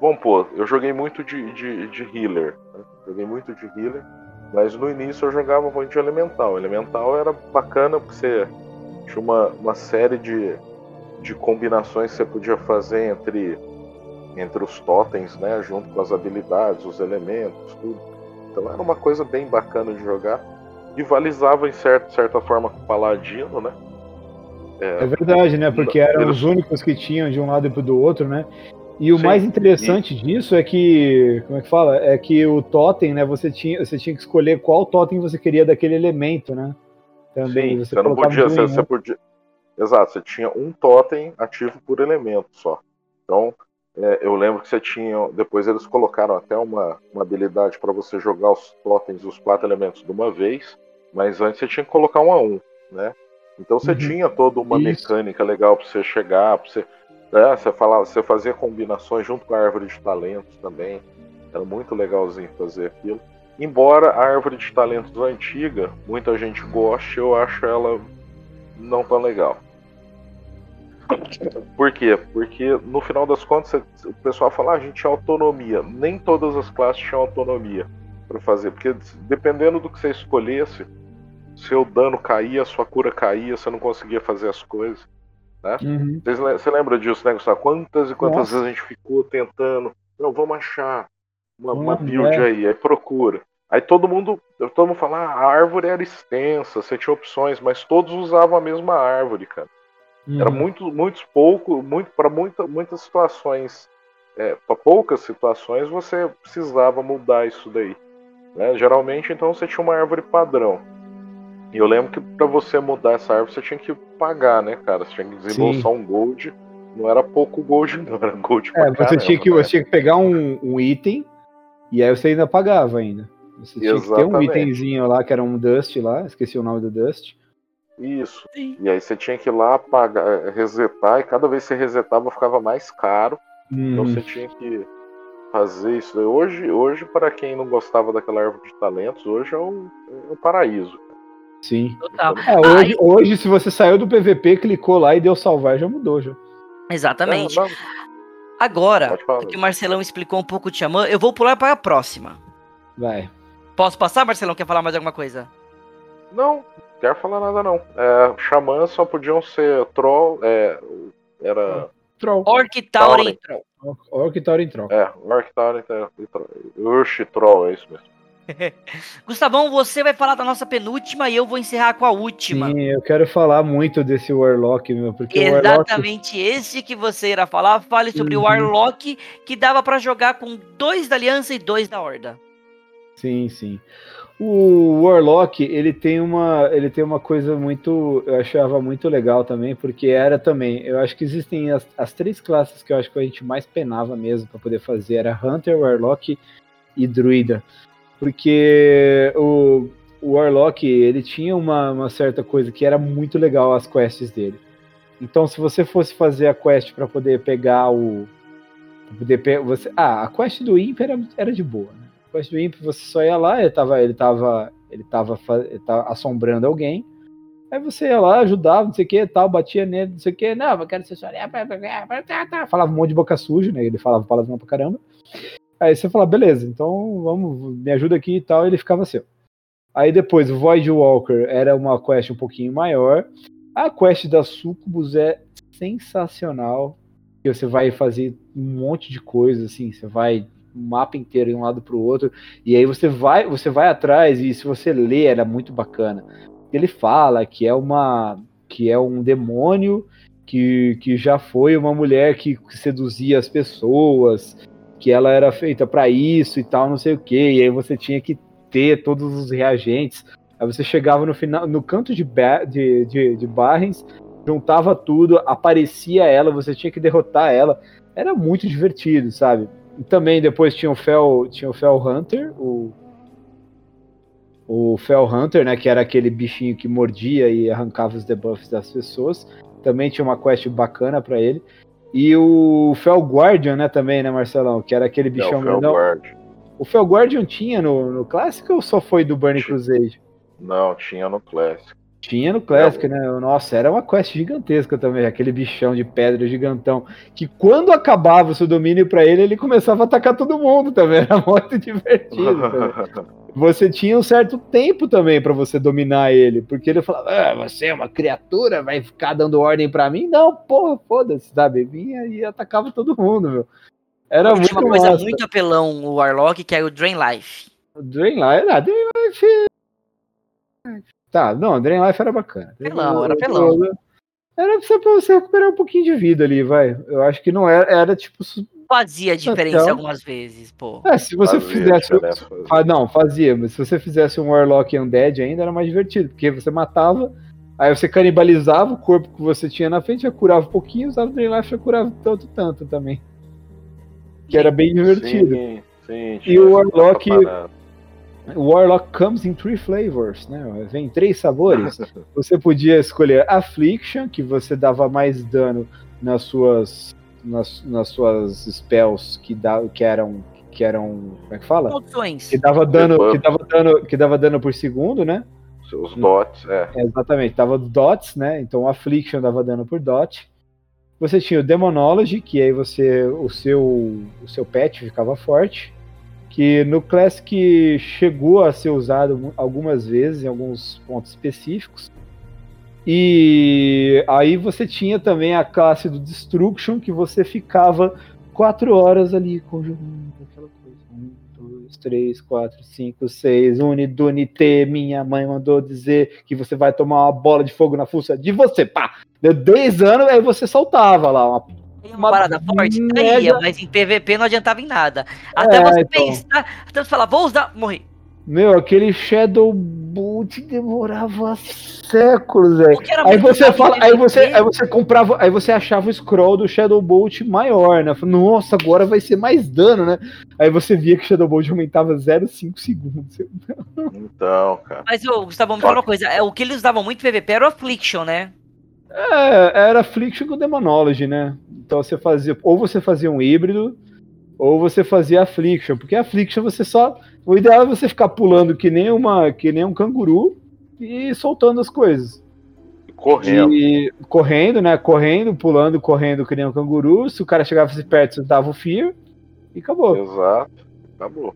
Vamos pôr, eu joguei muito de, de, de healer. Né? Joguei muito de healer, mas no início eu jogava muito de elemental. Elemental era bacana porque você tinha uma, uma série de, de combinações que você podia fazer entre, entre os totens, né? Junto com as habilidades, os elementos, tudo. Então era uma coisa bem bacana de jogar rivalizava em certa, certa forma com o Paladino, né? É, é verdade, né? Porque eram os únicos que tinham de um lado e do outro, né? E o Sim, mais interessante e... disso é que, como é que fala? É que o totem, né? Você tinha, você tinha que escolher qual totem você queria daquele elemento, né? Também. Sim, você, você não podia, você, você podia. Exato, você tinha um totem ativo por elemento só. Então, é, eu lembro que você tinha. Depois eles colocaram até uma, uma habilidade para você jogar os totens, os quatro elementos de uma vez. Mas antes você tinha que colocar um a um, né? Então você uhum. tinha toda uma Isso. mecânica legal para você chegar, para você, né? você falava, você fazia combinações junto com a árvore de talentos também. Era muito legalzinho fazer aquilo. Embora a árvore de talentos antiga, muita gente goste, eu acho ela não tão legal. Por quê? Porque no final das contas o pessoal fala, ah, a gente tinha autonomia. Nem todas as classes tinham autonomia para fazer, porque dependendo do que você escolhesse, seu dano caía, sua cura caía, você não conseguia fazer as coisas. Né? Uhum. Você lembra disso, né, Gustavo? Quantas e quantas Nossa. vezes a gente ficou tentando, não, vamos achar uma, uma build é. aí, aí procura. Aí todo mundo, todo mundo fala, ah, a árvore era extensa, você tinha opções, mas todos usavam a mesma árvore, cara. Uhum. Era muito, muitos pouco, muito para muita, muitas situações, é, para poucas situações você precisava mudar isso daí. Né? Geralmente, então você tinha uma árvore padrão. E eu lembro que para você mudar essa árvore você tinha que pagar, né, cara? Você tinha que desembolsar Sim. um gold. Não era pouco gold, não, era gold pra É, você, caramba, tinha que, né? você tinha que pegar um, um, item e aí você ainda pagava ainda. Você tinha Exatamente. que ter um itemzinho lá que era um Dust lá, esqueci o nome do Dust. Isso. Sim. E aí você tinha que ir lá pagar, eh, resetar, e cada vez que você resetava ficava mais caro. Hum. Então você tinha que fazer isso. Hoje, hoje para quem não gostava daquela árvore de talentos, hoje é um, é um paraíso. Sim. Total. É, hoje, hoje, se você saiu do PVP, clicou lá e deu salvar, já mudou, já. Exatamente. É, Agora, que o Marcelão explicou um pouco o Xamã, eu vou pular para a próxima. Vai. Posso passar, Marcelão? Quer falar mais alguma coisa? Não, quero falar nada não. É, Xamã só podiam ser troll, é, Era. Troll. Orc, Tauren Troll. Orc, Tauren, Troll. É, Orc Tauren Troll. Ursh Troll, é isso mesmo. Gustavão, você vai falar da nossa penúltima e eu vou encerrar com a última. Sim, eu quero falar muito desse Warlock, meu, porque o Warlock... Exatamente esse que você irá falar. Fale sobre o Uhum. Warlock que dava pra jogar com dois da Aliança e dois da Horda. Sim, sim. O Warlock, ele tem uma, ele tem uma coisa muito, eu achava muito legal também, porque era também, eu acho que existem as, as três classes que eu acho que a gente mais penava mesmo para poder fazer, era Hunter, Warlock e Druida. Porque o, o Warlock, ele tinha uma, uma certa coisa que era muito legal as quests dele. Então, se você fosse fazer a quest para poder pegar o poder pe- você, ah, a quest do Imp era, era de boa, né? Quest do Imp você só ia lá, ele tava, ele tava, ele tava, ele tava assombrando alguém. Aí você ia lá, ajudava, não sei o que, tal, batia nele, não sei o que, não, eu quero ser chorar, falava um monte de boca suja, né? Ele falava palavrão pra caramba. Aí você falava, beleza, então vamos, me ajuda aqui e tal, e ele ficava seu. Aí depois, o Void Walker era uma quest um pouquinho maior. A quest da Sucubus é sensacional. Você vai fazer um monte de coisa, assim, você vai mapa inteiro de um lado para o outro, e aí você vai, você vai atrás, e se você lê, era muito bacana. Ele fala que é uma que é um demônio que, que já foi uma mulher que seduzia as pessoas, que ela era feita para isso e tal, não sei o que, e aí você tinha que ter todos os reagentes. Aí você chegava no final, no canto de, Ba- de, de, de Barrens, juntava tudo, aparecia ela, você tinha que derrotar ela. Era muito divertido, sabe? Também depois tinha o Fel, tinha o Fel Hunter, o o Fel Hunter, né, que era aquele bichinho que mordia e arrancava os debuffs das pessoas. Também tinha uma quest bacana pra ele. E o Fel Guardian, né, também, né, Marcelão, que era aquele É, bichão grandão. Felguard. O Fel Guardian tinha no, no Classic ou só foi do Burning. Crusade? Não, tinha no Classic. Tinha no Classic, né? Nossa, era uma quest gigantesca também, aquele bichão de pedra gigantão. Que quando acabava o seu domínio pra ele, ele começava a atacar todo mundo também. Era muito divertido. também. Você tinha um certo tempo também pra você dominar ele, porque ele falava: ah, você é uma criatura, vai ficar dando ordem pra mim? Não, porra, foda-se, sabe? Vinha e atacava todo mundo, meu. Era Tinha muito uma coisa massa. muito apelão, o Warlock, que é o Drain Life. Drain Life, ah, Drain Life. Tá, não, Drain Life era bacana. Pelão, era pelão. Era só pra você recuperar um pouquinho de vida ali, vai. Eu acho que não era, era tipo. Fazia diferença Então- algumas vezes, pô. É, se você Fazia fizesse. Ah, não, fazia, mas se você fizesse um Warlock Undead ainda era mais divertido, porque você matava, aí você canibalizava o corpo que você tinha na frente, já curava um pouquinho, usava o Drain Life já curava tanto, tanto também. Que era bem divertido. Sim, sim, E o Warlock- Warlock comes in three flavors, né? Vem três sabores. Você podia escolher Affliction, que você dava mais dano nas suas nas, nas suas spells que, da, que eram que eram como é que fala? Opções. Que dava dano, Debuff. que dava dano, que dava dano por segundo, né? Os dots, é. É, exatamente, dava dots, né? Então Affliction dava dano por dot. Você tinha o Demonology, que aí você o seu o seu pet ficava forte, que no Classic chegou a ser usado algumas vezes em alguns pontos específicos. E aí você tinha também a classe do Destruction, que você ficava quatro horas ali conjurando aquela coisa. Um, dois, três, quatro, cinco, seis. Unidunite, minha mãe mandou dizer que você vai tomar uma bola de fogo na fuça de você. Pá! Deu 10 anos, aí você soltava lá uma Tem uma uma parada forte, mega- caía, mas em PVP não adiantava em nada. Até É, você então. pensar, até você falar, vou usar, morri. Meu, aquele Shadow Bolt demorava séculos, velho. O era Aí você fala, aí você, aí você comprava, aí você achava o scroll do Shadow Bolt maior, né? Nossa, agora vai ser mais dano, né? Aí você via que o Shadow Bolt aumentava 0,5 segundos. Então, cara. Mas, ô, Gustavo, me fala uma coisa, é, o que eles usavam muito em PVP era o Affliction, né? É, era Affliction com Demonology, né? Então você fazia, ou você fazia um híbrido, ou você fazia Affliction, porque Affliction você só, o ideal é você ficar pulando que nem uma, que nem um canguru e soltando as coisas. Correndo. E correndo, né? Correndo, pulando, correndo que nem um canguru. Se o cara chegasse perto, você dava o fear e acabou. Exato. Acabou.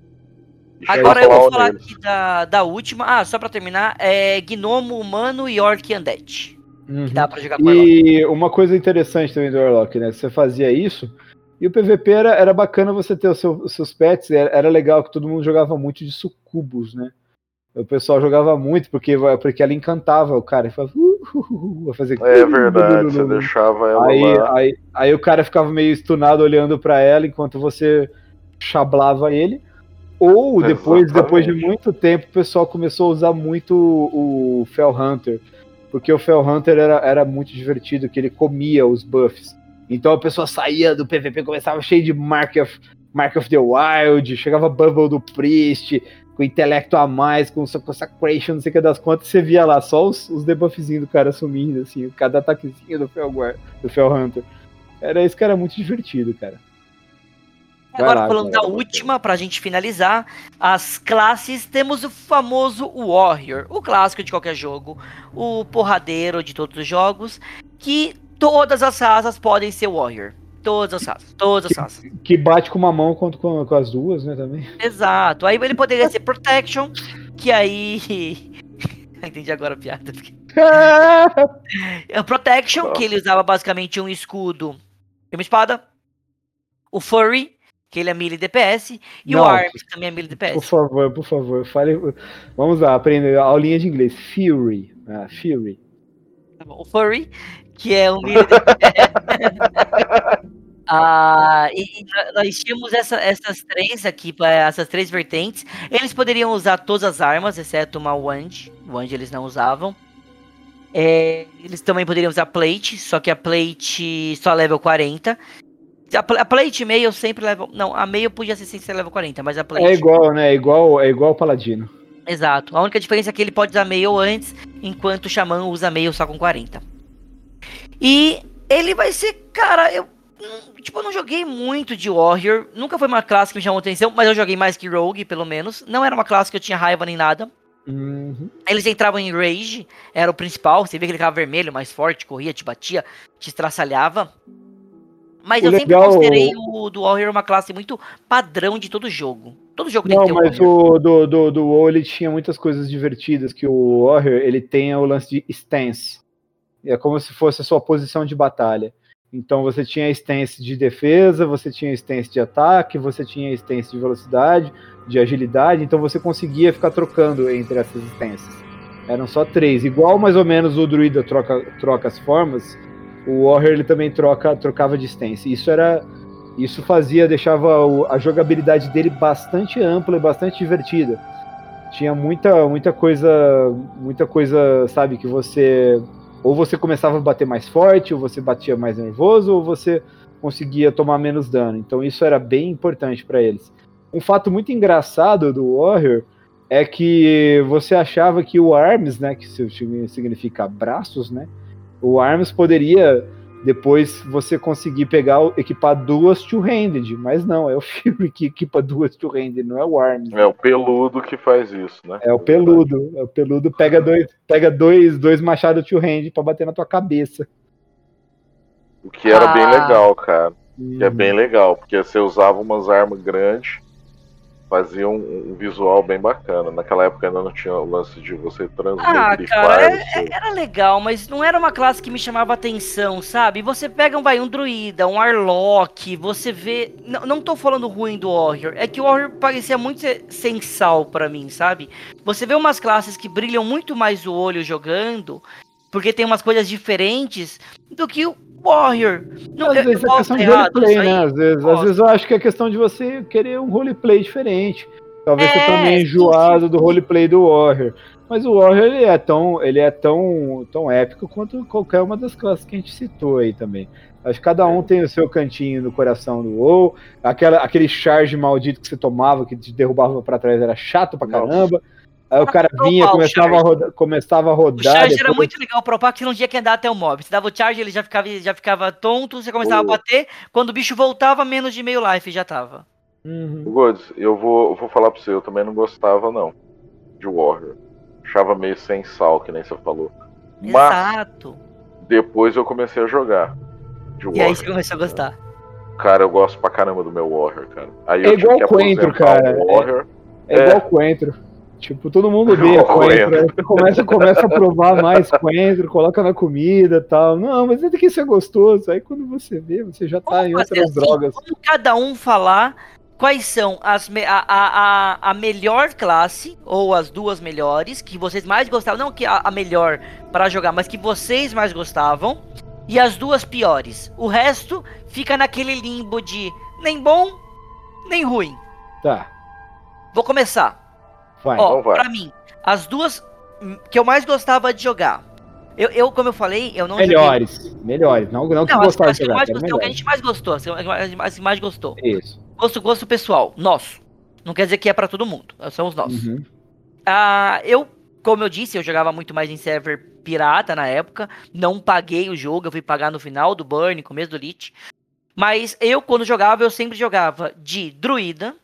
E Agora eu vou o falar deles. aqui da, da última. Ah, só pra terminar, é Gnomo, Humano e Orc Undead. Uhum. Que dá pra jogar com. E uma coisa interessante também do Warlock, né? Você fazia isso. E o PVP era, era bacana você ter os, seu- os seus pets, era, era legal que todo mundo jogava muito de sucubus, né? O pessoal jogava muito porque, porque ela encantava o cara. Ele falava, uh, uh, uh, fazer É verdade, você deixava ela Aí, lá. aí, aí o cara ficava meio estunado olhando pra ela enquanto você chablava ele. Ou depois, Exatamente. depois de muito tempo, o pessoal começou a usar muito o, o Fel Hunter. Porque o Fel Hunter era, era muito divertido, que ele comia os buffs. Então a pessoa saía do PVP, começava cheio de Mark of, Mark of the Wild, chegava Bubble do Priest, com intelecto a mais, com Consecration, não sei o que das contas, você via lá só os, os debuffzinhos do cara sumindo, assim, cada ataquezinho do Fel, do Fel Hunter. Era isso que era muito divertido, cara. Vai Agora, lá, falando da lá. última, pra gente finalizar, as classes, temos o famoso Warrior, o clássico de qualquer jogo, o porradeiro de todos os jogos, que todas as raças podem ser Warrior. Todas as raças, todas as raças. Que bate com uma mão quanto com, com as duas, né, também. Exato. Aí ele poderia ser Protection, que aí. Entendi agora a piada. É o Protection, que ele usava basicamente um escudo e uma espada. O Furry, que ele é melee DPS. E o Não. Arms, que também é melee Por DPS. favor, por favor, fale. Vamos lá, aprender a aulinha de inglês. Fury. Ah, Fury. Tá bom, O Furry, que é um melee DPS. Ah, e e nó- nós tínhamos essa- essas três aqui, essas três vertentes. Eles poderiam usar todas as armas, exceto uma Wand. Wand eles não usavam. É, eles também poderiam usar Plate, só que a Plate só level 40. A, pla- a Plate meio sempre level. Não, a meio podia ser sem ser level 40, mas a Plate. É igual, né? É igual, é igual o Paladino. Exato. A única diferença é que ele pode usar meio antes, enquanto o Xamã usa meio só com 40. E ele vai ser, cara, eu. hum, Tipo, eu não joguei muito de Warrior. Nunca foi uma classe que me chamou atenção, mas eu joguei mais que Rogue, pelo menos. Não era uma classe que eu tinha raiva nem nada. Uhum. Eles entravam em Rage, era o principal. Você vê que ele ficava vermelho, mais forte, corria, te batia, te estraçalhava. Mas O eu sempre legal- considerei o do Warrior uma classe muito padrão de todo jogo. Todo jogo tem que Não, ter um mas o do, do, do WoW ele tinha muitas coisas divertidas, que o Warrior ele tem o lance de stance. É como se fosse a sua posição de batalha. Então você tinha stance de defesa, você tinha stance de ataque, você tinha stance de velocidade, de agilidade, então você conseguia ficar trocando entre essas stances. Eram só três. Igual mais ou menos o druida troca, troca as formas, o Warrior ele também troca, trocava de stance. Isso era isso fazia, deixava o- a jogabilidade dele bastante ampla e bastante divertida. Tinha muita, muita coisa, muita coisa, sabe, que você ou você começava a bater mais forte, ou você batia mais nervoso, ou você conseguia tomar menos dano. Então isso era bem importante para eles. Um fato muito engraçado do Warrior é que você achava que o Arms, né, que significa braços, né, o Arms poderia depois você conseguir pegar, o- equipar duas two-handed, mas não, é o Fury que equipa duas two-handed, não é o Arms. É o peludo que faz isso, né? É o peludo, é o peludo pega dois, pega dois, dois machados two-handed pra bater na tua cabeça. O que era bem Ah. legal, cara. Que é Uhum. bem legal, porque você usava umas armas grandes, fazia um, um visual bem bacana. Naquela época ainda não tinha o lance de você Ah, transmigrifar. cara, o seu- Era legal, mas não era uma classe que me chamava atenção, sabe? Você pega um, vai, um druida, um Arlock, você vê. Não, não tô falando ruim do Warrior, é que o Warrior parecia muito sem sal pra mim, sabe? Você vê umas classes que brilham muito mais o olho jogando, porque tem umas coisas diferentes do que o Warrior. Não, Às eu, eu vezes é posso questão de roleplay, né? Às vezes, às vezes eu acho que é questão de você querer um roleplay diferente. Talvez você É, meio sim, enjoado sim, do roleplay do Warrior. Mas o Warrior ele é tão, ele é tão, tão épico quanto qualquer uma das classes que a gente citou aí também. Acho que cada um tem o seu cantinho no coração do WoW. Aquela, aquele charge maldito que você tomava, que te derrubava pra trás, era chato pra Nossa. caramba. Aí o cara vinha, o começava a, charge. roda, começava a O rodar. charge era depois- muito legal pro que não tinha que andar até o mob. Você dava o charge, ele já ficava, já ficava tonto, você começava Oh. a bater. Quando o bicho voltava, menos de meio life já tava. Uhum. Gods, eu vou, eu vou falar pra você, eu também não gostava, não, de Warrior. Achava meio sem sal, que nem você falou. Mas Exato. depois eu comecei a jogar de E Warrior. aí você começou a gostar. Cara, eu gosto pra caramba do meu Warrior, cara. Aí É eu igual que Coentro, cara. o Warrior. É igual o Coentro. Tipo, todo mundo odeia coentro. Aí você começa, começa a provar mais coentro, coloca na comida e tal. Não, mas é que isso é gostoso. Aí quando você vê, você já tá Vamos em outras assim, drogas. Vamos cada um falar quais são as me- a, a, a, a melhor classe, ou as duas melhores, que vocês mais gostavam. Não que a, a melhor para jogar, mas que vocês mais gostavam. E as duas piores. O resto fica naquele limbo de nem bom, nem ruim. Tá, Vou começar. Vai. Ó, então pra mim, as duas que eu mais gostava de jogar. Eu, eu como eu falei, eu não joguei. melhores, melhores. Não, não que Não, gostava de jogar, mais gostei, o que a melhores. gente mais gostou, as que gente mais gostou. Isso. Gosto, gosto pessoal, nosso. Não quer dizer que é pra todo mundo, são os nossos. Uhum. Ah, eu, como eu disse, eu jogava muito mais em server pirata na época. Não paguei o jogo, eu fui pagar no final do Burn, começo do Lich. Mas eu, quando jogava, eu sempre jogava de druida.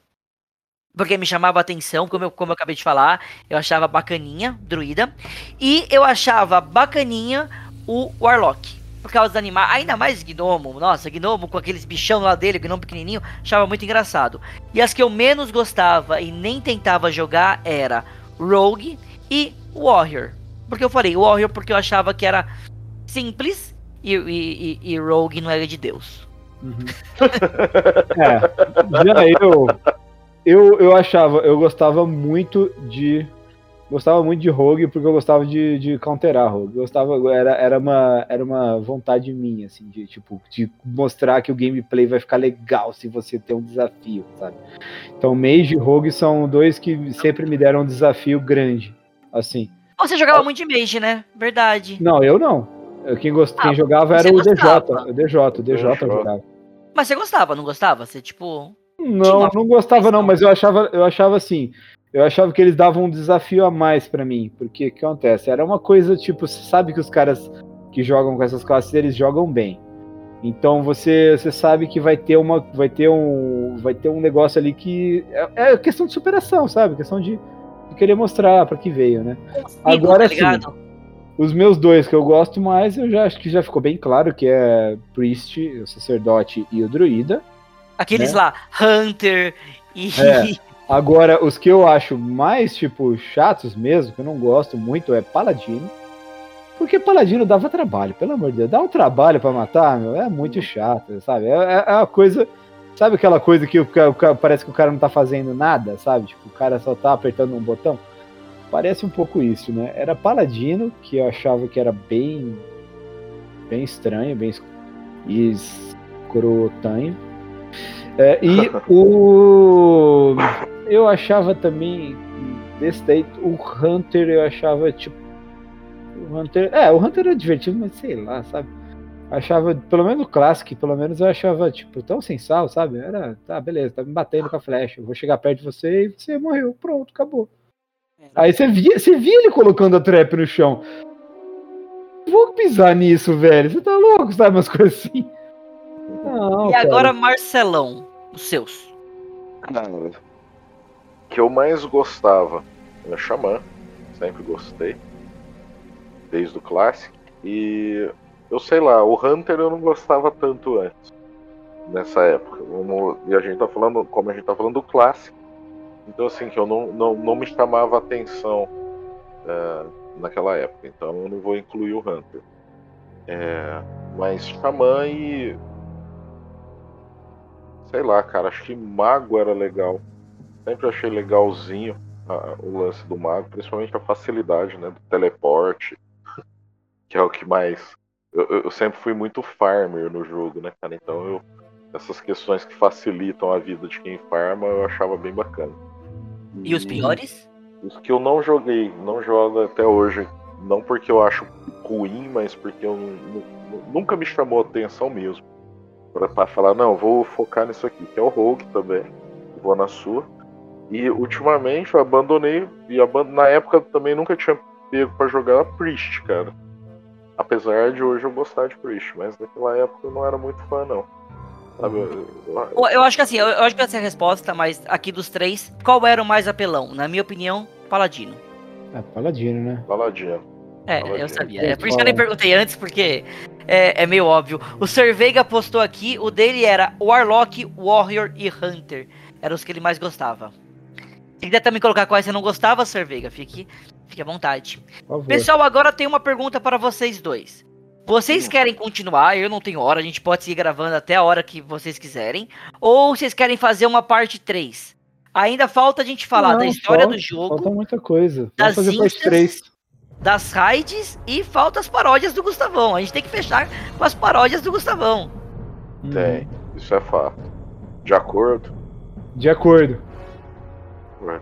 Porque me chamava atenção, como eu, como eu acabei de falar. Eu achava bacaninha, druida. E eu achava bacaninha o Warlock. Por causa do animar, ainda mais Gnomo. Nossa, Gnomo com aqueles bichão lá dele, Gnomo pequenininho, achava muito engraçado. E as que eu menos gostava e nem tentava jogar era Rogue e Warrior. Porque eu falei Warrior porque eu achava que era simples e, e, e- e Rogue não era de Deus. Uhum. É, já eu, eu, eu achava, eu gostava muito de. Gostava muito de Rogue porque eu gostava de, de counterar Rogue. Eu Gostava, era, era, uma, era uma vontade minha, assim, de tipo, de mostrar que o gameplay vai ficar legal se você ter um desafio, sabe? Então, Mage e Rogue são dois que sempre me deram um desafio grande. Assim. Você jogava muito de Mage, né? Verdade. Não, eu não. Eu- Quem, gost... Ah, quem jogava era o gostava. DJ. O DJ, o DJ DJ. jogava. Mas você gostava, não gostava? Você, tipo. Não, não gostava não, mas eu achava, eu achava assim, eu achava que eles davam um desafio a mais pra mim, porque o que acontece? Era uma coisa tipo, você sabe que os caras que jogam com essas classes, eles jogam bem. Então você, você sabe que vai ter uma, vai ter um, vai ter um negócio ali que é, é questão de superação, sabe? Questão de, de querer mostrar pra que veio, né? Agora tá sim. Os meus dois que eu gosto mais, eu já acho que já ficou bem claro que é Priest, o sacerdote e o druida. Aqueles né? lá, Hunter e. É. Agora, os que eu acho mais, tipo, chatos mesmo, que eu não gosto muito, é Paladino. Porque Paladino dava trabalho, pelo amor de Deus. Dá um trabalho pra matar, meu, é muito chato, sabe? É, é- é uma coisa. Sabe aquela coisa que o parece que o cara não tá fazendo nada, sabe? Tipo, o cara só tá apertando um botão? Parece um pouco isso, né? Era Paladino, que eu achava que era bem. bem estranho, bem es- escrotanho. É, e o. Eu achava também. Desse daí, o Hunter eu achava tipo. O Hunter. É, o Hunter era divertido, mas sei lá, sabe? Achava, pelo menos o Classic, pelo menos eu achava, tipo, tão sem sal, sabe? Era, tá, beleza, tá me batendo com a flecha. Eu vou chegar perto de você e você morreu. Pronto, acabou. Aí você via, você via ele colocando a trap no chão. Vou pisar nisso, velho. Você tá louco, sabe? Umas coisas assim. Não, E cara. agora, Marcelão, os seus. Cara, o que eu mais gostava era Xamã, sempre gostei, desde o clássico. E eu sei lá, o Hunter eu não gostava tanto antes, nessa época. E a gente tá falando, como a gente tá falando do clássico, então assim, que eu não, não, não me chamava atenção é, naquela época, então eu não vou incluir o Hunter. É, mas Xamã e. Sei lá, cara, acho que Mago era legal. Sempre achei legalzinho a- o lance do Mago, principalmente a facilidade, né? Do teleporte, que é o que mais. Eu, eu- sempre fui muito farmer no jogo, né, cara? Então eu. Essas questões que facilitam a vida de quem farma, eu achava bem bacana. E os piores? Os que eu não joguei, não jogo até hoje. Não porque eu acho ruim, mas porque eu nu- nu- nunca me chamou atenção mesmo. Pra, pra falar, não, vou focar nisso aqui, que é o Rogue também. Vou na sua. E ultimamente eu abandonei. E aban- na época eu também nunca tinha pego pra jogar Priest, cara. Apesar de hoje eu gostar de Priest, mas naquela época eu não era muito fã, não. Sabe? eu- eu- acho que assim, eu, eu acho que essa é a resposta, mas aqui dos três, qual era o mais apelão? Na minha opinião, Paladino. É, Paladino, né? Baladinha. É, Paladino. eu sabia. É por isso que eu nem perguntei antes, porque é, é meio óbvio. O Cerveiga postou aqui, o dele era Warlock, Warrior e Hunter. Eram os que ele mais gostava. Se quiser também colocar quais você não gostava, Cervega, fique, fique à vontade. Pessoal, agora tem uma pergunta para vocês dois. Vocês querem continuar? Eu não tenho hora, a gente pode seguir gravando até a hora que vocês quiserem. Ou vocês querem fazer uma parte 3? Ainda falta a gente falar não, da história falta, do jogo. Falta muita coisa. Vamos das fazer parte 3. Das raids e falta as paródias do Gustavão. A gente tem que fechar com as paródias do Gustavão. Tem, isso é fato. De acordo? De acordo.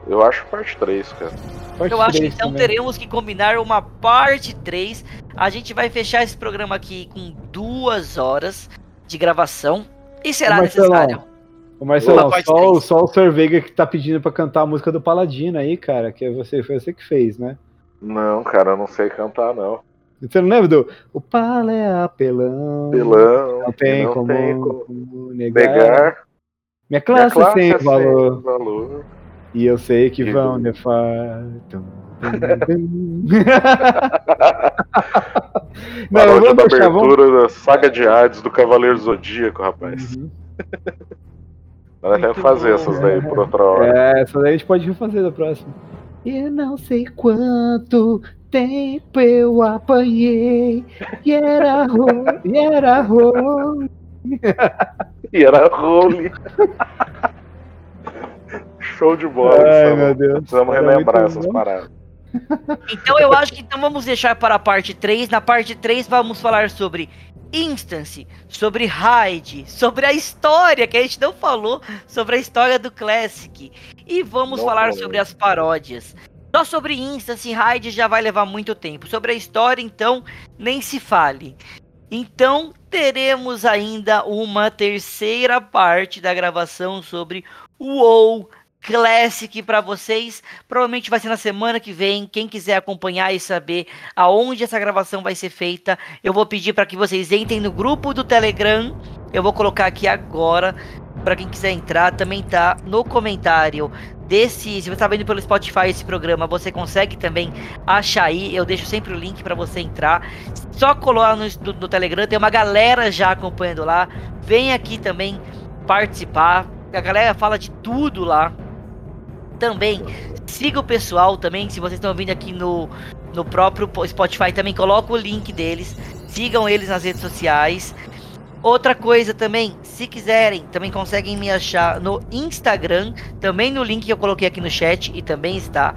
Eu acho parte 3, cara. Parte eu acho que então também. teremos que combinar uma parte 3. A gente vai fechar esse programa aqui com duas horas de gravação. E será Ô, necessário. Ô Marcelão, só, só o Sr. Veiga que tá pedindo pra cantar a música do Paladino aí, cara. Que você, foi você que fez, né? Não, cara, eu não sei cantar, não. Você não lembra do O Pala é apelão. Apelão. Não tem, não como, tem como, negar. negar. Minha classe, Minha classe é sem valor. valor. E eu sei que vão nefar. Não, eu vou deixar, abertura vamos... da saga de Hades do Cavaleiro Zodíaco, rapaz. Uhum. Nós que fazer bom, essas daí é. por outra hora. É, essas daí a gente pode refazer da próxima. Eu não sei quanto tempo eu apanhei. E era role, e era role. e era role. Show de bola. Ai, meu Deus. Precisamos relembrar essas bom. paradas. Então eu acho que então vamos deixar para a parte 3. Na parte 3 vamos falar sobre Instance, sobre Raid, sobre a história que a gente não falou, sobre a história do Classic. E vamos não falar falei. sobre as paródias. Só sobre Instance e Raid já vai levar muito tempo. Sobre a história, então, nem se fale. Então, teremos ainda uma terceira parte da gravação sobre o WoW Classic para vocês. Provavelmente vai ser na semana que vem. Quem quiser acompanhar e saber aonde essa gravação vai ser feita, eu vou pedir para que vocês entrem no grupo do Telegram. Eu vou colocar aqui agora para quem quiser entrar. Também tá no comentário desse. Se você está vendo pelo Spotify esse programa, você consegue também achar aí. Eu deixo sempre o link para você entrar. Só colar no, no, no Telegram. Tem uma galera já acompanhando lá. Vem aqui também participar. A galera fala de tudo lá também siga o pessoal também, se vocês estão vindo aqui no, no próprio Spotify, também coloca o link deles. Sigam eles nas redes sociais. Outra coisa também, se quiserem, também conseguem me achar no Instagram, também no link que eu coloquei aqui no chat e também está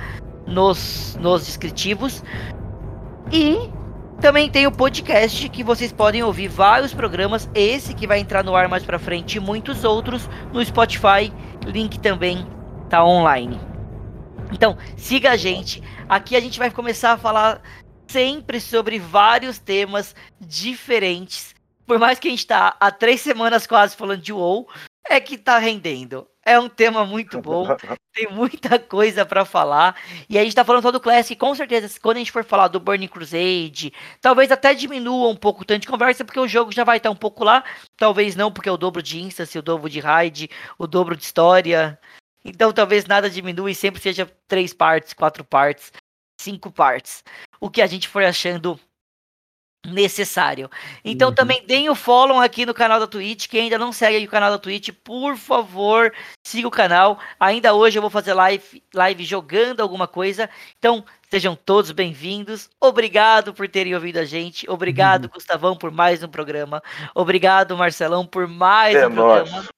nos, nos descritivos. E também tem o podcast que vocês podem ouvir vários programas, esse que vai entrar no ar mais para frente e muitos outros no Spotify, link também tá online. Então, siga a gente. Aqui a gente vai começar a falar sempre sobre vários temas diferentes. Por mais que a gente tá há três semanas quase falando de WoW, é que tá rendendo. É um tema muito bom, tem muita coisa para falar. E a gente tá falando só do Classic, com certeza, quando a gente for falar do Burning Crusade, talvez até diminua um pouco o tanto de conversa, porque o jogo já vai estar um pouco lá. Talvez não, porque é o dobro de instance, o dobro de raid, o dobro de história. Então talvez nada diminua e sempre seja três partes, quatro partes, cinco partes. O que a gente for achando necessário. Então uhum. também deem o follow aqui no canal da Twitch. Quem ainda não segue o canal da Twitch, por favor, siga o canal. Ainda hoje eu vou fazer live, live jogando alguma coisa. Então, sejam todos bem-vindos. Obrigado por terem ouvido a gente. Obrigado, uhum. Gustavão, por mais um programa. Obrigado, Marcelão, por mais é um nóis. programa.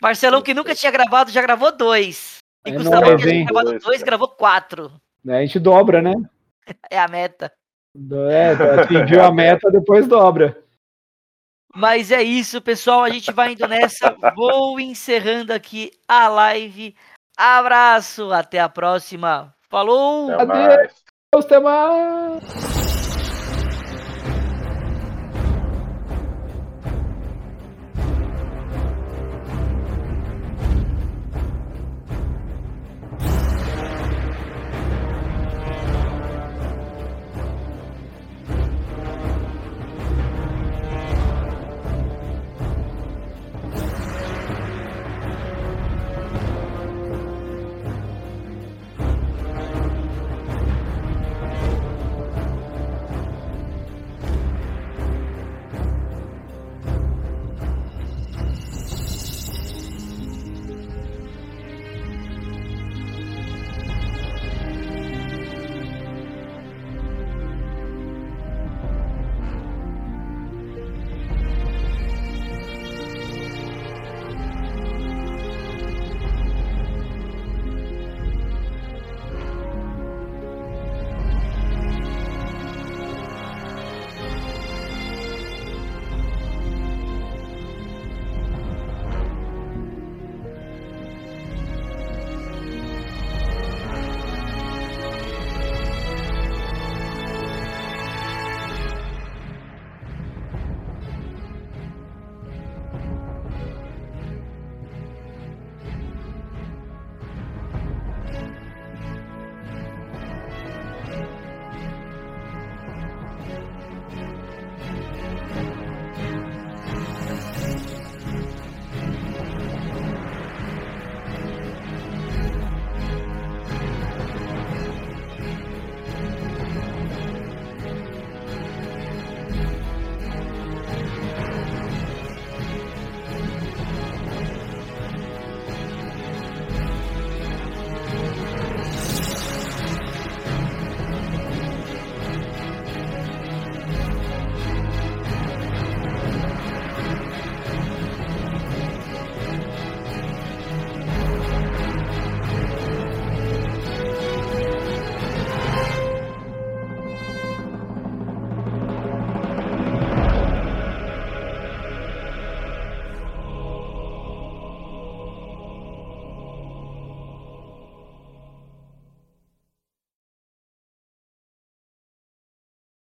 Marcelão, que nunca tinha gravado, já gravou dois. E é Gustavo, que tinha gravado dois, gravou quatro. É, a gente dobra, né? É a meta. É, atingiu a meta, depois dobra. Mas é isso, pessoal. A gente vai indo nessa. Vou encerrando aqui a live. Abraço, até a próxima. Falou! Até Adeus, até mais!